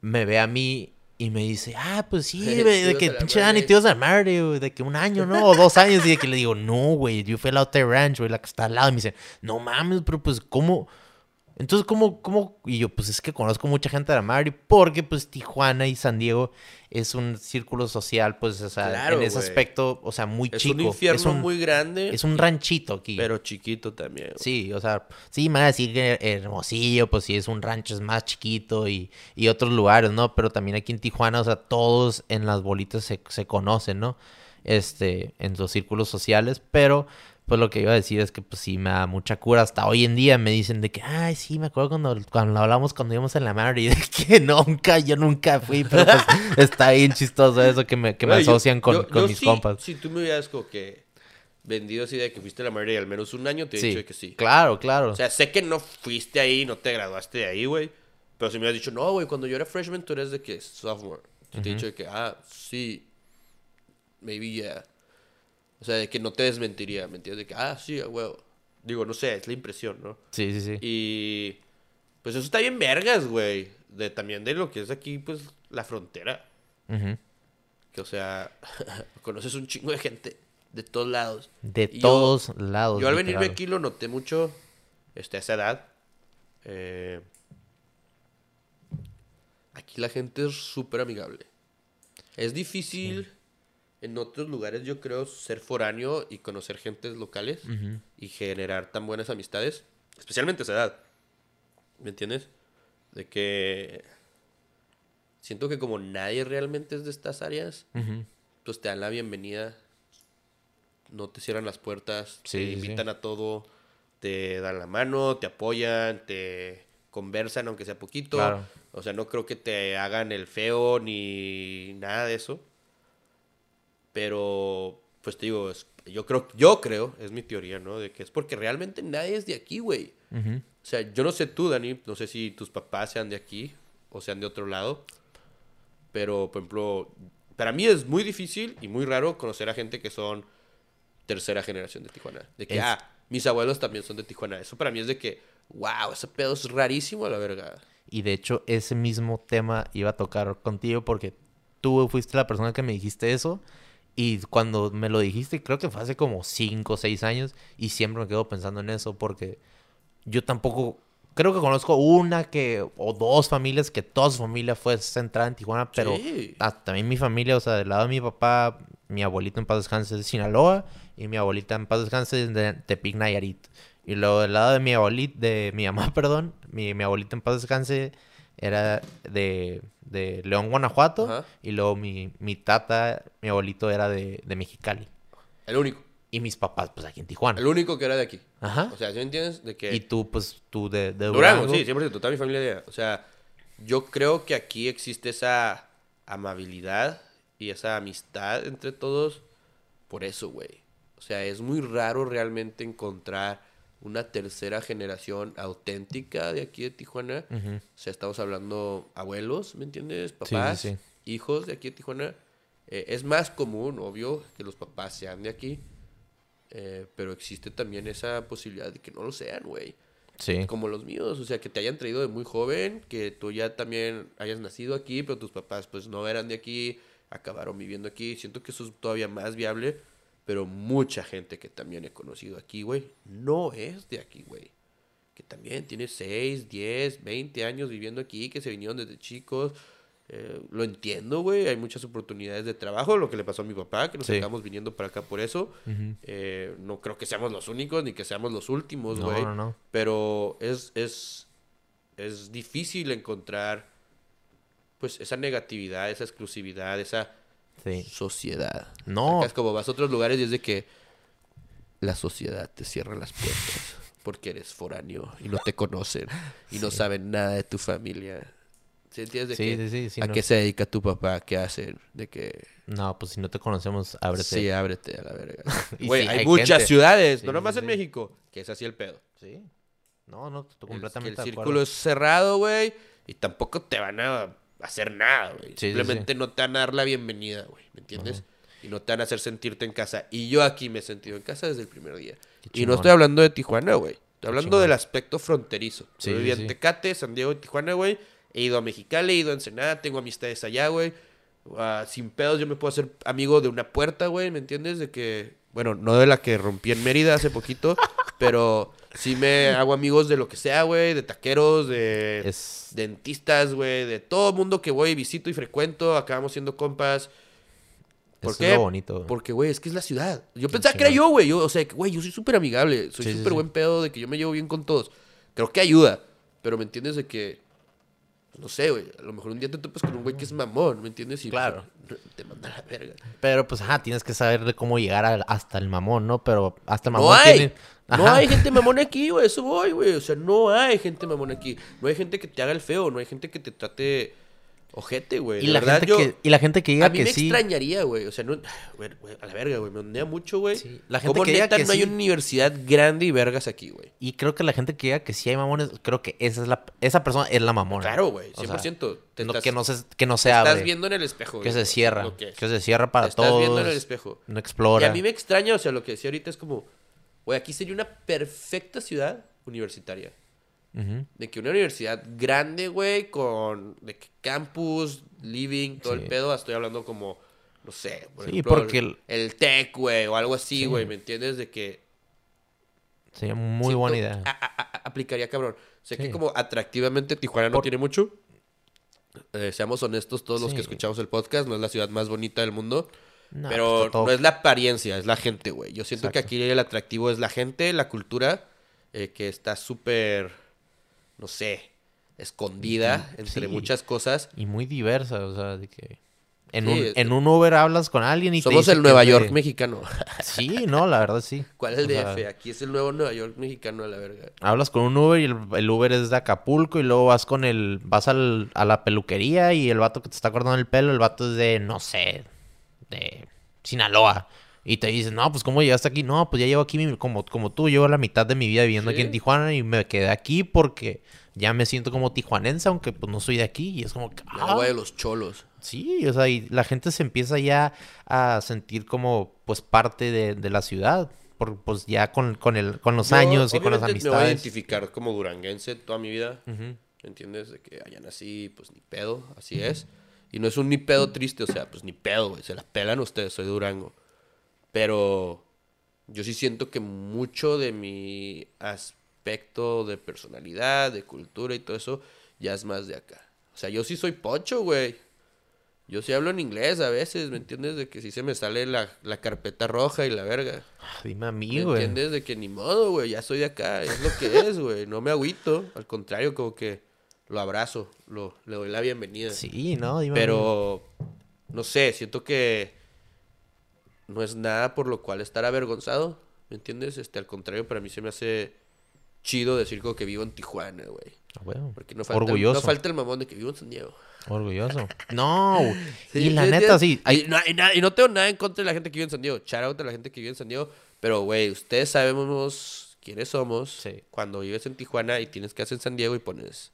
me ve a mí y me dice, ah, pues sí, de que pinche. Dani, tíos a la Mari, güey, de que un año, ¿no? O dos años y de que le digo, no, güey, yo fui a la Otter Ranch, güey, la que está al lado y me dice, no mames, pero pues cómo... Entonces, ¿cómo, ¿cómo? Y yo, pues es que conozco mucha gente de la Mari porque, pues, Tijuana y San Diego es un círculo social, pues, o sea, Claro, en ese güey. aspecto, o sea, muy Es chico. un infierno es un, muy grande, es un ranchito aquí. pero chiquito también. güey. Sí, o sea, sí, me van a decir que Hermosillo, pues sí, es un rancho, es más chiquito y, y otros lugares, ¿no? Pero también aquí en Tijuana, o sea, todos en las bolitas se, se conocen, ¿no? Este, en los círculos sociales, pero pues lo que iba a decir es que pues sí me da mucha cura. Hasta hoy en día me dicen de que, ay, sí, me acuerdo cuando, cuando hablamos cuando íbamos en la mar y de que nunca, yo nunca fui, pero pues está bien chistoso eso que me, que me yo- asocian con, yo- con yo mis sí, compas. Si tú me hubieras como que vendido así de que fuiste a la Mother Day al menos un año, te he dicho de que sí. claro, claro. O sea, sé que no fuiste ahí, no te graduaste de ahí, güey. Pero si me hubieras dicho, no, güey, cuando yo era freshman, tú eres de que sophomore. Yo te he dicho de que, ah, sí, maybe yeah. O sea, de que no te desmentiría, ¿me entiendes? De que, ah, sí, güey. Digo, no sé, es la impresión, ¿no? sí, sí, sí. Y pues eso está bien vergas, güey. De, también de lo que es aquí, pues, la frontera. Ujú. Que, o sea, conoces un chingo de gente de todos lados. De Y yo- todos lados. Yo al venirme literal. aquí lo noté mucho este, a esa edad. Eh, aquí la gente es súper amigable. Es difícil en otros lugares, yo creo, ser foráneo y conocer gentes locales y generar tan buenas amistades. Especialmente a esa edad. ¿Me entiendes? De que siento que como nadie realmente es de estas áreas, pues te dan la bienvenida, no te cierran las puertas, Sí, te sí. invitan a todo, te dan la mano, te apoyan, te conversan aunque sea poquito. Claro. O sea, no creo que te hagan el feo ni nada de eso. Pero, pues te digo, es- yo creo, yo creo, es mi teoría, ¿no? De que es porque realmente nadie es de aquí, güey. O sea, yo no sé tú, Dani, no sé si tus papás sean de aquí o sean de otro lado. Pero, por ejemplo, para mí es muy difícil y muy raro conocer a gente que son tercera generación de Tijuana. De que, Es- ah, mis abuelos también son de Tijuana. Eso para mí es de que, wow, ese pedo es rarísimo a la verga. Y de hecho, ese mismo tema iba a tocar contigo porque tú fuiste la persona que me dijiste eso. Y cuando me lo dijiste, creo que fue hace como 5 o 6 años. Y siempre me quedo pensando en eso porque yo tampoco. Creo que conozco una que. o dos familias que toda su familia fue centrada en Tijuana. Pero Sí. también mi familia, o sea, del lado de mi papá, mi abuelito en paz descanse es de Sinaloa. Y mi abuelita en paz descanse es de Tepic Nayarit. Y luego del lado de mi abuelita, de mi mamá, perdón, mi, mi abuelita en paz descanse era de, de León, Guanajuato. Ajá. Y luego mi, mi tata, mi abuelito era de, de Mexicali. El único. Y mis papás, pues aquí en Tijuana. El único que era de aquí. Ajá. O sea, ¿sí me entiendes? De que... Y tú, pues tú de, de Durango, Durango. sí, 100%, toda mi familia de. O sea, yo creo que aquí existe esa amabilidad y esa amistad entre todos por eso, güey. O sea, es muy raro realmente encontrar una tercera generación auténtica de aquí de Tijuana. O sea, estamos hablando abuelos, ¿me entiendes? sí, Papás, sí. hijos de aquí de Tijuana. Eh, es más común, obvio, que los papás sean de aquí. eh, pero existe también esa posibilidad de que no lo sean, güey. Sí. Como los míos, o sea, que te hayan traído de muy joven, que tú ya también hayas nacido aquí, pero tus papás pues no eran de aquí, acabaron viviendo aquí. Siento que eso es todavía más viable, pero mucha gente que también he conocido aquí, güey, no es de aquí, güey. Que también tiene 6, 10, 20 años viviendo aquí, que se vinieron desde chicos. Eh, lo entiendo, güey. Hay muchas oportunidades de trabajo. Lo que le pasó a mi papá, que nos Sí. acabamos viniendo para acá por eso. Eh, no creo que seamos los únicos ni que seamos los últimos, No, güey. no, no. Pero es, es, es difícil encontrar pues esa negatividad, esa exclusividad, esa Sí. sociedad. No. Acá es como vas a otros lugares y es de que la sociedad te cierra las puertas porque eres foráneo y no te conocen y no saben nada de tu familia. ¿Sí entiendes? De Sí, que, sí, sí, sí, ¿A no. qué se dedica tu papá? ¿Qué hacen? De que... No, pues si no te conocemos, ábrete. Sí, ábrete a la verga. Güey, sí, hay, hay muchas gente. ciudades, no nomás en. México, que es así el pedo. Sí. No, no, El- completamente que el de círculo es cerrado, güey, y tampoco te van a hacer nada, güey. sí, Simplemente no te van a dar la bienvenida, güey, ¿me entiendes? Y no te van a hacer sentirte en casa. Y yo aquí me he sentido en casa desde el primer día. Y no estoy hablando de Tijuana, güey. Estoy hablando del aspecto fronterizo. Yo viví en. Tecate, San Diego y Tijuana, güey. He ido a Mexicali, he ido a Ensenada, tengo amistades allá, güey. Ah, sin pedos yo me puedo hacer amigo de una puerta, güey, ¿me entiendes? De que, bueno, no de la que rompí en Mérida hace poquito, pero sí me hago amigos de lo que sea, güey, de taqueros, de Es... dentistas, güey, de todo mundo que voy, visito y frecuento, acabamos siendo compas. ¿Por eso qué? es lo bonito. Porque, güey, es que es la ciudad. Yo pensaba que era yo, güey. Yo, o sea, güey, yo soy súper amigable. Soy Sí, sí, súper sí. buen pedo de que yo me llevo bien con todos. Creo que ayuda. Pero me entiendes de que. No sé, güey. A lo mejor un día te topas con un güey que es mamón, ¿me entiendes? Y Claro. pues, te manda a la verga. Pero pues, ajá, tienes que saber de cómo llegar al- hasta el mamón, ¿no? Pero hasta el mamón No hay. tiene... No hay gente mamón aquí, güey. Eso voy, güey. O sea, no hay gente mamón aquí. No hay gente que te haga el feo. No hay gente que te trate ojete, güey. Y la, verdad, gente yo- que, y la gente que diga A mí que me sí. extrañaría, güey. O sea, no. güey, güey, a la verga, güey. Me ondea mucho, güey. Sí, la gente Como que diga que no hay sí. una universidad grande y vergas aquí, güey. Y creo que la gente que diga que sí hay mamones, creo que esa es la esa persona es la mamona. Claro, güey. O sea, 100%. te no- estás, que no se que no se abre, estás viendo en el espejo, que güey, se o sea, cierra, que que se cierra para Te estás todos. viendo en el espejo. No Y explora. a mí me extraña, o sea, lo que decía ahorita es como, güey, aquí sería una perfecta ciudad universitaria. De que una universidad grande, güey, con de que campus, living, todo el pedo. Estoy hablando como, no sé, por Sí, ejemplo, porque el, tech, güey, o algo así, Sí. güey, ¿me entiendes? De que Sería muy siento- buena idea. a- a- a- aplicaría cabrón. Sé que como atractivamente Tijuana no Por- tiene mucho. Eh, seamos honestos, todos los que escuchamos el podcast, no es la ciudad más bonita del mundo. No, pero pues, no es la apariencia, es la gente, güey. Yo siento que aquí el atractivo es la gente, la cultura, eh, que está súper, no sé, escondida entre sí. muchas cosas. Y muy diversa, o sea, de que en, Sí, un, en un Uber hablas con alguien y te Somos dice el Nueva de- York mexicano. Sí, no, la verdad sí. ¿Cuál es el O sea, DF? Aquí es el nuevo Nueva York mexicano a la verga. Hablas con un Uber y el, el Uber es de Acapulco y luego vas con el vas al, a la peluquería y el vato que te está cortando el pelo, el vato es de no sé, de Sinaloa. Y te dicen, no, pues ¿cómo llegaste aquí? No, pues ya llevo aquí, mi- como, como tú, llevo la mitad de mi vida viviendo aquí en Tijuana y me quedé aquí porque ya me siento como tijuanense, aunque pues no soy de aquí. Y es como, ah, agua de los cholos. Sí, o sea, y la gente se empieza ya a sentir como pues parte de, de la ciudad, por, pues ya con, con, el, con los Yo, años y con las obviamente, Me voy a amistades. identificar como duranguense toda mi vida. ¿Me entiendes? De que allá nací, pues ni pedo, así es. Y no es un ni pedo triste, o sea, pues ni pedo, güey. Se la pelan ustedes, soy Durango. Pero yo sí siento que mucho de mi aspecto de personalidad, de cultura y todo eso, ya es más de acá. O sea, yo sí soy pocho, güey. Yo sí hablo en inglés a veces, ¿me entiendes? De que sí se me sale la, la carpeta roja y la verga. Ah, Dime a mí, ¿Me güey. entiendes? De que ni modo, güey, ya soy de acá, es lo que es, güey. No me agüito, al contrario, como que lo abrazo, lo, le doy la bienvenida. Sí, no, dime. Pero, no sé, siento que no es nada por lo cual estar avergonzado, ¿me entiendes? Este, al contrario, para mí se me hace chido decir como que vivo en Tijuana, güey. Ah, bueno, Porque no falta, Orgulloso. no falta el mamón de que vivo en San Diego. Orgulloso. No. Sí, y la sí, neta, sí. sí. hay- Y, no, y na- y no tengo nada en contra de la gente que vive en San Diego. Shout out a la gente que vive en San Diego. Pero, güey, ustedes sabemos quiénes somos. Sí. Cuando vives en Tijuana y tienes que hacer en San Diego y pones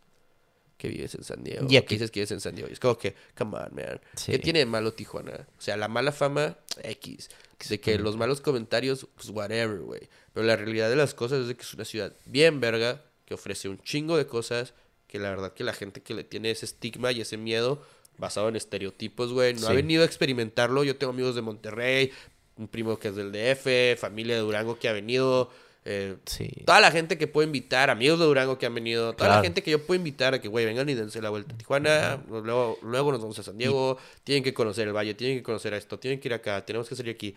que vives en San Diego. Y aquí- que dices que vives en San Diego. Y es como que, come on, man. Sí. ¿Qué tiene de malo Tijuana? O sea, la mala fama, X. De que los malos comentarios, pues whatever, güey. Pero la realidad de las cosas es de que es una ciudad bien verga, que ofrece un chingo de cosas, que la verdad que la gente que le tiene ese estigma y ese miedo basado en estereotipos, güey, no ha venido a experimentarlo. Yo tengo amigos de Monterrey, un primo que es del DF, familia de Durango que ha venido, eh, Sí. toda la gente que puedo invitar, amigos de Durango que han venido, toda la gente que yo puedo invitar a que, güey, vengan y dense la vuelta a Tijuana, luego, luego nos vamos a San Diego, tienen que conocer el valle, tienen que conocer esto, tienen que ir acá, tenemos que salir aquí,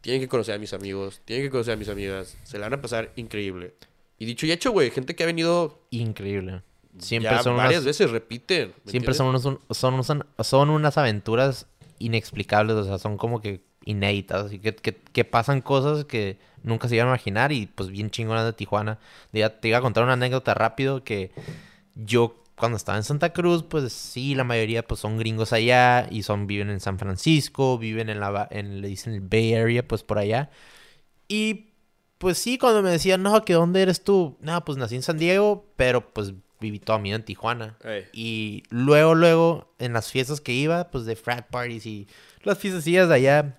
tienen que conocer a mis amigos, tienen que conocer a mis amigas, se la van a pasar increíble. Y dicho y hecho, güey, gente que ha venido Increíble. Siempre ya son varias unas, veces, repiten. ¿me siempre entiendes? son, unos, un- son, unos- son unas aventuras inexplicables, o sea, son como que inéditas, y que, que, que pasan cosas que nunca se iban a imaginar y pues bien chingonas de Tijuana. Te, te iba a contar una anécdota rápido que yo cuando estaba en Santa Cruz, pues sí, la mayoría pues son gringos allá y son viven en San Francisco, viven en la en le dicen el Bay Area, pues por allá. Y pues sí, cuando me decían, "No, que dónde eres tú?" No, pues nací en San Diego, pero pues viví toda mi vida en Tijuana. Ey. Y luego, luego, en las fiestas que iba, pues de frat parties y las fiestecillas de allá,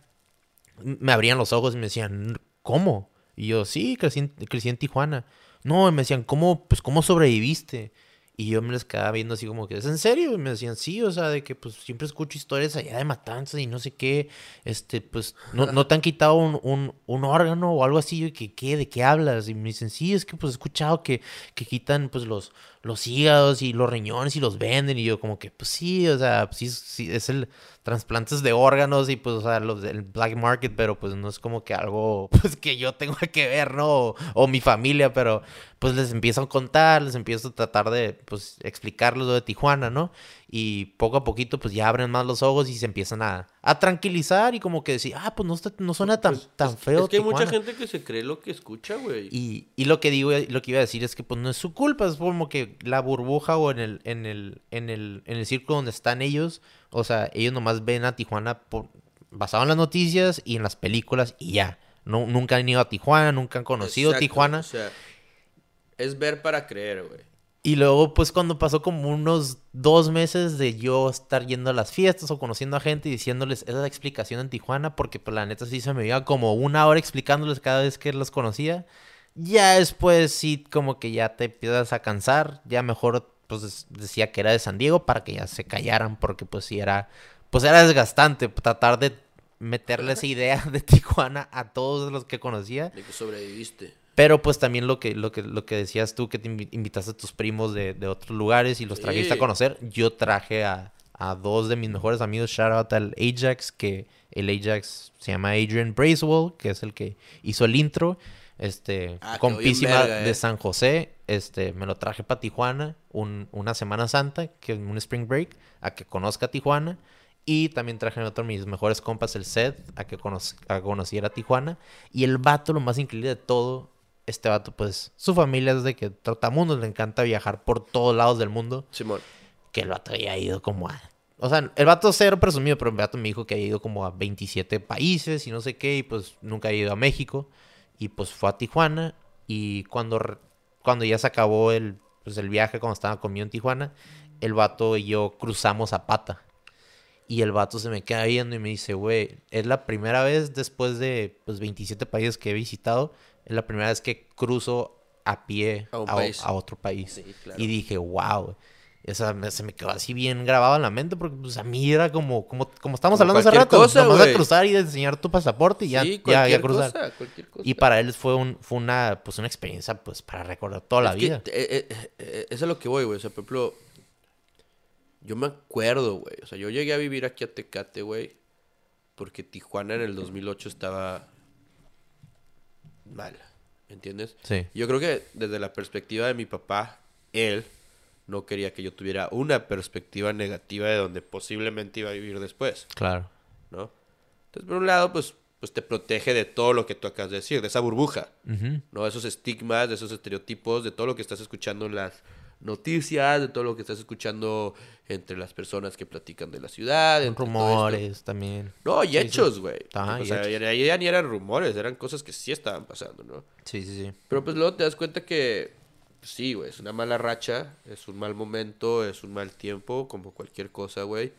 me abrían los ojos y me decían, ¿cómo? Y yo, sí, crecí en, crecí en Tijuana. No, y me decían, ¿cómo, pues, ¿cómo sobreviviste? Y yo me les quedaba viendo así como que, ¿es en serio? Y me decían, sí, o sea, de que pues siempre escucho historias allá de matanzas y no sé qué. Este, pues, ¿no, no te han quitado un, un, un órgano o algo así? Y que, ¿qué? ¿De qué hablas? Y me dicen, sí, es que pues he escuchado que, que quitan pues los, los hígados y los riñones y los venden. Y yo como que, pues sí, o sea, sí, es el trasplantes de órganos y pues, o sea, los del black market, pero pues no es como que algo, pues que yo tengo que ver, ¿no? O, o mi familia, pero pues les empiezo a contar, les empiezo a tratar de, pues, explicarles lo de Tijuana, ¿no? Y poco a poquito, pues ya abren más los ojos y se empiezan a, a tranquilizar y como que decir, ah, pues no, está- no suena tan, tan feo. Es que hay mucha Tijuana". gente que se cree lo que escucha, güey. Y, y lo que digo, lo que iba a decir es que pues no es su culpa, es como que la burbuja o en el, en el, en el, en el círculo donde están ellos, o sea, ellos nomás ven a Tijuana por, basado en las noticias y en las películas y ya. No, nunca han ido a Tijuana, nunca han conocido Exacto, Tijuana. O sea, es ver para creer, güey. Y luego, pues, cuando pasó como unos dos meses de yo estar yendo a las fiestas o conociendo a gente y diciéndoles esa es la explicación en Tijuana, porque pues la neta sí se me iba como una hora explicándoles cada vez que los conocía. Ya después sí, como que ya te empiezas a cansar. Ya mejor, pues, decía que era de San Diego para que ya se callaran, porque pues sí era, pues era desgastante tratar de meterle esa idea de Tijuana a todos los que conocía. De que sobreviviste. Pero pues también lo que, lo que, lo que decías tú, que te invi- invitaste a tus primos de, de otros lugares y los trajiste a conocer. Yo traje a, a dos de mis mejores amigos, shout out al Ajax, que el Ajax se llama Adrian Bracewell, que es el que hizo el intro. Este, Ah, compísima verga, de eh. San José. Este, me lo traje para Tijuana un- una Semana Santa, que es un spring break, a que conozca Tijuana. Y también traje a otro de mis mejores compas, el Seth, a que, cono- a conociera Tijuana. Y el vato, lo más increíble de todo, este vato, pues, su familia es de que trotamundos, le encanta viajar por todos lados del mundo. Simón. Que el vato había ido como a... O sea, el vato cero presumido, pero el vato me dijo que había ido como a 27 países y no sé qué, y pues nunca había ido a México. Y pues fue a Tijuana. Y cuando, cuando ya se acabó el, pues, el viaje, cuando estaba conmigo en Tijuana, el vato y yo cruzamos a pata. Y el vato se me queda viendo y me dice, güey, es la primera vez después de pues, 27 países que he visitado, es la primera vez que cruzo a pie A a, a otro país. Sí, claro. Y dije, wow. O sea, me- se me quedó así bien grabado en la mente porque pues a mí era como, como, como estamos Como hablando hace rato, cosa, nomás a cruzar y enseñar tu pasaporte y ya, sí, ya, ya cruzar. cosa, cosa. Y para él fue un, fue una, pues una experiencia pues para recordar toda la Es que, vida. eh, eh, eh, eh, eso es lo que voy, güey. O sea, por ejemplo, yo me acuerdo, güey. O sea, yo llegué a vivir aquí a Tecate, güey. Porque Tijuana en el 2008 estaba mal. ¿Me entiendes? Sí. Yo creo que desde la perspectiva de mi papá, él no quería que yo tuviera una perspectiva negativa de donde posiblemente iba a vivir después, Claro. ¿no? Entonces, por un lado, pues, pues te protege de todo lo que tú acabas de decir, de esa burbuja. Ujú. ¿no? Esos estigmas, de esos estereotipos, de todo lo que estás escuchando en las noticias, de todo lo que estás escuchando entre las personas que platican de la ciudad. Rumores también. No, y Sí, sí. hechos, güey. Ajá, o y sea, ahí ya ni eran rumores, eran cosas que sí estaban pasando, ¿no? Sí, sí, sí. Pero pues luego te das cuenta que, pues, sí, güey, es una mala racha, es un mal momento, es un mal tiempo, como cualquier cosa, güey.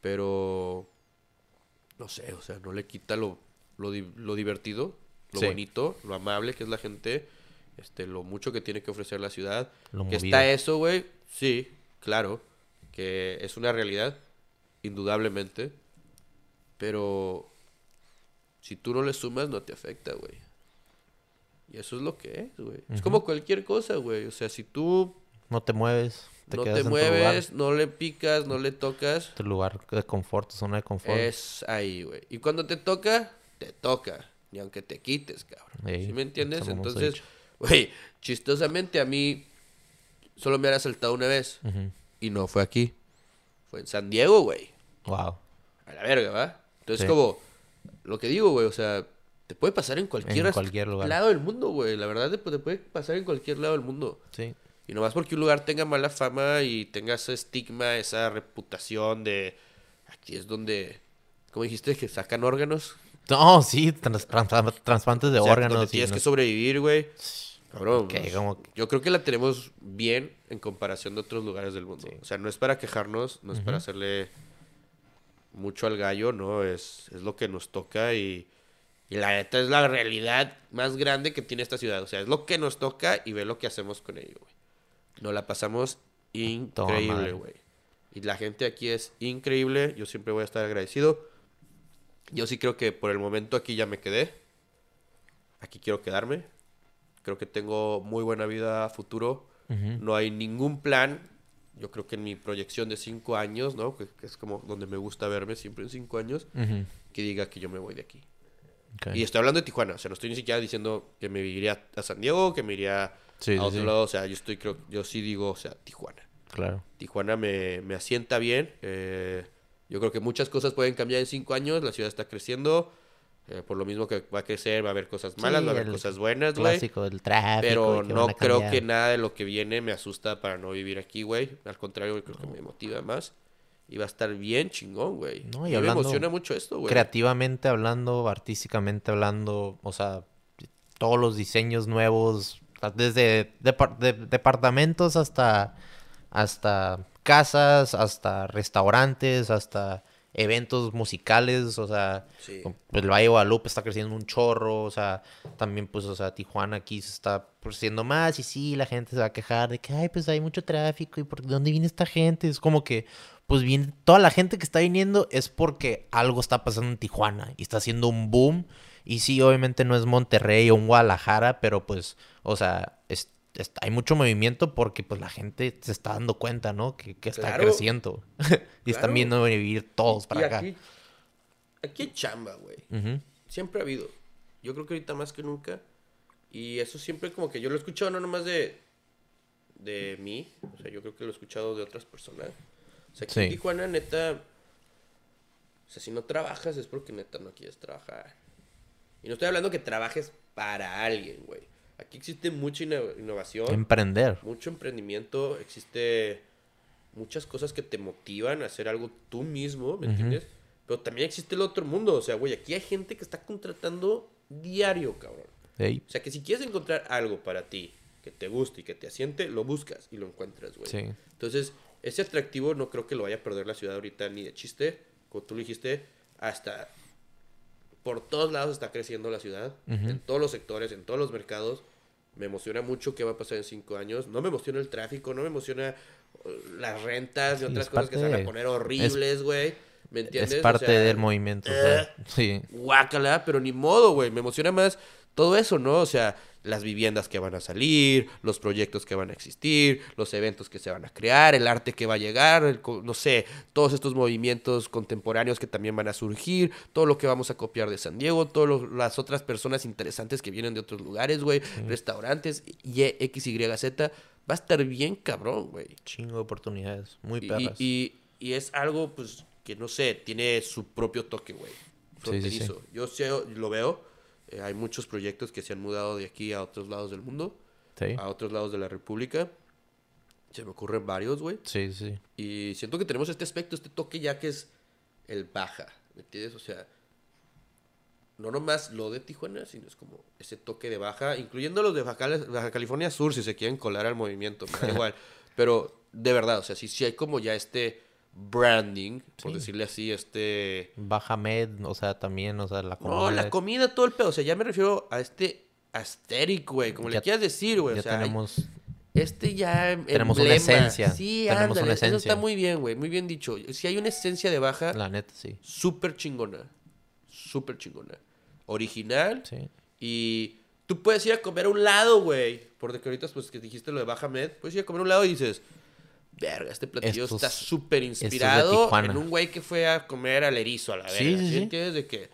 Pero, no sé, o sea, no le quita lo lo, lo divertido, lo Sí. bonito, lo amable que es la gente, este, lo mucho que tiene que ofrecer la ciudad. Lo que movido. está eso, güey, sí, claro, que es una realidad, indudablemente, pero si tú no le sumas, no te afecta, güey. Y eso es lo que es, güey. Es como cualquier cosa, güey. O sea, si tú No te mueves, te no te mueves, no le picas, no le tocas, tu lugar de confort, tu zona de confort. es ahí, güey. Y cuando te toca, te toca. Ni aunque te quites, cabrón. Ey, ¿Sí me entiendes? Entonces. Güey, chistosamente a mí solo me han asaltado una vez. Y no fue aquí. Fue en San Diego, güey. Wow. A la verga, ¿va? Entonces, Sí. como, lo que digo, güey, o sea, te puede pasar en cualquier, En cualquier lugar. lado del mundo, güey. La verdad, te, te puede pasar en cualquier lado del mundo. Sí. Y nomás porque un lugar tenga mala fama y tenga ese estigma, esa reputación de aquí es donde, ¿cómo dijiste? Que sacan órganos. No, sí, trans- trans- trasplantes de O sea, órganos. donde y tienes no- que sobrevivir, güey. Cabrón. Pues, Yo creo que la tenemos bien en comparación de otros lugares del mundo. O sea, no es para quejarnos, no es para hacerle mucho al gallo, ¿no? Es, es lo que nos toca y, y la neta es la realidad más grande que tiene esta ciudad. O sea, es lo que nos toca y ve lo que hacemos con ello, güey. Nos la pasamos increíble, güey. Y la gente aquí es increíble. Yo siempre voy a estar agradecido. Yo sí creo que por el momento aquí ya me quedé. Aquí quiero quedarme. Creo que tengo muy buena vida a futuro. No hay ningún plan. Yo creo que en mi proyección de cinco años, ¿no? Que, que es como donde me gusta verme siempre en cinco años, que diga que yo me voy de aquí. Y estoy hablando de Tijuana, o sea, no estoy ni siquiera diciendo que me iría a San Diego, que me iría Sí, a otro sí. lado, o sea, yo estoy, creo, yo sí digo, o sea, Tijuana. Claro. Tijuana me, me asienta bien. eh, yo creo que muchas cosas pueden cambiar en cinco años. La ciudad está creciendo. Eh, por lo mismo que va a crecer, va a haber cosas malas, Sí, va a haber el cosas buenas, güey. Clásico del tráfico. Pero no creo que nada de lo que viene me asusta para no vivir aquí, güey. Al contrario, creo que me motiva más. Y va a estar bien chingón, güey. No, y hablando me emociona mucho esto, güey. Creativamente hablando, artísticamente hablando, o sea, todos los diseños nuevos, desde depar- de- departamentos hasta, hasta casas, hasta restaurantes, hasta eventos musicales, o sea, Sí. pues el Valle de Guadalupe está creciendo un chorro, o sea, también pues, o sea, Tijuana aquí se está creciendo más y sí, la gente se va a quejar de que, ay, pues hay mucho tráfico y por dónde viene esta gente, es como que, pues viene, toda la gente que está viniendo es porque algo está pasando en Tijuana y está haciendo un boom y sí, obviamente no es Monterrey o un Guadalajara, pero pues, o sea, es- hay mucho movimiento porque pues la gente se está dando cuenta, ¿no? Que, que está Claro. creciendo y están viendo vivir todos para y acá. aquí, aquí hay chamba, güey. Siempre ha habido. Yo creo que ahorita más que nunca. Y eso siempre como que yo lo he escuchado no nomás de, de mí. O sea, yo creo que lo he escuchado de otras personas. O sea, aquí en Sí. Tijuana, neta... O sea, si no trabajas es porque neta no quieres trabajar. Y no estoy hablando que trabajes para alguien, güey. Aquí existe mucha inno- innovación Emprender. mucho emprendimiento, existe muchas cosas que te motivan a hacer algo tú mismo, ¿me entiendes? Pero también existe el otro mundo, o sea, güey, aquí hay gente que está contratando diario, cabrón. O sea, que si quieres encontrar algo para ti que te guste y que te asiente, lo buscas y lo encuentras, güey. Sí. Entonces, ese atractivo no creo que lo vaya a perder la ciudad ahorita ni de chiste, como tú lo dijiste, hasta por todos lados está creciendo la ciudad, en todos los sectores, en todos los mercados. Me emociona mucho qué va a pasar en cinco años. No me emociona el tráfico, no me emociona uh, las rentas y otras cosas que se van a poner horribles, güey. ¿Me entiendes? Es O parte sea, del movimiento. o sea, eh, sí. guácala, pero ni modo, güey. Me emociona más todo eso, ¿no? O sea, las viviendas que van a salir, los proyectos que van a existir, los eventos que se van a crear, el arte que va a llegar, el no sé, todos estos movimientos contemporáneos que también van a surgir, todo lo que vamos a copiar de San Diego, todas las otras personas interesantes que vienen de otros lugares, güey, restaurantes, y X, Y, Z. Va a estar bien cabrón, güey. Chingo de oportunidades. Muy perras. y, y es algo, pues, que no sé, tiene su propio toque, güey. Sí, sí, sí. Fronterizo. Yo sé, lo veo. Eh, hay muchos proyectos que se han mudado de aquí a otros lados del mundo, Sí. a otros lados de la República. Se me ocurren varios, güey. Sí, sí. Y siento que tenemos este aspecto, este toque ya que es el baja, ¿me entiendes? O sea, no nomás lo de Tijuana, sino es como ese toque de baja, incluyendo los de Baja California Sur, si se quieren colar al movimiento, me da igual. Pero de verdad, o sea, sí, sí hay como ya este branding, por Sí. decirle así, este... Bajamed, o sea, también, o sea, la comida. No, la comida, todo el pedo. O sea, ya me refiero a este aesthetic, güey, como Ya- le quieras decir, güey. O sea, tenemos. este ya em- Tenemos una emblema. esencia. Sí, Tenemos ándale, una eso está esencia. muy bien, güey, muy bien dicho. Si hay una esencia de baja, La neta, sí. súper chingona. Súper chingona. Original. Sí. Y tú puedes ir a comer a un lado, güey. Porque ahorita, pues, que dijiste lo de Baja Med. Puedes ir a comer a un lado y dices... Verga, este platillo está es- súper es inspirado Tijuana". en un güey que fue a comer al erizo a la verga. Sí, sí. De que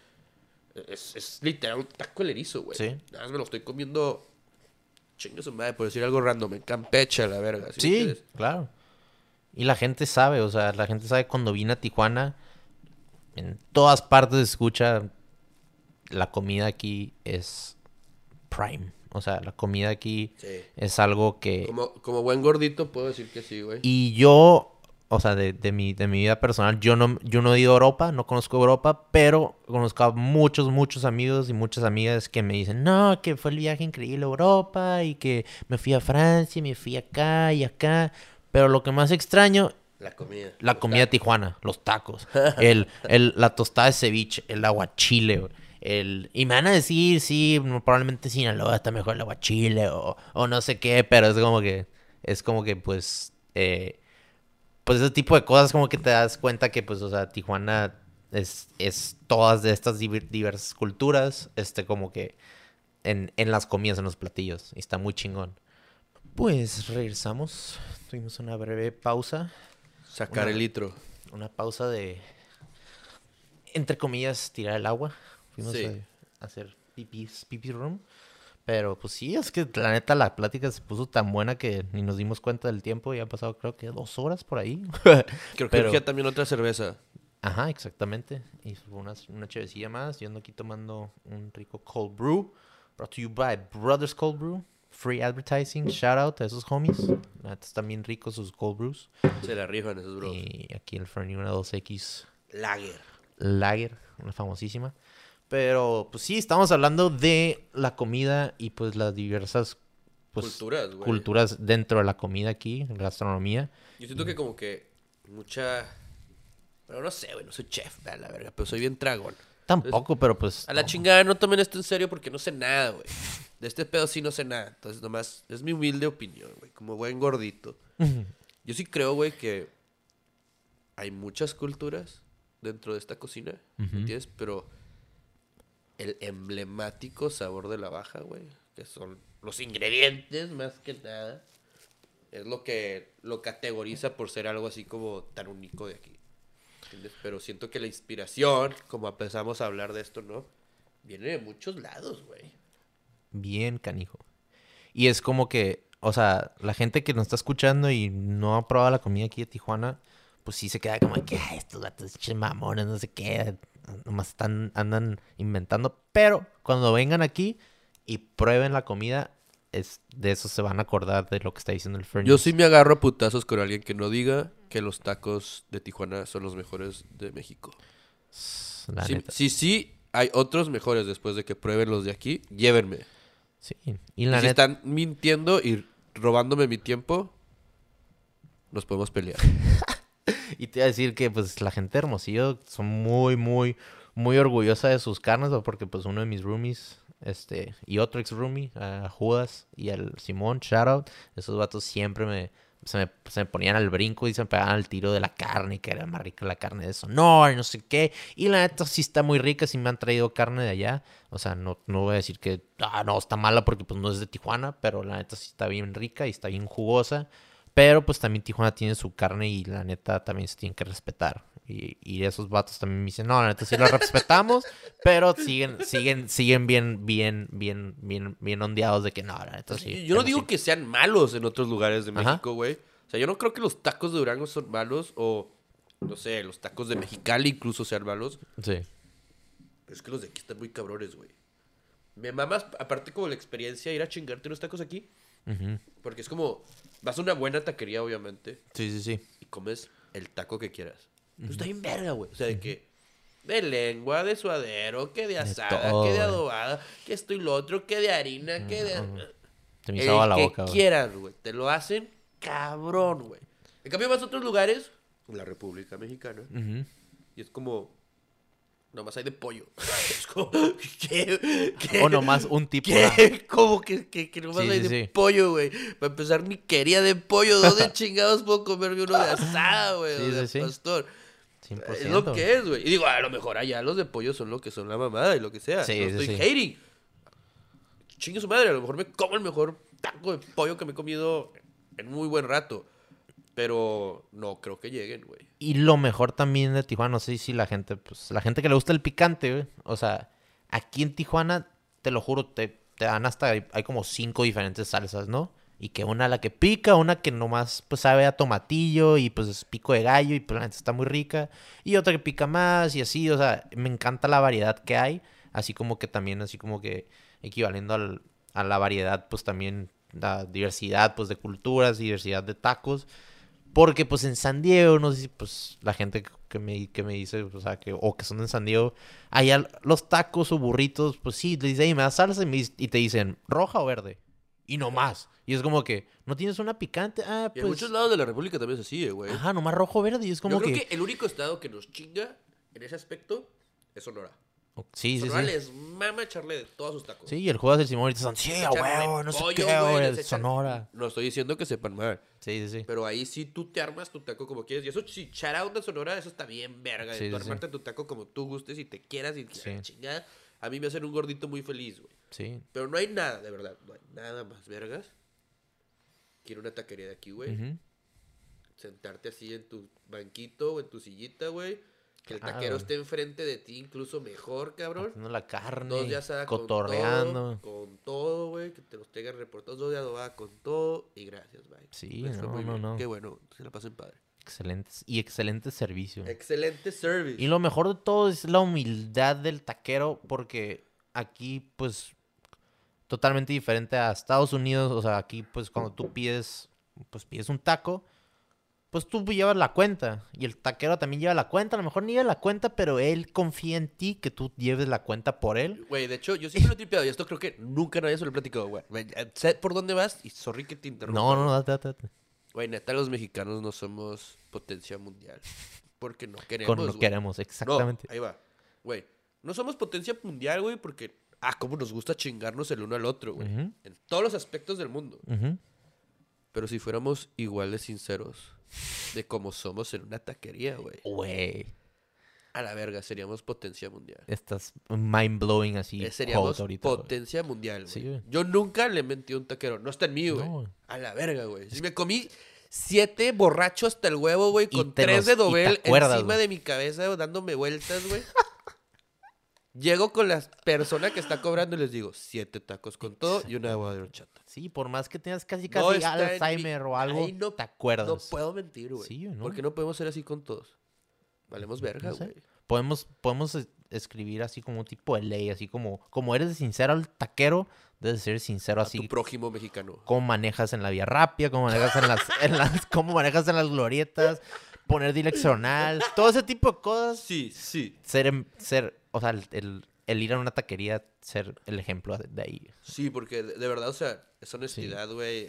es, es literal un taco el erizo, güey. Sí. Nada más me lo estoy comiendo... Chingo su madre, por decir algo random. En Campeche a la verga. ¿sí, claro. Y la gente sabe, o sea, la gente sabe cuando vine a Tijuana, en todas partes se escucha la comida aquí es prime. O sea, la comida aquí Sí. es algo que... Como, como buen gordito puedo decir que sí, güey. Y yo, o sea, de, de mi, de mi vida personal, yo no, yo no he ido a Europa, no conozco Europa, pero conozco a muchos, muchos amigos y muchas amigas que me dicen, no, que fue el viaje increíble a Europa y que me fui a Francia, y me fui acá y acá. Pero lo que más extraño, La comida. la comida de Tijuana, los tacos, el, el, la tostada de ceviche, el aguachile, güey, el... Y me van a decir, sí, probablemente Sinaloa está mejor el aguachile o, o no sé qué, pero es como que, es como que, pues, eh, pues ese tipo de cosas como que te das cuenta que, pues, o sea, Tijuana es, es todas de estas diver- diversas culturas, este, como que en, en las comidas, en los platillos, y está muy chingón. Pues regresamos, tuvimos una breve pausa Sacar Una- el litro. una pausa de, entre comillas, tirar el agua. Fuimos Sí. a, a hacer pipis, pipis room. Pero pues sí, es que la neta la plática se puso tan buena que ni nos dimos cuenta del tiempo. Ya han pasado creo que dos horas por ahí. Creo que Pero- urgía también otra cerveza. Ajá, exactamente. Y una, una chevecilla más. Yo ando aquí tomando un rico cold brew. Brought to you by Brothers Cold Brew. Free advertising. Shout out a esos homies. Están bien ricos sus cold brews. Se la rifan esos bros. Y aquí el Fernie una 2X Lager. Lager, una famosísima. Pero, pues sí, estamos hablando de la comida y pues las diversas pues, Culturas, güey. culturas dentro de la comida aquí, en gastronomía. Yo siento que como que mucha... Bueno, no sé, güey, no soy chef, a la verga, pero soy bien tragón. Tampoco, pero pues... A la no. chingada, no tomen esto en serio porque no sé nada, güey. De este pedo sí no sé nada. Entonces, nomás, es mi humilde opinión, güey, como buen gordito. Yo sí creo, güey, que hay muchas culturas dentro de esta cocina, Ujú. ¿entiendes? Pero el emblemático sabor de la baja, güey, que son los ingredientes más que nada, es lo que lo categoriza por ser algo así como tan único de aquí. ¿entiendes? Pero siento que la inspiración, como empezamos a hablar de esto, ¿no? Viene de muchos lados, güey. Bien canijo. Y es como que, o sea, la gente que nos está escuchando y no ha probado la comida aquí de Tijuana, pues sí se queda como que, "Ay, estos gatos mamones, no sé qué, nomás están, andan inventando. Pero cuando vengan aquí y prueben la comida, es, de eso se van a acordar de lo que está diciendo el Fernie. Yo sí me agarro a putazos con alguien que no diga que los tacos de Tijuana son los mejores de México. La Sí, neta. sí, sí, hay otros mejores después de que prueben los de aquí, llévenme. Sí. Y Y la si neta, están mintiendo y robándome mi tiempo, nos podemos pelear. Y te iba a decir que pues la gente de Hermosillo son muy, muy, muy orgullosa de sus carnes, ¿no? porque pues uno de mis roomies, este, y otro ex roomie, a Judas y al Simón, shout out, esos vatos siempre me se, me, ponían al brinco y se me pegaban al tiro de la carne, que era más rica la carne de Sonora y no sé qué. Y la neta sí está muy rica, sí me han traído carne de allá. O sea, no, no voy a decir que, ah, no, está mala porque pues no es de Tijuana, pero la neta sí está bien rica y está bien jugosa. Pero pues también Tijuana tiene su carne y la neta también se tiene que respetar. Y, y esos vatos también me dicen, no, la neta sí lo respetamos, pero siguen, siguen, siguen bien, bien, bien, bien, bien ondeados de que no, la neta sí. yo no digo sí". que sean malos en otros lugares de. México, güey. O sea, yo no creo que los tacos de Durango son malos o, no sé, los tacos de Mexicali incluso sean malos. Sí. Pero es que los de aquí están muy cabrones, güey. Me mamas, aparte como la experiencia, ir a chingarte unos tacos aquí. Porque es como, vas a una buena taquería, obviamente, Sí, sí, sí. y comes el taco que quieras. Pero está bien verga, güey. O sea, de que de lengua, de suadero, que de asada, todo, que de adobada, que esto y lo otro, que de harina, que de... Se me El la que boca, güey. quieras, güey. Te lo hacen cabrón, güey. En cambio vas a otros lugares la República Mexicana. Y es como. Nomás hay de pollo. es como. ¿Qué? ¿Qué? O nomás un tipo. ah, ¿Qué? ¿Cómo que, que, que nomás Sí, hay sí, de sí. pollo, güey? Para empezar, ni quería de pollo. ¿Dónde chingados puedo comerme uno de asada, güey? De pastor. 100%. Es lo que es, güey. Y digo, a lo mejor allá los de pollo son lo que son la mamada y lo que sea. Sí, no estoy hating. Chingue su madre, a lo mejor me como el mejor taco de pollo que me he comido en muy buen rato. Pero no creo que lleguen, güey. Y lo mejor también de Tijuana, no sé si la gente, pues, la gente que le gusta el picante, güey. O sea, aquí en Tijuana, te lo juro, te, te dan hasta, hay, como cinco diferentes salsas, ¿no? Y que una la que pica, una que nomás, pues, sabe a tomatillo y, pues, es pico de gallo y, pues, la neta está muy rica. Y otra que pica más y así, o sea, me encanta la variedad que hay. Así como que también, así como que equivalendo al- a la variedad, pues, también la diversidad, pues, de culturas, diversidad de tacos. Porque pues en San Diego, no sé si pues la gente que me, que me dice, o sea, que, o que son en San Diego, allá los tacos o burritos, pues sí, te dicen, "Ey, me das salsa y, me y te dicen, roja o verde. Y no más. Y es como que, ¿no tienes una picante? Ah, Y pues... en muchos lados de la República también es así, güey. Ajá, nomás rojo o verde. Y es como Yo creo que... que... el único estado que nos chinga en ese aspecto es Sonora. Sí, sí, Sonora sí. les mama echarle de todos sus tacos. Sí, y el juego del Simón ahorita son, sí, a huevo, no sé qué, güey, echan- Sonora. No estoy diciendo que sepan mal. Sí, sí, sí. Pero ahí sí tú te armas tu taco como quieres. Y eso, si shout out de Sonora, eso está bien verga. de Sí, tú sí, sí. armarte tu taco como tú gustes y te quieras y Sí. la chingada. A mí me hacen un gordito muy feliz, güey. Sí. Pero no hay nada, de verdad. No hay nada más vergas. Quiero una taquería de aquí, güey. Ujú. Sentarte así en tu banquito o en tu sillita, güey. Que el Claro. taquero esté enfrente de ti, incluso mejor, cabrón. Haciendo la carne, Dos de asada cotorreando. con todo, güey, que te los tengan reportados, dos de adobada con todo y gracias, bye. Sí, Les fue no, muy no, bien. no. Qué bueno, se la pasen padre. Excelentes. Y excelente servicio. Excelente service. Y lo mejor de todo es la humildad del taquero, porque aquí, pues, totalmente diferente a Estados Unidos. O sea, aquí, pues, cuando tú pides, pues, pides un taco, pues tú llevas la cuenta. Y el taquero también lleva la cuenta. A lo mejor ni lleva la cuenta, pero él confía en ti que tú lleves la cuenta por él. Güey, de hecho, yo siempre lo he tripeado y esto creo que nunca nadie se lo he platicado, güey. Sé por dónde vas y sorry que te interrumpa. No, no, no, date, date. Güey, neta, los mexicanos no somos potencia mundial. Porque no queremos, Con lo güey. queremos, exactamente. No, ahí va. Güey, no somos potencia mundial, güey, porque... Ah, cómo nos gusta chingarnos el uno al otro, güey. Ujú. En todos los aspectos del mundo. Ujú. Pero si fuéramos igual de sinceros de cómo somos en una taquería, güey. Güey, A la verga, seríamos potencia mundial. estás mind blowing así. Eh, seríamos ahorita, potencia mundial, güey. Sí. Yo nunca le mentí a un taquero. No está en mí, güey. No, a la verga, güey. Si me comí siete borrachos hasta el huevo, güey, con tres los- de dobel acuerdas, encima de mi cabeza, dándome vueltas, güey. Llego con la persona que está cobrando y les digo, siete tacos con todo y una agua de horchata. Sí, por más que tengas casi casi mi- Alzheimer o algo, no- te acuerdas. No puedo mentir, güey. Sí, ¿no? Porque no podemos ser así con todos. Valemos verga, sé. güey. Podemos, podemos es- escribir así como un tipo de ley, así como, como eres sincero al taquero, debes ser sincero A así. tu prójimo mexicano. Cómo manejas en la vía rápida, cómo manejas en las, en las, cómo manejas en las glorietas, poner direccional, todo ese tipo de cosas. Sí, sí. Ser, em- ser, o sea, el, el- el ir a una taquería, ser el ejemplo de, ahí, Sí, porque de, verdad, o sea, esa honestidad, güey.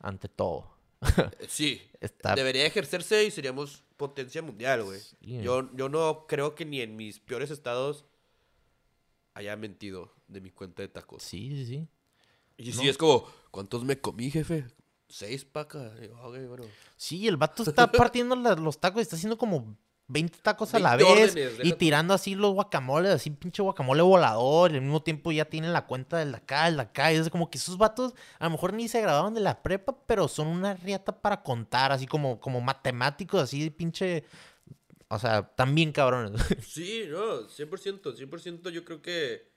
ante todo. eh, Sí. Está, Debería ejercerse y seríamos potencia mundial, güey. Sí. Yo, yo no creo que ni en mis peores estados haya mentido de mi cuenta de tacos. sí, sí, sí. Y No. sí, es como, ¿cuántos me comí, jefe? Seis pacas. Sí, el vato está partiendo la- los tacos y está haciendo como 20 tacos a la 20 vez órdenes, y tirando así los guacamoles, así pinche guacamole volador. Y al mismo tiempo ya tienen la cuenta del de acá, el de acá. Y es como que esos vatos a lo mejor ni se graduaron de la prepa, pero son una riata para contar, así como, como matemáticos, así pinche. O sea, también cabrones. Sí, no, 100%, 100% yo creo que...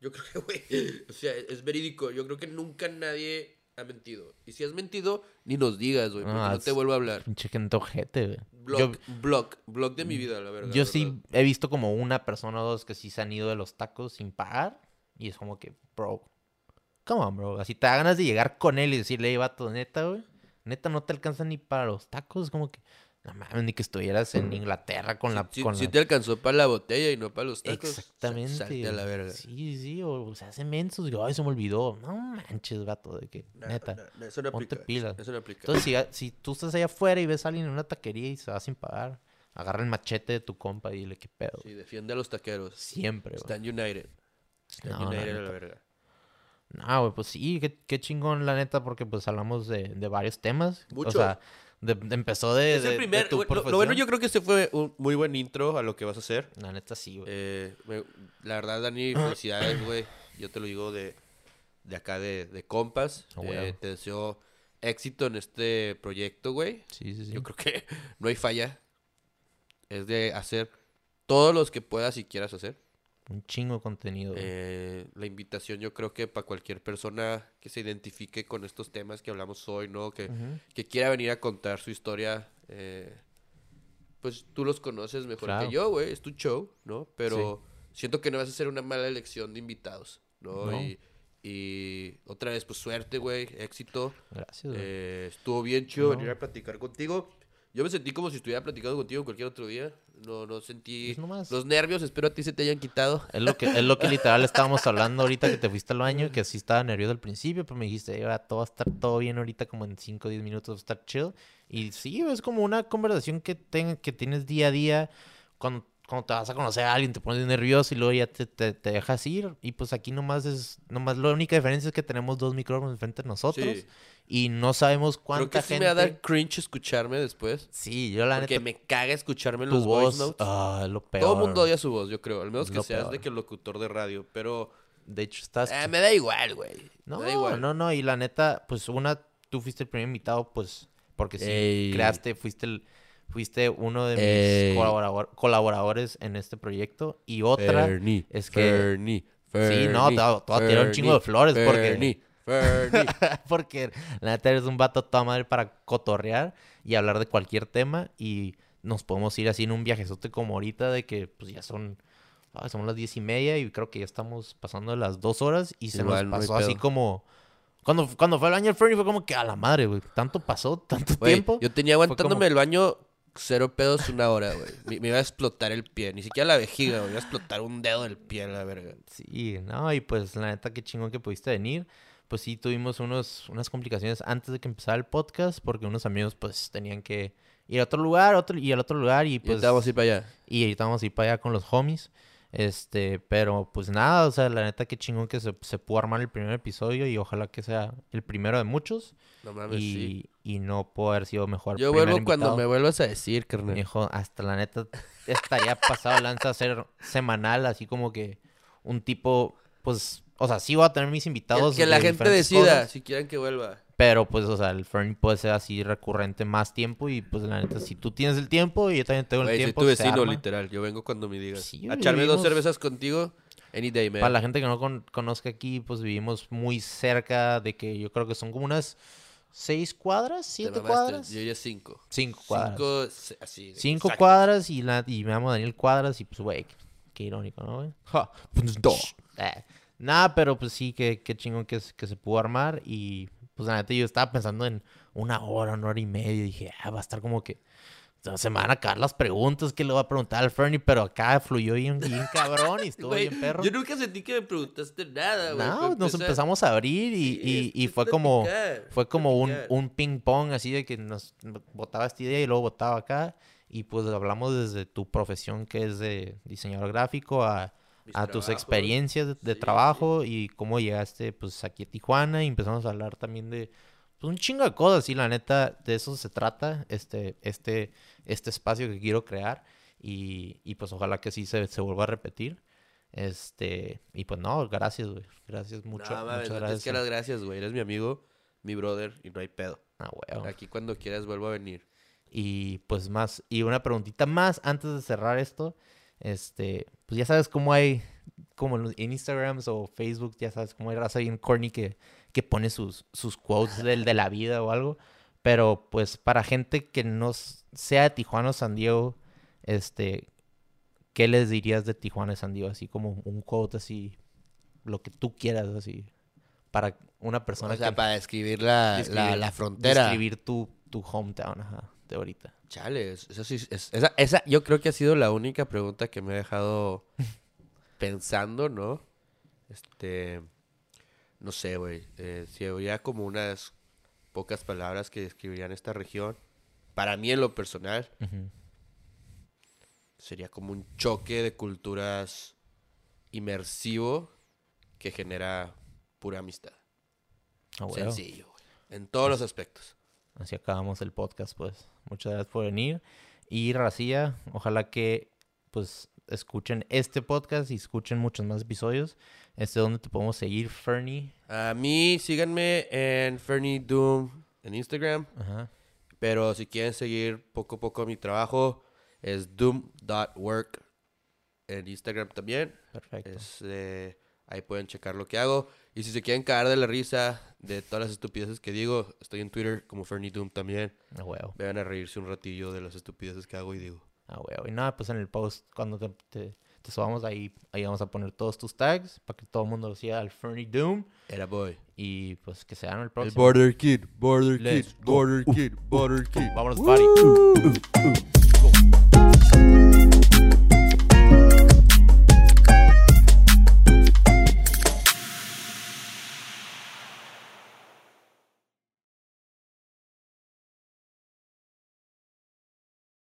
Yo creo que, güey, o sea, es verídico. Yo creo que nunca nadie ha mentido. Y si has mentido, ni nos digas, güey, porque Ah, no te vuelvo a hablar. pinche gente ojete, güey. Blog, Yo, blog, blog de mi vida, la verdad. yo la sí verdad. he visto como una persona o dos que sí se han ido de los tacos sin pagar. Y es como que, bro, come on, bro. Así te da ganas de llegar con él y decirle, hey, vato, neta, güey. Neta, no te alcanza ni para los tacos. Es como que, No mames, ni que estuvieras en Inglaterra con la... Sí, con sí la- te alcanzó para la botella y no para los tacos. Exactamente. Salte a la verga. Sí, sí, o, se hace mensos. Digo, ay, se me olvidó. No manches, vato, de que, No, neta. no, eso no ponte aplica. pilas. Eso no aplica. Entonces, si, si tú estás allá afuera y ves a alguien en una taquería y se va sin pagar, agarra el machete de tu compa y dile qué pedo. Sí, defiende a los taqueros. Siempre, güey. Están United. Están United a la verga. No, güey, pues sí, qué, qué chingón, la neta, porque pues hablamos de, de varios temas. O Mucho. sea, de- de- empezó de, Es de- el de primer. tu güey, lo- bueno, yo creo que este fue un muy buen intro a lo que vas a hacer. La neta sí, güey. Eh, la verdad, Dani, felicidades, güey. Yo te lo digo de, de acá de, de compas. Ah, Eh, te deseo éxito en este proyecto, güey. sí, sí, sí. Yo creo que no hay falla. Es de hacer todos los que puedas y quieras hacer. Un chingo de contenido. Eh, la invitación yo creo que para cualquier persona que se identifique con estos temas que hablamos hoy, ¿no? Que, que quiera venir a contar su historia, eh, pues tú los conoces mejor Claro. que yo, güey. Es tu show, ¿no? Pero siento que no vas a ser una mala elección de invitados, ¿no? No. Y, y otra vez, pues suerte, güey. Éxito. Gracias, güey. Eh, estuvo bien chido No. venir a platicar contigo. Yo me sentí como si estuviera platicando contigo cualquier otro día. No, no sentí los nervios. Espero a ti se te hayan quitado. Es lo que, es lo que literal estábamos hablando ahorita que te fuiste al baño, que sí estaba nervioso al principio, pero me dijiste, "Eh, va, todo va a estar todo bien ahorita, como en 5 o 10 minutos va a estar chill. Y sí, es como una conversación que, ten- que tienes día a día cuando, cuando te vas a conocer a alguien, te pones nervioso y luego ya te, te, te dejas ir. Y pues aquí nomás es, nomás la única diferencia es que tenemos dos micrófonos enfrente de nosotros Sí. y no sabemos Creo cuánta que sí gente... me va a dar cringe escucharme después. Sí, yo la Porque neta, me caga escucharme en los voz, voice notes. ah, lo peor. Todo el mundo odia su voz, yo creo. Al menos que lo seas de peor. que el locutor de radio. Pero De hecho, estás... eh, me da igual, güey. No, me da igual. no, no, y la neta, pues una, tú fuiste el primer invitado, pues, porque sí, Ey. creaste, fuiste el, fuiste uno de mis colaborador- colaboradores en este proyecto, y otra, Fernie, es que- Fernie, Sí, no, te te un chingo de flores porque- Fernie, Fernie. porque la neta eres un vato toda madre para cotorrear y hablar de cualquier tema, y nos podemos ir así en un viajezote como ahorita, de que, pues, ya son, ah, son las diez y media, y creo que ya estamos pasando de las dos horas, y se Igual, nos pasó así como... Cuando, cuando fue el año del Fernie fue como que a la madre, güey. Tanto pasó, tanto tiempo. yo tenía aguantándome como- el baño cero pedos una hora, güey. Me, me iba a explotar el pie. Ni siquiera la vejiga, güey. Me iba a explotar un dedo del pie, la verga. Sí, no, y pues la neta, qué chingón que pudiste venir. Pues sí, tuvimos unos, unas complicaciones antes de que empezara el podcast, porque unos amigos pues tenían que ir a otro lugar, otro, y al otro lugar, y Y pues... ahorita vamos a ir para allá. Y ahorita vamos a ir para allá con los homies. Este, pero pues nada, o sea, la neta, qué chingón que se, se pudo armar el primer episodio y ojalá que sea el primero de muchos. No mames, sí. y, y no pudo haber sido mejor. Yo vuelvo cuando me vuelvas a decir, carnal. Viejo, hasta la neta estaría pasado lanza hacer semanal, así como que un tipo, pues, o sea, sí voy a tener mis Que, invitados. que la de gente decida cosas, si quieren que vuelva. pero pues, o sea, el Fernie puede ser así recurrente más tiempo y pues la neta, si tú tienes el tiempo y yo también tengo el Güey, soy tiempo, tu se vecino, arma. literal. Yo vengo cuando me digas. Sí, a echarme dos vivimos- cervezas contigo, any day, man. Para la gente que no con- conozca aquí, pues vivimos muy cerca de que yo creo que son como unas seis cuadras, Te siete cuadras. Yo ya cinco. Cinco cuadras. Cinco, así. Cinco cuadras y, la, y me llamo Daniel Cuadras y pues, güey, qué, irónico, ¿no, güey? Ja. Eh, Nada, pero pues sí, que, qué chingón que, se- que se pudo armar y pues la neta yo estaba pensando en una hora, una hora y media y dije, ah, va a estar como que se me van a acabar las preguntas que le voy a preguntar al Fernie, pero acá fluyó bien, bien cabrón y estuvo bien perro. Yo nunca sentí que me preguntaste nada, güey. No, nos empezamos a abrir y, Sí, y- y fue como fue como un, un ping pong así de que nos botaba esta idea y luego botaba acá y pues hablamos desde tu profesión que es de diseñador gráfico a, a tus experiencias de, Sí, trabajo y cómo llegaste pues aquí a Tijuana y empezamos a hablar también de pues, un chingo de cosas y la neta de eso se trata este este este espacio que quiero crear y, y pues ojalá que sí se, se vuelva a repetir este y pues no gracias güey gracias mucho No, mames, muchas no gracias que las gracias, güey. Eres mi amigo, mi brother, y no hay pedo. Ah, huevo. Aquí cuando quieras vuelvo a venir. Y pues más, y una preguntita más antes de cerrar esto. Este, pues ya sabes cómo hay, como en Instagram o Facebook, ya sabes cómo hay raza bien corny que, que pone sus, sus quotes del, de la vida o algo. Pero pues para gente que no sea de Tijuana o San Diego, este, ¿qué les dirías de Tijuana y San Diego? Así como un quote así, lo que tú quieras, así, para una persona O sea, que para describir la, la, la frontera. describir tu, tu hometown, ajá, de ahorita. Chale, es- eso sí, es- esa, esa yo creo que ha sido la única pregunta que me ha dejado pensando, ¿no? Este, no sé, güey, eh, si habría como unas pocas palabras que describirían esta región, para mí en lo personal, sería como un choque de culturas inmersivo que genera pura amistad. Ah. Sencillo, güey, en todos los aspectos. Así acabamos el podcast, pues. Muchas gracias por venir. Y Racía, ojalá que pues escuchen este podcast y escuchen muchos más episodios. Este donde te podemos seguir, Fernie. A mí síganme en Fernie Doom en Instagram. Ajá. Pero si quieren seguir poco a poco mi trabajo, es doom.work en Instagram también. Perfecto. Es, eh, ahí pueden checar lo que hago. Y si se quieren caer de la risa de todas las estupideces que digo, estoy en Twitter como Fernie Doom también. A huevo. Vean a reírse un ratillo de las estupideces que hago y digo. A huevo. Y nada, pues en el post, cuando te, te, te subamos ahí, ahí vamos a poner todos tus tags para que todo el mundo lo siga al Fernie Doom. Era boy. Y pues que se vean el El próximo. Border Kid, Border Let's Kid, go. Border Kid, Border Kid. Vámonos, buddy.